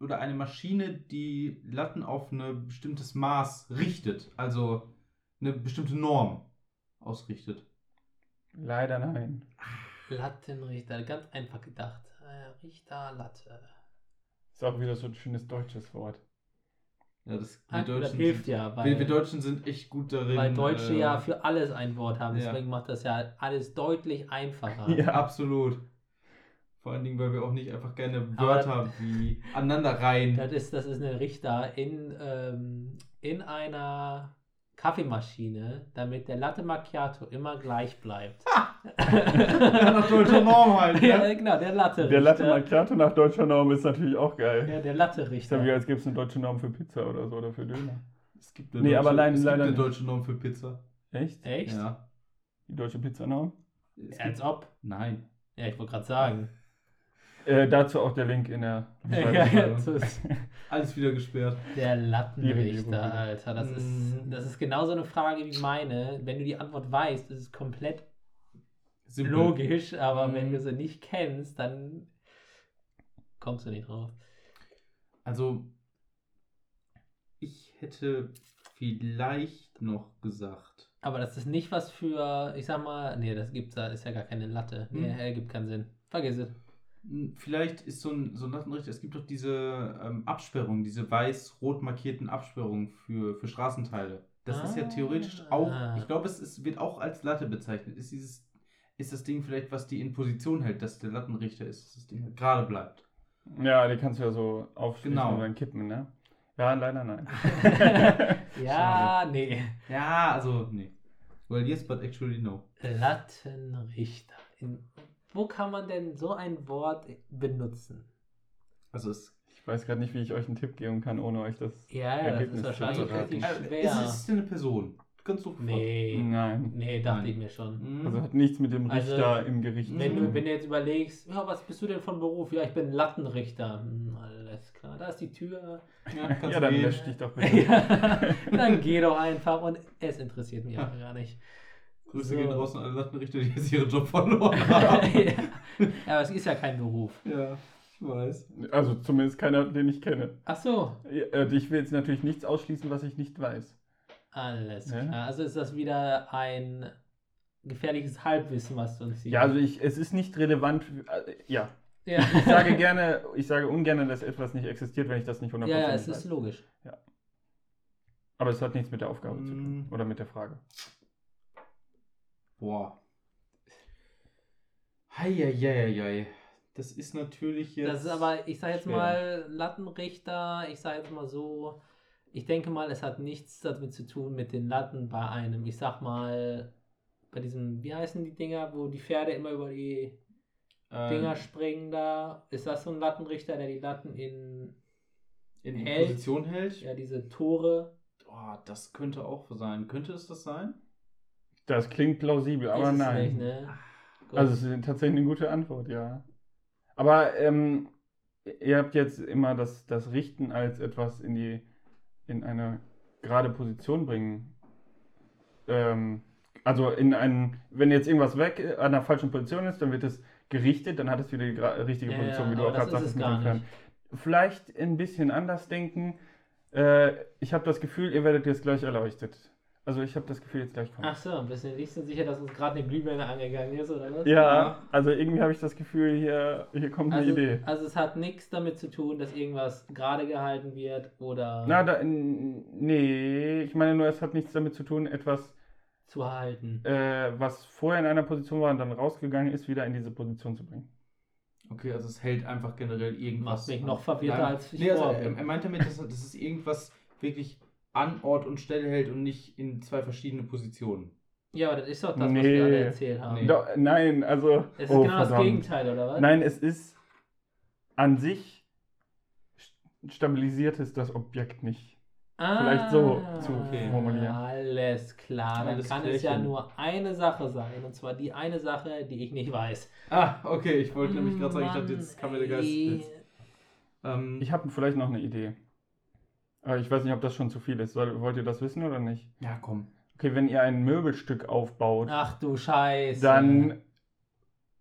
oder eine Maschine, die Latten auf ein bestimmtes Maß richtet. Also eine bestimmte Norm ausrichtet. Leider nein. Lattenrichter, ganz einfach gedacht. Äh, Richter, Latte. Ist auch wieder so ein schönes deutsches Wort. Ja, das, wir, das Deutschen hilft sind, ja, wir, weil, wir Deutschen sind echt gut darin. weil Deutsche äh, ja für alles ein Wort haben. ja. Deswegen macht das ja alles deutlich einfacher. <laughs> Ja. Absolut. Vor allen Dingen, weil wir auch nicht einfach gerne Aber- Wörter wie aneinanderreihen. Das ist, das ist ein Richter in, ähm, in einer Kaffeemaschine, damit der Latte Macchiato immer gleich bleibt. <laughs> Ja, nach deutscher Norm halt. ja, Ne? genau, der Latte Der Latte Macchiato nach deutscher Norm ist natürlich auch geil. Ja, der Latte Ist ja wie Richter. als gäbe es eine deutsche Norm für Pizza oder so oder für Döner. Es gibt eine Nee, deutsche, aber leider- es gibt leider eine deutsche Norm für Pizza. Echt? Echt? Ja. Die deutsche Pizzanorm? Als ob. nein. Ja, ich wollte gerade sagen. Äh, dazu auch der Link in der <laughs> Ja, Alles wieder gesperrt. der Lattenrichter. Alter. Das ist, Mm. das ist genauso eine Frage wie meine. Wenn du die Antwort weißt, ist es komplett Simpel. logisch, aber Mhm. wenn du sie nicht kennst, dann kommst du nicht drauf. Also, ich hätte vielleicht noch gesagt. Aber das ist nicht was für, ich sag mal, nee, das gibt's da, ist ja gar keine Latte. Nee, Hm. ergibt keinen Sinn. Vergiss es. Vielleicht ist so ein, so ein Lattenrichter, es gibt doch diese ähm, Absperrungen, diese weiß-rot markierten Absperrungen für, für Straßenteile. Das ist ja Ah. theoretisch auch, ich glaube, es ist, wird auch als Latte bezeichnet. Ist dieses, ist das Ding vielleicht, was die in Position hält, dass der Lattenrichter ist, dass das Ding halt gerade bleibt. Ja, die kannst du ja so aufschließen Genau. und dann kippen, ne? Ja, leider nein. <laughs> ja, nee. Ja, also, nee. Well, yes, but actually no. Lattenrichter. In, wo kann man denn so ein Wort benutzen? Also es, Ich weiß gerade nicht, wie ich euch einen Tipp geben kann, ohne euch das. Ja, ja, das Ergebnis ist zu wahrscheinlich verraten. relativ äh, schwer. ist, ist es eine Person? Ganz sofort. nee, Nein. nee, dachte Nein. ich mir schon. Mhm. Also hat nichts mit dem Also, Richter im Gericht Wenn zu du, tun. wenn du jetzt überlegst, ja, was bist du denn von Beruf? Ja, ich bin Lattenrichter. Hm, alles klar, da ist die Tür. ja, <laughs> Ja, dann gehen. lösch dich doch <laughs> bitte. ja, dann geh doch einfach und es interessiert mich auch gar nicht. Grüße So. gehen raus an alle Lattenrichter, die jetzt ihren Job verloren haben. <laughs> ja. aber es ist ja kein Beruf. ja, ich weiß. Also zumindest keiner, den ich kenne. Ach so, Ja, äh, Ich will jetzt natürlich nichts ausschließen, was ich nicht weiß. alles Ja. klar. Also ist das wieder ein gefährliches Halbwissen, was du uns hier. Ja, also ich, es ist nicht relevant. äh, Ja, ja. ich sage gerne, ich sage ungern, dass etwas nicht existiert, wenn ich das nicht 100% ja, ja, es weiß. ist logisch. Aber es hat nichts mit der Aufgabe zu Mm. tun oder mit der Frage. Boah. Heieieiei. Das ist natürlich jetzt. Das ist aber, ich sage jetzt schwer. mal, Lattenrichter, ich sage jetzt mal so, ich denke mal, es hat nichts damit zu tun mit den Latten bei einem, ich sag mal, bei diesem, wie heißen die Dinger, wo die Pferde immer über die äh, Dinger springen da. Ist das so ein Lattenrichter, der die Latten in, in hält. Position hält. ja, diese Tore. Oh, das könnte auch sein. Könnte es das sein? Das klingt plausibel, aber ist es nein. Nicht, ne? Also es ist tatsächlich eine gute Antwort, ja. Aber ähm, ihr habt jetzt immer das, das Richten als etwas in die in eine gerade Position bringen. Ähm, also in einen, wenn jetzt irgendwas weg äh, an der falschen Position ist, dann wird es gerichtet, dann hat es wieder die richtige Ja, Position, ja, wie du auch gerade mit. Fern. Vielleicht ein bisschen anders denken. Äh, ich habe das Gefühl, ihr werdet jetzt gleich erleuchtet. Also ich habe das Gefühl, jetzt gleich kommt. Ach so, ein bisschen nicht so sicher, dass uns gerade eine Glühbirne angegangen ist, oder was? Ja, also irgendwie habe ich das Gefühl, hier, hier kommt eine Also, Idee. also es hat nichts damit zu tun, dass irgendwas gerade gehalten wird oder Na, da, nee, ich meine nur, es hat nichts damit zu tun, etwas, zu halten. äh, was vorher in einer Position war und dann rausgegangen ist, wieder in diese Position zu bringen. Okay, also es hält einfach generell irgendwas. Macht mich noch verwirrter, als ich nee, also, vorher er, bin. er meinte damit, dass, dass es irgendwas wirklich an Ort und Stelle hält und nicht in zwei verschiedene Positionen. Ja, aber das ist doch das, was Nee. wir alle erzählt haben. Nee. Doch, nein, also. Es ist oh, genau das verdammt. Gegenteil, oder was? Nein, es ist an sich st- stabilisiert ist das Objekt nicht. vielleicht so zu formulieren. Alles klar, dann Alles kann es ja nur eine Sache sein. Und zwar die eine Sache, die ich nicht weiß. Ah, okay, ich wollte nämlich gerade sagen, ich dachte, jetzt kam mir der Geist. Jetzt. Ähm, Ich habe vielleicht noch eine Idee. Ich weiß nicht, ob das schon zu viel ist. Wollt ihr das wissen oder nicht? ja, komm. Okay, wenn ihr ein Möbelstück aufbaut, Ach du Scheiße. dann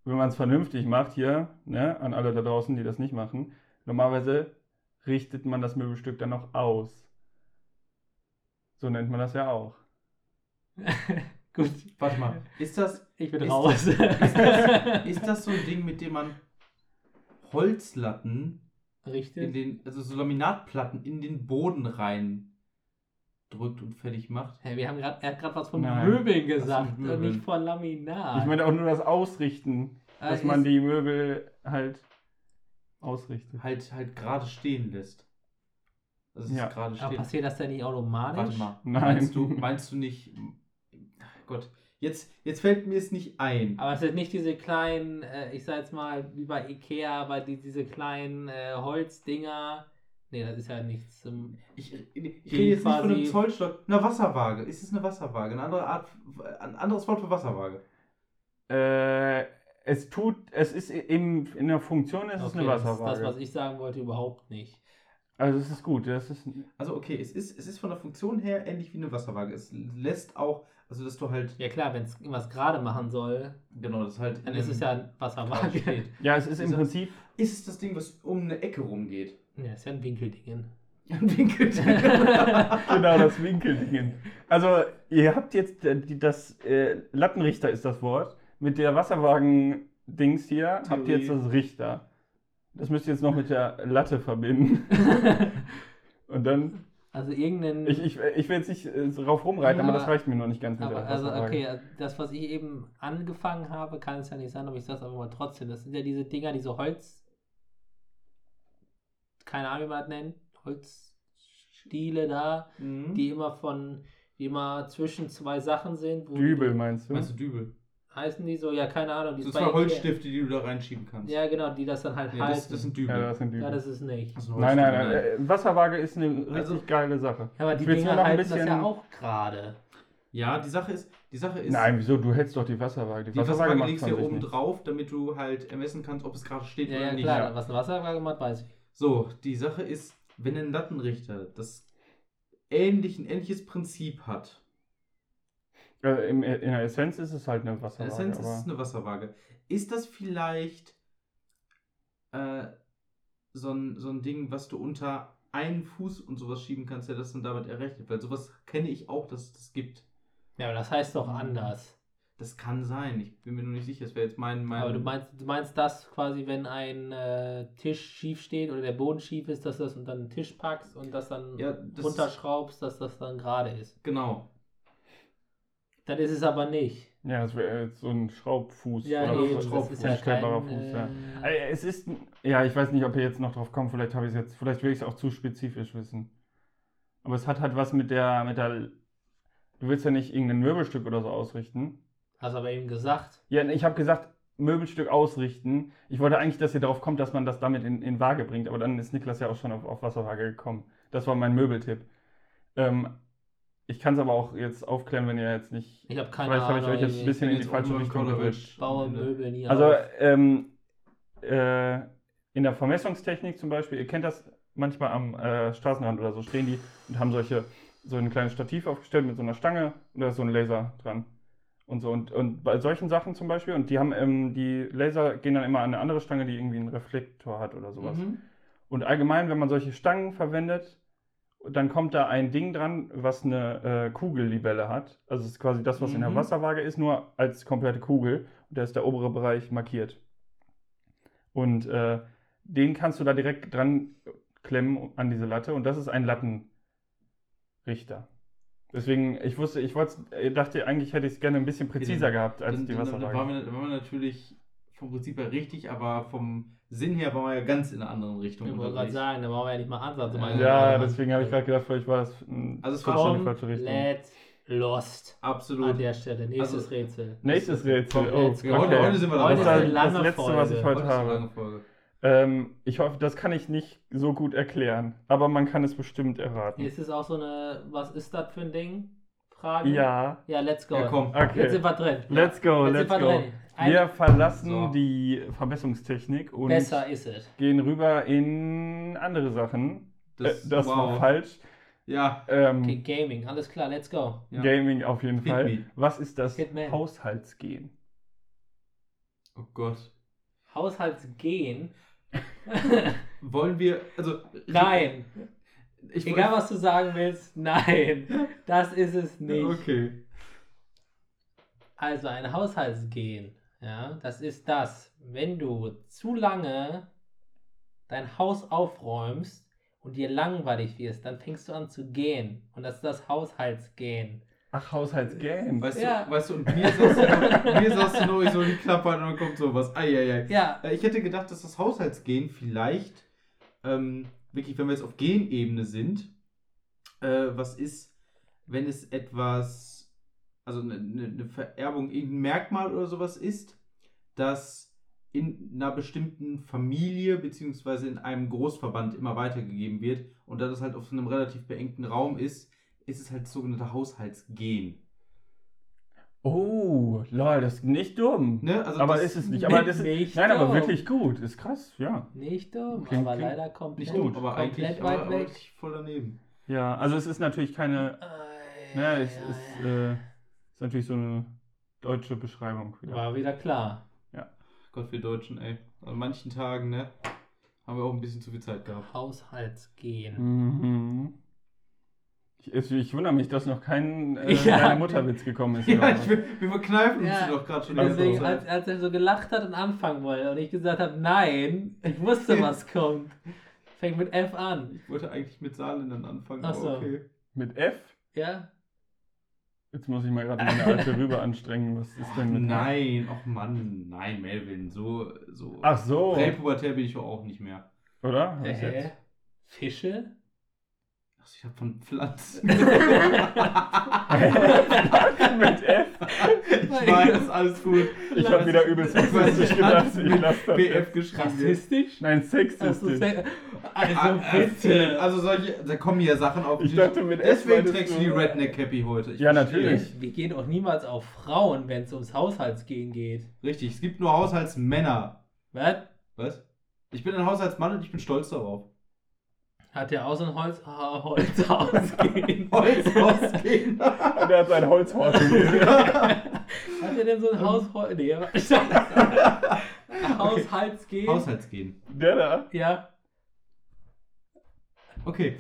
wenn man es vernünftig macht hier, ne, an alle da draußen, die das nicht machen, normalerweise richtet man das Möbelstück dann noch aus. So nennt man das ja auch. <laughs> Gut. Warte mal, ist das, Ich bin Ist raus. ist das, ist das so ein Ding, mit dem man Holzlatten in Richtig? den, also so Laminatplatten in den Boden rein drückt und fertig macht? Hey, wir haben grad, er hat gerade was von Nein. Möbeln gesagt und Möbeln? nicht von Laminat. Ich meine auch nur das Ausrichten, Ah, dass man ist- die Möbel halt ausrichtet. Halt, halt gerade stehen lässt. Also es Ja. ist gerade Aber stehen. passiert das denn nicht automatisch? Warte mal. Nein. Meinst du, meinst du nicht. <laughs> Gott, jetzt, jetzt fällt mir es nicht ein. Aber es sind nicht diese kleinen, äh, ich sag jetzt mal, wie bei Ikea, aber die, diese kleinen äh, Holzdinger. Nee, das ist ja nichts zum. Ich, ich, rede jetzt nicht von einem Zollstock. Eine Wasserwaage. Ist es eine Wasserwaage? Eine andere Art. Ein anderes Wort für Wasserwaage. Äh, es tut, es ist im, in der Funktion, es ist eine das ist Wasserwaage. das, was ich sagen wollte, überhaupt nicht. also es ist gut, das ist Also okay, es ist, es ist von der Funktion her ähnlich wie eine Wasserwaage. Es lässt auch, also dass du halt, Ja klar, wenn es irgendwas gerade machen soll, genau, das halt. dann ist es ja ein Quadrat Wasserwaage. steht. ja, es ist im Prinzip Ist es das Ding, was um eine Ecke rumgeht? Ja, ist ja ein Winkeldingen. Ein Winkel. <laughs> genau das Winkeldingen. Also ihr habt jetzt äh, das äh, Lattenrichter ist das Wort. Mit der Wasserwagen-Dings hier habt ihr jetzt Theorie. das Richter. Das müsst ihr jetzt noch mit der Latte verbinden. <laughs> Und dann, Also irgendein. ich, ich, ich will jetzt nicht äh, drauf rumreiten, aber Ja, das reicht mir noch nicht ganz mit aber, also, okay, also das, was ich eben angefangen habe, kann es ja nicht sein, aber ich sage es aber mal trotzdem. Das sind ja diese Dinger, diese Holz. Keine Ahnung, wie man das nennt. Holzstiele da, Mhm. die immer von. die immer zwischen zwei Sachen sind. Wo Dübel die, meinst du? Meinst du Dübel? Heißen die so? Ja, keine Ahnung. Die bei zwei Ikea- Holzstifte, die du da reinschieben kannst. Ja, genau, die das dann halt Nee, halten. das, das sind Dübel. ja, das sind Dübel. ja, das ist nicht. Das sind nein, nein, Holzstifte, nein. äh, Wasserwaage ist eine richtig Also- geile Sache. Ja, aber die Dinger nur noch ein halten das ja bisschen- auch gerade. Ja, die Sache ist, die Sache ist, Nein, wieso? Du hältst doch die Wasserwaage. Die, die Wasserwaage macht legst du ja sich oben nichts. drauf, damit du halt ermessen kannst, ob es gerade steht Ja, oder ja, nicht. klar. ja. Was eine Wasserwaage macht, weiß ich. So, die Sache ist, wenn ein Lattenrichter das ähnlich, ein ähnliches Prinzip hat, Äh, im, in der Essenz ist es halt eine in Wasserwaage. Essenz ist aber es eine Wasserwaage. Ist das vielleicht äh, so, ein, so ein Ding, was du unter einen Fuß und sowas schieben kannst, der das dann damit errechnet? Weil sowas kenne ich auch, dass es das gibt. Ja, aber das heißt doch anders. Das kann sein. Ich bin mir nur nicht sicher. Das wäre jetzt mein. mein Aber du meinst, du meinst das quasi, wenn ein äh, Tisch schief steht oder der Boden schief ist, dass du das unter den Tisch packst und das dann ja, das runterschraubst, dass das dann gerade ist. Genau. Dann ist es aber nicht. Ja, das wäre jetzt so ein Schraubfuß. Ja, oder eben, so Schraubfuß, ist ja kein, Fuß, ja. äh, Äh, Es ist, ja, ich weiß nicht, ob ihr jetzt noch drauf kommt, vielleicht habe ich es jetzt, vielleicht will ich es auch zu spezifisch wissen. Aber es hat halt was mit der, mit der, du willst ja nicht irgendein Möbelstück oder so ausrichten. Hast aber eben gesagt. Ja, ich habe gesagt, Möbelstück ausrichten. Ich wollte eigentlich, dass ihr darauf kommt, dass man das damit in, in Waage bringt, aber dann ist Niklas ja auch schon auf, auf Wasserwaage gekommen. Das war mein Möbeltipp. Ähm, ich kann es aber auch jetzt aufklären, wenn ihr jetzt nicht. Ich habe keine Vielleicht habe ich euch jetzt ein bisschen in die falsche Richtung baue Möbel nie Also ähm, äh, in der Vermessungstechnik zum Beispiel, ihr kennt das manchmal am äh, Straßenrand oder so, stehen die und haben solche, so ein kleines Stativ aufgestellt mit so einer Stange und da ist so ein Laser dran. Und so, und, und bei solchen Sachen zum Beispiel, und die haben, ähm, die Laser gehen dann immer an eine andere Stange, die irgendwie einen Reflektor hat oder sowas. Mhm. Und allgemein, wenn man solche Stangen verwendet, dann kommt da ein Ding dran, was eine äh, Kugellibelle hat. Also es ist quasi das, was in der Mhm. Wasserwaage ist, nur als komplette Kugel. Und da ist der obere Bereich markiert. Und äh, den kannst du da direkt dran klemmen an diese Latte. Und das ist ein Lattenrichter. Deswegen, ich wusste, ich wollte, ich dachte eigentlich hätte ich es gerne ein bisschen präziser dann- gehabt als Dann, die dann, dann, Wasserwaage. waren wir, waren wir natürlich vom Prinzip her richtig, aber vom Sinn her waren wir ja ganz in einer anderen Richtung. Ich wollte gerade sagen, da waren wir ja nicht mal Ansatz. ja, deswegen habe ich gerade gedacht, vielleicht war ein Also es war schon falsche Richtung. Lost Absolut. an der Stelle. Nächstes Also- Rätsel. Nächstes Rätsel. Oh. Ja, heute, okay. heute sind wir Heute das ist eine das letzte, Folge. was ich heute Heute eine habe. Ähm, ich hoffe, das kann ich nicht so gut erklären, aber man kann es bestimmt erraten. Ist es auch so eine, was ist das für ein Ding? Frage? Ja, Ja, let's go. Ja, komm. okay. Jetzt sind wir drin. Let's go, Jetzt let's sind wir go. drin. Wir verlassen So. die Vermessungstechnik und Besser ist es. gehen rüber in andere Sachen. Das, äh, das war wow. falsch. Ja, Ähm, Okay, Gaming, alles klar, let's go. ja. Gaming auf jeden Hit Fall. me. Was ist das Hitman. Haushaltsgehen? Oh Gott. Haushaltsgehen. <laughs> Wollen wir, also. <laughs> Nein. Ich Egal, was du sagen willst, nein. Das ist es nicht. Okay. Also ein Haushaltsgehen, ja, das ist das, wenn du zu lange dein Haus aufräumst und dir langweilig wirst, dann fängst du an zu gehen. Und das ist das Haushaltsgehen. Ach, Haushaltsgame. Weißt Ja. du, weißt du, und mir sagst du ich soll nicht klappern und dann kommt sowas. Eieiei. Ja, Äh, Ich hätte gedacht, dass das Haushaltsgehen vielleicht, ähm, wirklich, wenn wir jetzt auf Genebene sind, äh, was ist, wenn es etwas, also eine, eine eine Vererbung, irgendein Merkmal oder sowas ist, das in einer bestimmten Familie beziehungsweise in einem Großverband immer weitergegeben wird und da das halt auf so einem relativ beengten Raum ist, ist es halt das sogenannte Haushaltsgen. Oh, lol, das ist nicht dumm. Ne? Also aber das- ist es nicht. Aber <laughs> das ist, Nicht nein, aber dumm. wirklich gut. Ist krass, ja. nicht dumm, Klingt- aber klingt leider komplett, Nicht gut, aber komplett eigentlich weit aber, aber weg. richtig voll daneben. Ja, also es ist natürlich keine. Äh, Ne, es ist, äh, ist natürlich so eine deutsche Beschreibung. wieder. War wieder klar. Gott, wir Deutschen, ey. An manchen Tagen, ne, haben wir auch ein bisschen zu viel Zeit gehabt. Haushaltsgehen. Mhm. Ich, ich, ich wundere mich, dass noch kein äh, Ja. Mutterwitz gekommen ist. <laughs> Ja, ich, wir verkneifen uns Ja, doch gerade schon Deswegen, als, als er so gelacht hat und anfangen wollte und ich gesagt habe, nein, ich wusste, was kommt. Fängt mit F an. Ich wollte eigentlich mit Saarländern anfangen, Ach so. okay. Mit F? Ja? Jetzt muss ich mal gerade meine alte Rübe anstrengen. Was ist denn mit nein, ach Mann, nein, Melvin, so, so. Ach so. Präpubertär bin ich auch nicht mehr. Oder? Was jetzt? Fische? Ach, ich hab von <laughs> Pflanzen. mit F? ich weiß, alles gut. Ich habe wieder übelst sexistisch gedacht. Ich lasse das. BF geschrieben. Rassistisch? Nein, sexistisch. se- also ah, bitte. Also solche, da kommen hier Sachen auf. Ich dachte, mit Deswegen trägst du die Redneck Cappy heute. Ich Ja, natürlich. Wir gehen auch niemals auf Frauen, wenn es ums Haushaltsgehen geht. Richtig, es gibt nur Haushaltsmänner. Was? Was? Ich bin ein Haushaltsmann und ich bin stolz darauf. Hat der auch so ein Holz, ah, Holzhausgehen? <laughs> Holz ausgehen. <laughs> Und er hat sein Holzhorst gegeben. <laughs> Hat er denn so ein Haus... Nee, Haushaltsgehen? Haushaltsgehen. Der da? Ja. Okay.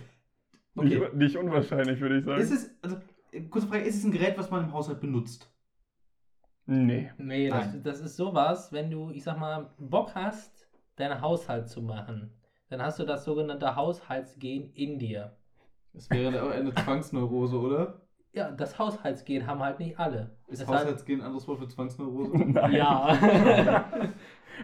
okay. Nicht, nicht unwahrscheinlich, würde ich sagen. Ist es, also, äh, kurze Frage, ist es ein Gerät, was man im Haushalt benutzt? nee. Nee, das, Nein. das ist sowas, wenn du, ich sag mal, Bock hast, deinen Haushalt zu machen, dann hast du das sogenannte Haushaltsgen in dir. Das wäre auch eine Zwangsneurose, oder? Ja, das Haushaltsgen haben halt nicht alle. Ist Das Haushaltsgehen ein anderes Wort für Zwangsneurose? <laughs> Nein. Ja. <laughs>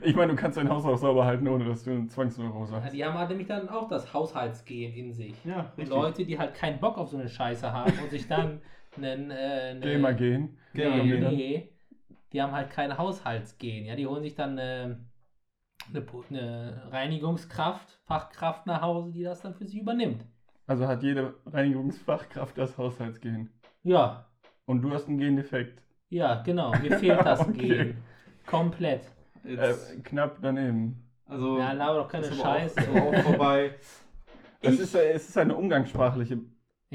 Ich meine, du kannst dein Haus auch sauber halten, ohne dass du eine Zwangsneurose hast. die haben halt nämlich dann auch das Haushaltsgen in sich. Ja, Und richtig. Leute, die halt keinen Bock auf so eine Scheiße haben und sich dann <laughs> einen. Äh, eine- Gamer gehen. Gamer Nee, gehen. nee, die haben halt kein Haushaltsgen. Ja, die holen sich dann eine, eine, eine Reinigungskraft, Fachkraft nach Hause, die das dann für sie übernimmt. Also hat jede Reinigungsfachkraft das Haushaltsgehen. Ja, Und du hast einen Gendefekt. ja, genau. Mir fehlt das <laughs> Okay. Gen. Komplett. Äh, knapp daneben. also, Ja, laber doch keine auch- Scheiße. ist aber auch vorbei. Das Ich- ist, es ist eine umgangssprachliche.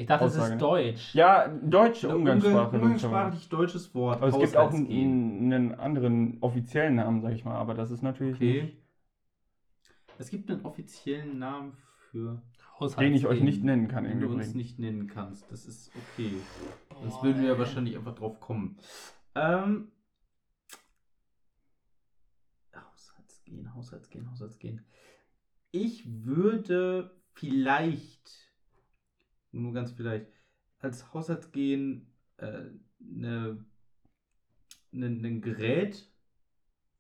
Ich dachte, das Aussage. ist Deutsch. Ja, deutsche Eine Umgangssprache. Umgangssprachlich deutsches Wort. Aber es gibt auch einen, einen anderen offiziellen Namen, sag ich mal. Aber das ist natürlich Okay. Es gibt einen offiziellen Namen für, nicht, den ich euch nicht nennen kann den im du uns nicht nennen kannst. Das ist okay. Sonst Boah, würden wir ja wahrscheinlich einfach drauf kommen. Ähm, Haushaltsgehen, Haushaltsgehen, Haushaltsgehen. Ich würde vielleicht, nur ganz vielleicht, als Haushaltsgehen äh, ne, ne, ein Gerät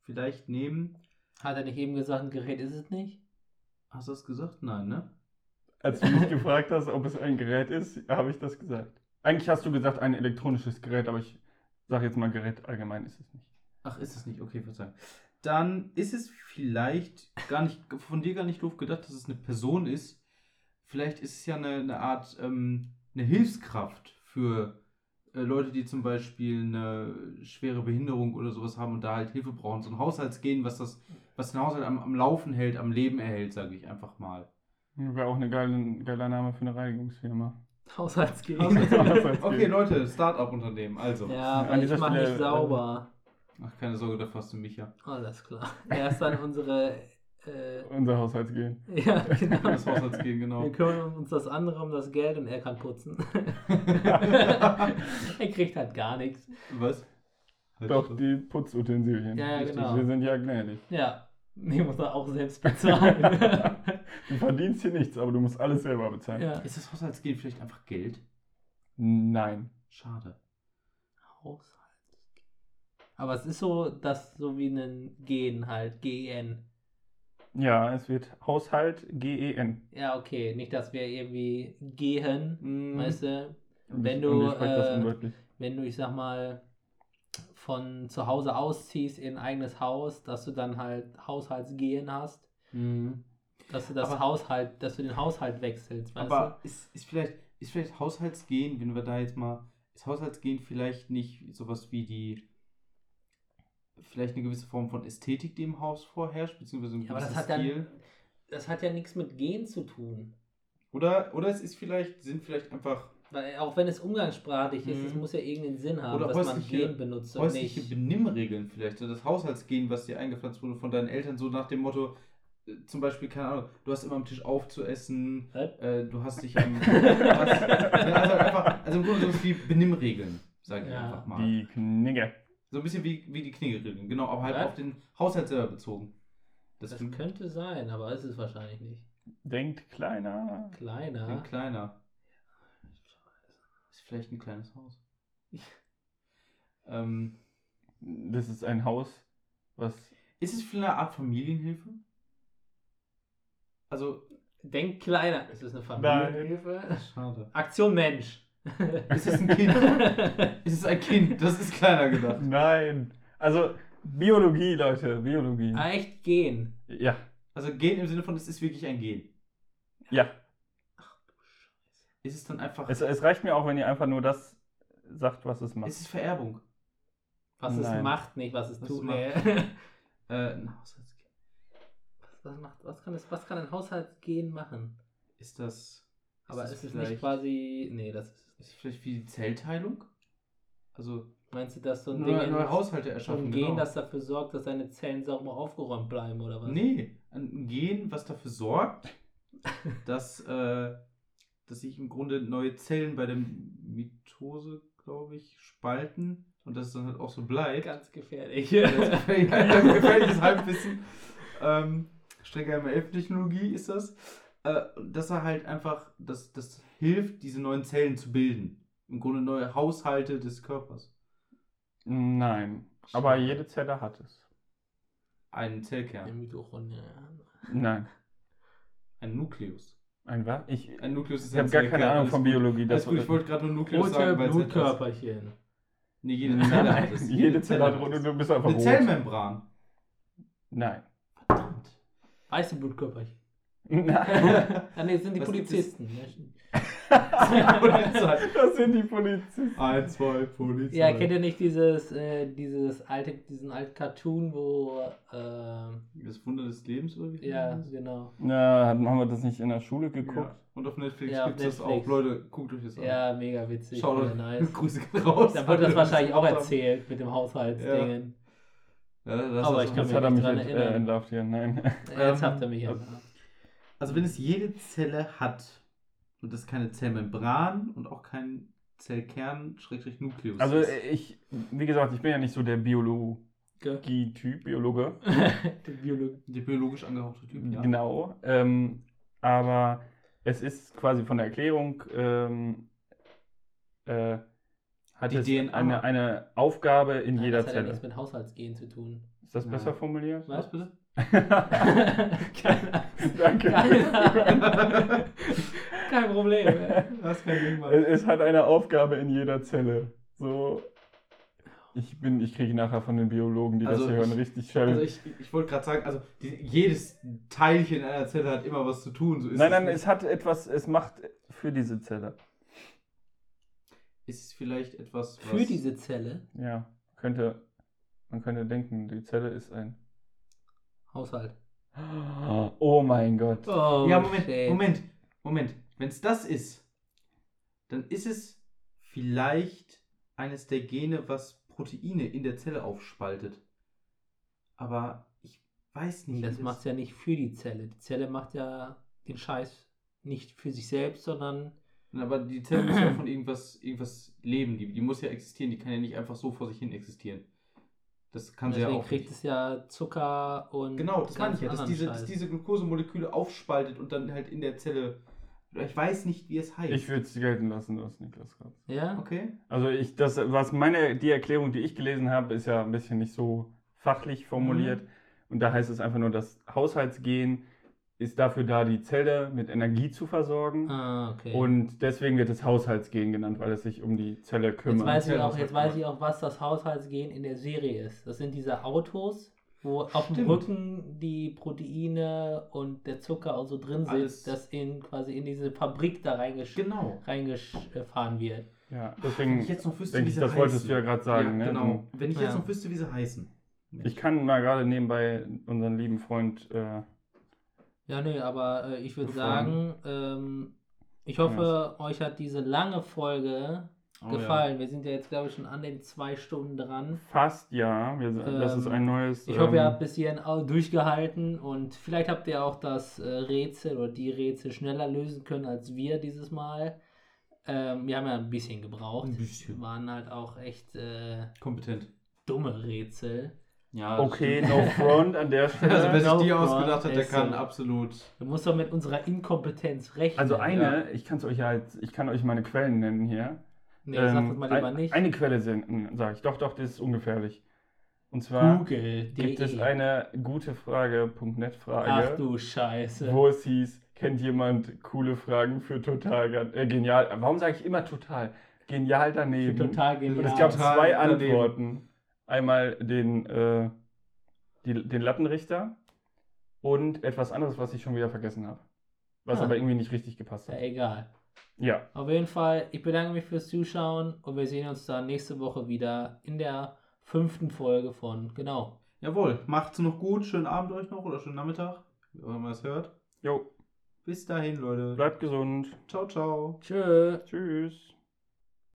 vielleicht nehmen. Hat er nicht eben gesagt, ein Gerät ist es nicht? Hast du das gesagt? Nein, ne? Als du mich gefragt hast, ob es ein Gerät ist, habe ich das gesagt. Eigentlich hast du gesagt, ein elektronisches Gerät, aber ich sage jetzt mal Gerät allgemein ist es nicht. Ach, ist es nicht? Okay, verzeihung. Dann ist es vielleicht gar nicht, von dir gar nicht doof gedacht, dass es eine Person ist. Vielleicht ist es ja eine, eine Art, ähm, eine Hilfskraft für äh, Leute, die zum Beispiel eine schwere Behinderung oder sowas haben und da halt Hilfe brauchen. So ein Haushaltsgehen, was das, was den Haushalt am, am Laufen hält, am Leben erhält, sage ich einfach mal. Wäre auch ein geile, geiler Name für eine Reinigungsfirma. Haushaltsgen. <laughs> Haushaltsgehen. okay, Leute, Start-up-Unternehmen, also. Ja, aber ich mache nicht sauber. Ach, keine Sorge, da fasst du mich ja. Alles klar. Er ist dann unsere. Äh, Unser Haushaltsgehen. <laughs> ja, genau. Das Haushaltsgehen, genau. Wir kümmern uns das andere um das Geld und er kann putzen. <laughs> er kriegt halt gar nichts. Was? Halt Doch, die Putzutensilien. Ja, ja, Richtig, genau. Wir sind ja gnädig. Ja, die muss er auch selbst bezahlen. <laughs> Du verdienst hier nichts, aber du musst alles selber bezahlen. ja. Ist das Haushaltsgehen vielleicht einfach Geld? Nein. Schade. Haushalt. Aber es ist so, dass so wie ein Gen halt, G-E-N. Ja, es wird Haushalt GEN. Ja, okay, nicht, dass wir irgendwie gehen, Mhm. weißt du, Wenn du, äh, wenn du, ich sag mal, von zu Hause ausziehst in ein eigenes Haus, dass du dann halt Haushaltsgehen hast, Mhm. dass du das Aber- Haushalt, dass du den Haushalt wechselst, weißt Aber ist, ist, vielleicht, ist vielleicht Haushaltsgehen, wenn wir da jetzt mal, ist Haushaltsgehen vielleicht nicht sowas wie die, vielleicht eine gewisse Form von Ästhetik, die im Haus vorherrscht, beziehungsweise ein Ja, aber das hat Stil? Das hat ja nichts mit Gehen zu tun. Oder, oder es ist vielleicht, sind vielleicht einfach Weil auch wenn es umgangssprachlich ist, Mhm. es muss ja irgendeinen Sinn haben, Oder dass man häusliche- Gen benutzt und häusliche nicht. Benimmregeln vielleicht. So das Haushaltsgehen, was dir eingepflanzt wurde von deinen Eltern, so nach dem Motto, äh, zum Beispiel, keine Ahnung, du hast immer am Tisch aufzuessen, Was? äh, du hast dich am. hast, <laughs> also, einfach, also im Grunde sowas wie Benimmregeln, sage ich Ja. einfach mal. Die Knigge. So ein bisschen wie, wie die Kniggeregeln, genau, aber halt Was? auf den Haushalt selber bezogen. Das, Das könnte sein, aber ist es wahrscheinlich nicht. Denkt kleiner. Kleiner. klingt kleiner. Ist vielleicht ein kleines Haus. ähm, Das ist ein Haus, was. ist es vielleicht eine Art Familienhilfe? Also, Denk kleiner. Ist es eine Familienhilfe? schade. Aktion Mensch. <laughs> Ist es ein Kind? ist es ein Kind? Das ist kleiner gedacht. Nein. Also, Biologie, Leute, Biologie. Ah, Echt gehen. Ja, Also Gen im Sinne von, es ist wirklich ein Gen. ja. Ist es dann einfach. Es, es reicht mir auch, wenn ihr einfach nur das sagt, was es macht. ist es Vererbung? Was es Nein. macht, nicht was es Was tut. es Nee. <laughs> Äh, ein Haushaltsgen. was, was, macht, was, kann es, was kann ein Haushaltsgen machen? Ist das. Aber ist es vielleicht- nicht quasi. Nee, das ist. Ist vielleicht wie die Zellteilung? Also Meinst du, dass so ein neue, Ding neue in- Haushalte erschaffen? ein Gen, genau. das dafür sorgt, dass deine Zellen sauber aufgeräumt bleiben, oder was? Nee, ein Gen, was dafür sorgt, <laughs> dass, äh, dass sich im Grunde neue Zellen bei der Mitose, glaube ich, spalten und dass es dann halt auch so bleibt. Ganz gefährlich. Ist gefährlich- ein gefährliches Halbwissen. Ähm, strenge Elftechnologie ist das. Äh, dass er halt einfach, das, das hilft, diese neuen Zellen zu bilden. Im Grunde neue Haushalte des Körpers. Nein. Aber jede Zelle hat es. Ein Eine Zellkern. Mitochondrien. Nein. Ein Nukleus. Ein was? Ich, Ein Nukleus ist ich ein habe gar keine. Ahnung von gut. Biologie. Alles gut, ich wollte gerade nur Nukleus Rote sagen, weil es etwas- Blutkörperchen. Nee, jede Zelle hat es. jede Zelle hat und du bist einfach Eine rot. Zellmembran. Nein. Verdammt. Weiße Blutkörperchen. <laughs> Nein. Ah, nee, das sind die Was Polizisten. Ja. Das sind die Polizisten. Ein, zwei, Polizei. Ja, kennt ihr nicht dieses, äh, dieses alte, diesen alten Cartoon, wo, äh, Das Wunder des Lebens, oder wie? ja, das? genau. Na, haben wir das nicht in der Schule geguckt? Ja. Und auf Netflix Ja, gibt es das auch. Leute, guckt euch das an. Ja, mega witzig. Schaut euch. <laughs> nice. Grüße raus. Da wurde das wahrscheinlich auch erzählt mit dem Haushaltsdingen. Ja, das Aber ich kann mich hat er nicht mich dran äh, erinnern. entlarvt hier. Nein. Jetzt Ähm, habt ihr mich ja. Also wenn es jede Zelle hat und es keine Zellmembran und auch kein Zellkern, Schrägstrich Nukleus Also ist. ich, wie gesagt, ich bin ja nicht so der Biologie-Typ, Biologe. <laughs> Die Biologie. der biologisch angehauchte Typ, ja. Genau. Ähm, aber es ist quasi von der Erklärung, ähm, äh, hat Die es DNA. eine, eine Aufgabe in Nein, jeder das hat ja Zelle. nichts mit Haushaltsgehen zu tun. Ist das Ja. besser formuliert? Was bitte? Keine Ahnung. Danke. Kein Problem. Das kann Es, es hat eine Aufgabe in jeder Zelle. So. Ich bin, ich kriege nachher von den Biologen, die Also das hier hören, ich- richtig Schell. Also ich, ich wollte gerade sagen, also die, jedes Teilchen einer Zelle hat immer was zu tun. So ist nein, nein, nicht. es hat etwas, es macht für diese Zelle. ist es vielleicht etwas, was... Für diese Zelle Ja, könnte, man könnte denken, die Zelle ist ein. Haushalt. Oh mein Gott. Oh, Ja, Moment, shit. Moment, Moment. Wenn es das ist, dann ist es vielleicht eines der Gene, was Proteine in der Zelle aufspaltet. Aber ich weiß nicht. Das macht es ja nicht für die Zelle. Die Zelle macht ja den Scheiß nicht für sich selbst, sondern. Aber die Zelle muss ja von irgendwas, irgendwas leben. Die, die muss ja existieren. Die kann ja nicht einfach so vor sich hin existieren. Das kann sie ja Deswegen auch. kriegt nicht. es ja Zucker und. Genau, das meine ganz ich ja, dass diese, dass Scheiß. diese Glukosemoleküle aufspaltet und dann halt in der Zelle. Ich weiß nicht, wie es heißt. Ich würde es gelten lassen, was Niklas gerade. Ja? Okay. Also ich, das, was meine, die Erklärung, die ich gelesen habe, ist ja ein bisschen nicht so fachlich formuliert. Und da heißt es einfach nur, das Haushaltsgen ist dafür da, die Zelle mit Energie zu versorgen. Ah, okay. Und deswegen wird es Haushaltsgen genannt, weil es sich um die Zelle jetzt kümmert. weiß, ich auch, jetzt weiß ich auch, was das Haushaltsgen in der Serie ist. Das sind diese Autos, wo auf dem Stimmt. Rücken die Proteine und der Zucker auch so drin sind, Alles. dass in quasi in diese Fabrik da reingesch Genau. reingefahren wird. ja, Wenn deswegen ich jetzt noch wüsste, denke wie ich, sie das heißen. wolltest du ja gerade sagen. ja, ne? genau. Wenn ich jetzt Ja. noch wüsste, wie sie heißen. Ich kann mal gerade nebenbei unseren lieben Freund äh, Ja, nee, aber äh, ich würde sagen, ähm, ich hoffe, euch hat diese lange Folge Oh, gefallen. Wir sind ja jetzt, glaube ich, schon an den zwei Stunden dran. fast ja. Wir, das ist Ähm, ein neues. Ich hoffe, ihr ähm, habt bis hierhin durchgehalten und vielleicht habt ihr auch das äh, Rätsel oder die Rätsel schneller lösen können als wir dieses Mal. Ähm, wir haben ja ein bisschen gebraucht. Ein bisschen. Waren halt auch echt äh, Kompetent. dumme Rätsel. Ja. Okay, no front an der <laughs> Stelle. Also wer sich die No ausgedacht front, hat, der kann so. absolut. Du musst doch mit unserer Inkompetenz rechnen. Also eine, Ja. ich kann es euch ja jetzt, ich kann euch meine Quellen nennen hier. Nee, sag das Ähm, mal lieber ein, nicht. Eine Quelle sage ich. Doch, doch, das ist ungefährlich. Und zwar Google. gibt es eine gute Frage.net Frage, Ach du Scheiße. wo es hieß, kennt jemand coole Fragen für total äh, genial? Warum sage ich immer total? Genial daneben. Total genial. Und es gab Total zwei daneben. Antworten. Einmal den, äh, die, den Lattenrichter und etwas anderes, was ich schon wieder vergessen habe. Was Ah. aber irgendwie nicht richtig gepasst ja, hat. egal. Ja, Auf jeden Fall, ich bedanke mich fürs Zuschauen und wir sehen uns dann nächste Woche wieder in der fünften Folge von Genau. Jawohl, macht's noch gut. Schönen Abend euch noch oder schönen Nachmittag, wenn man es hört. jo, Bis dahin, Leute. bleibt gesund. Ciao, ciao. Tschö. Tschüss.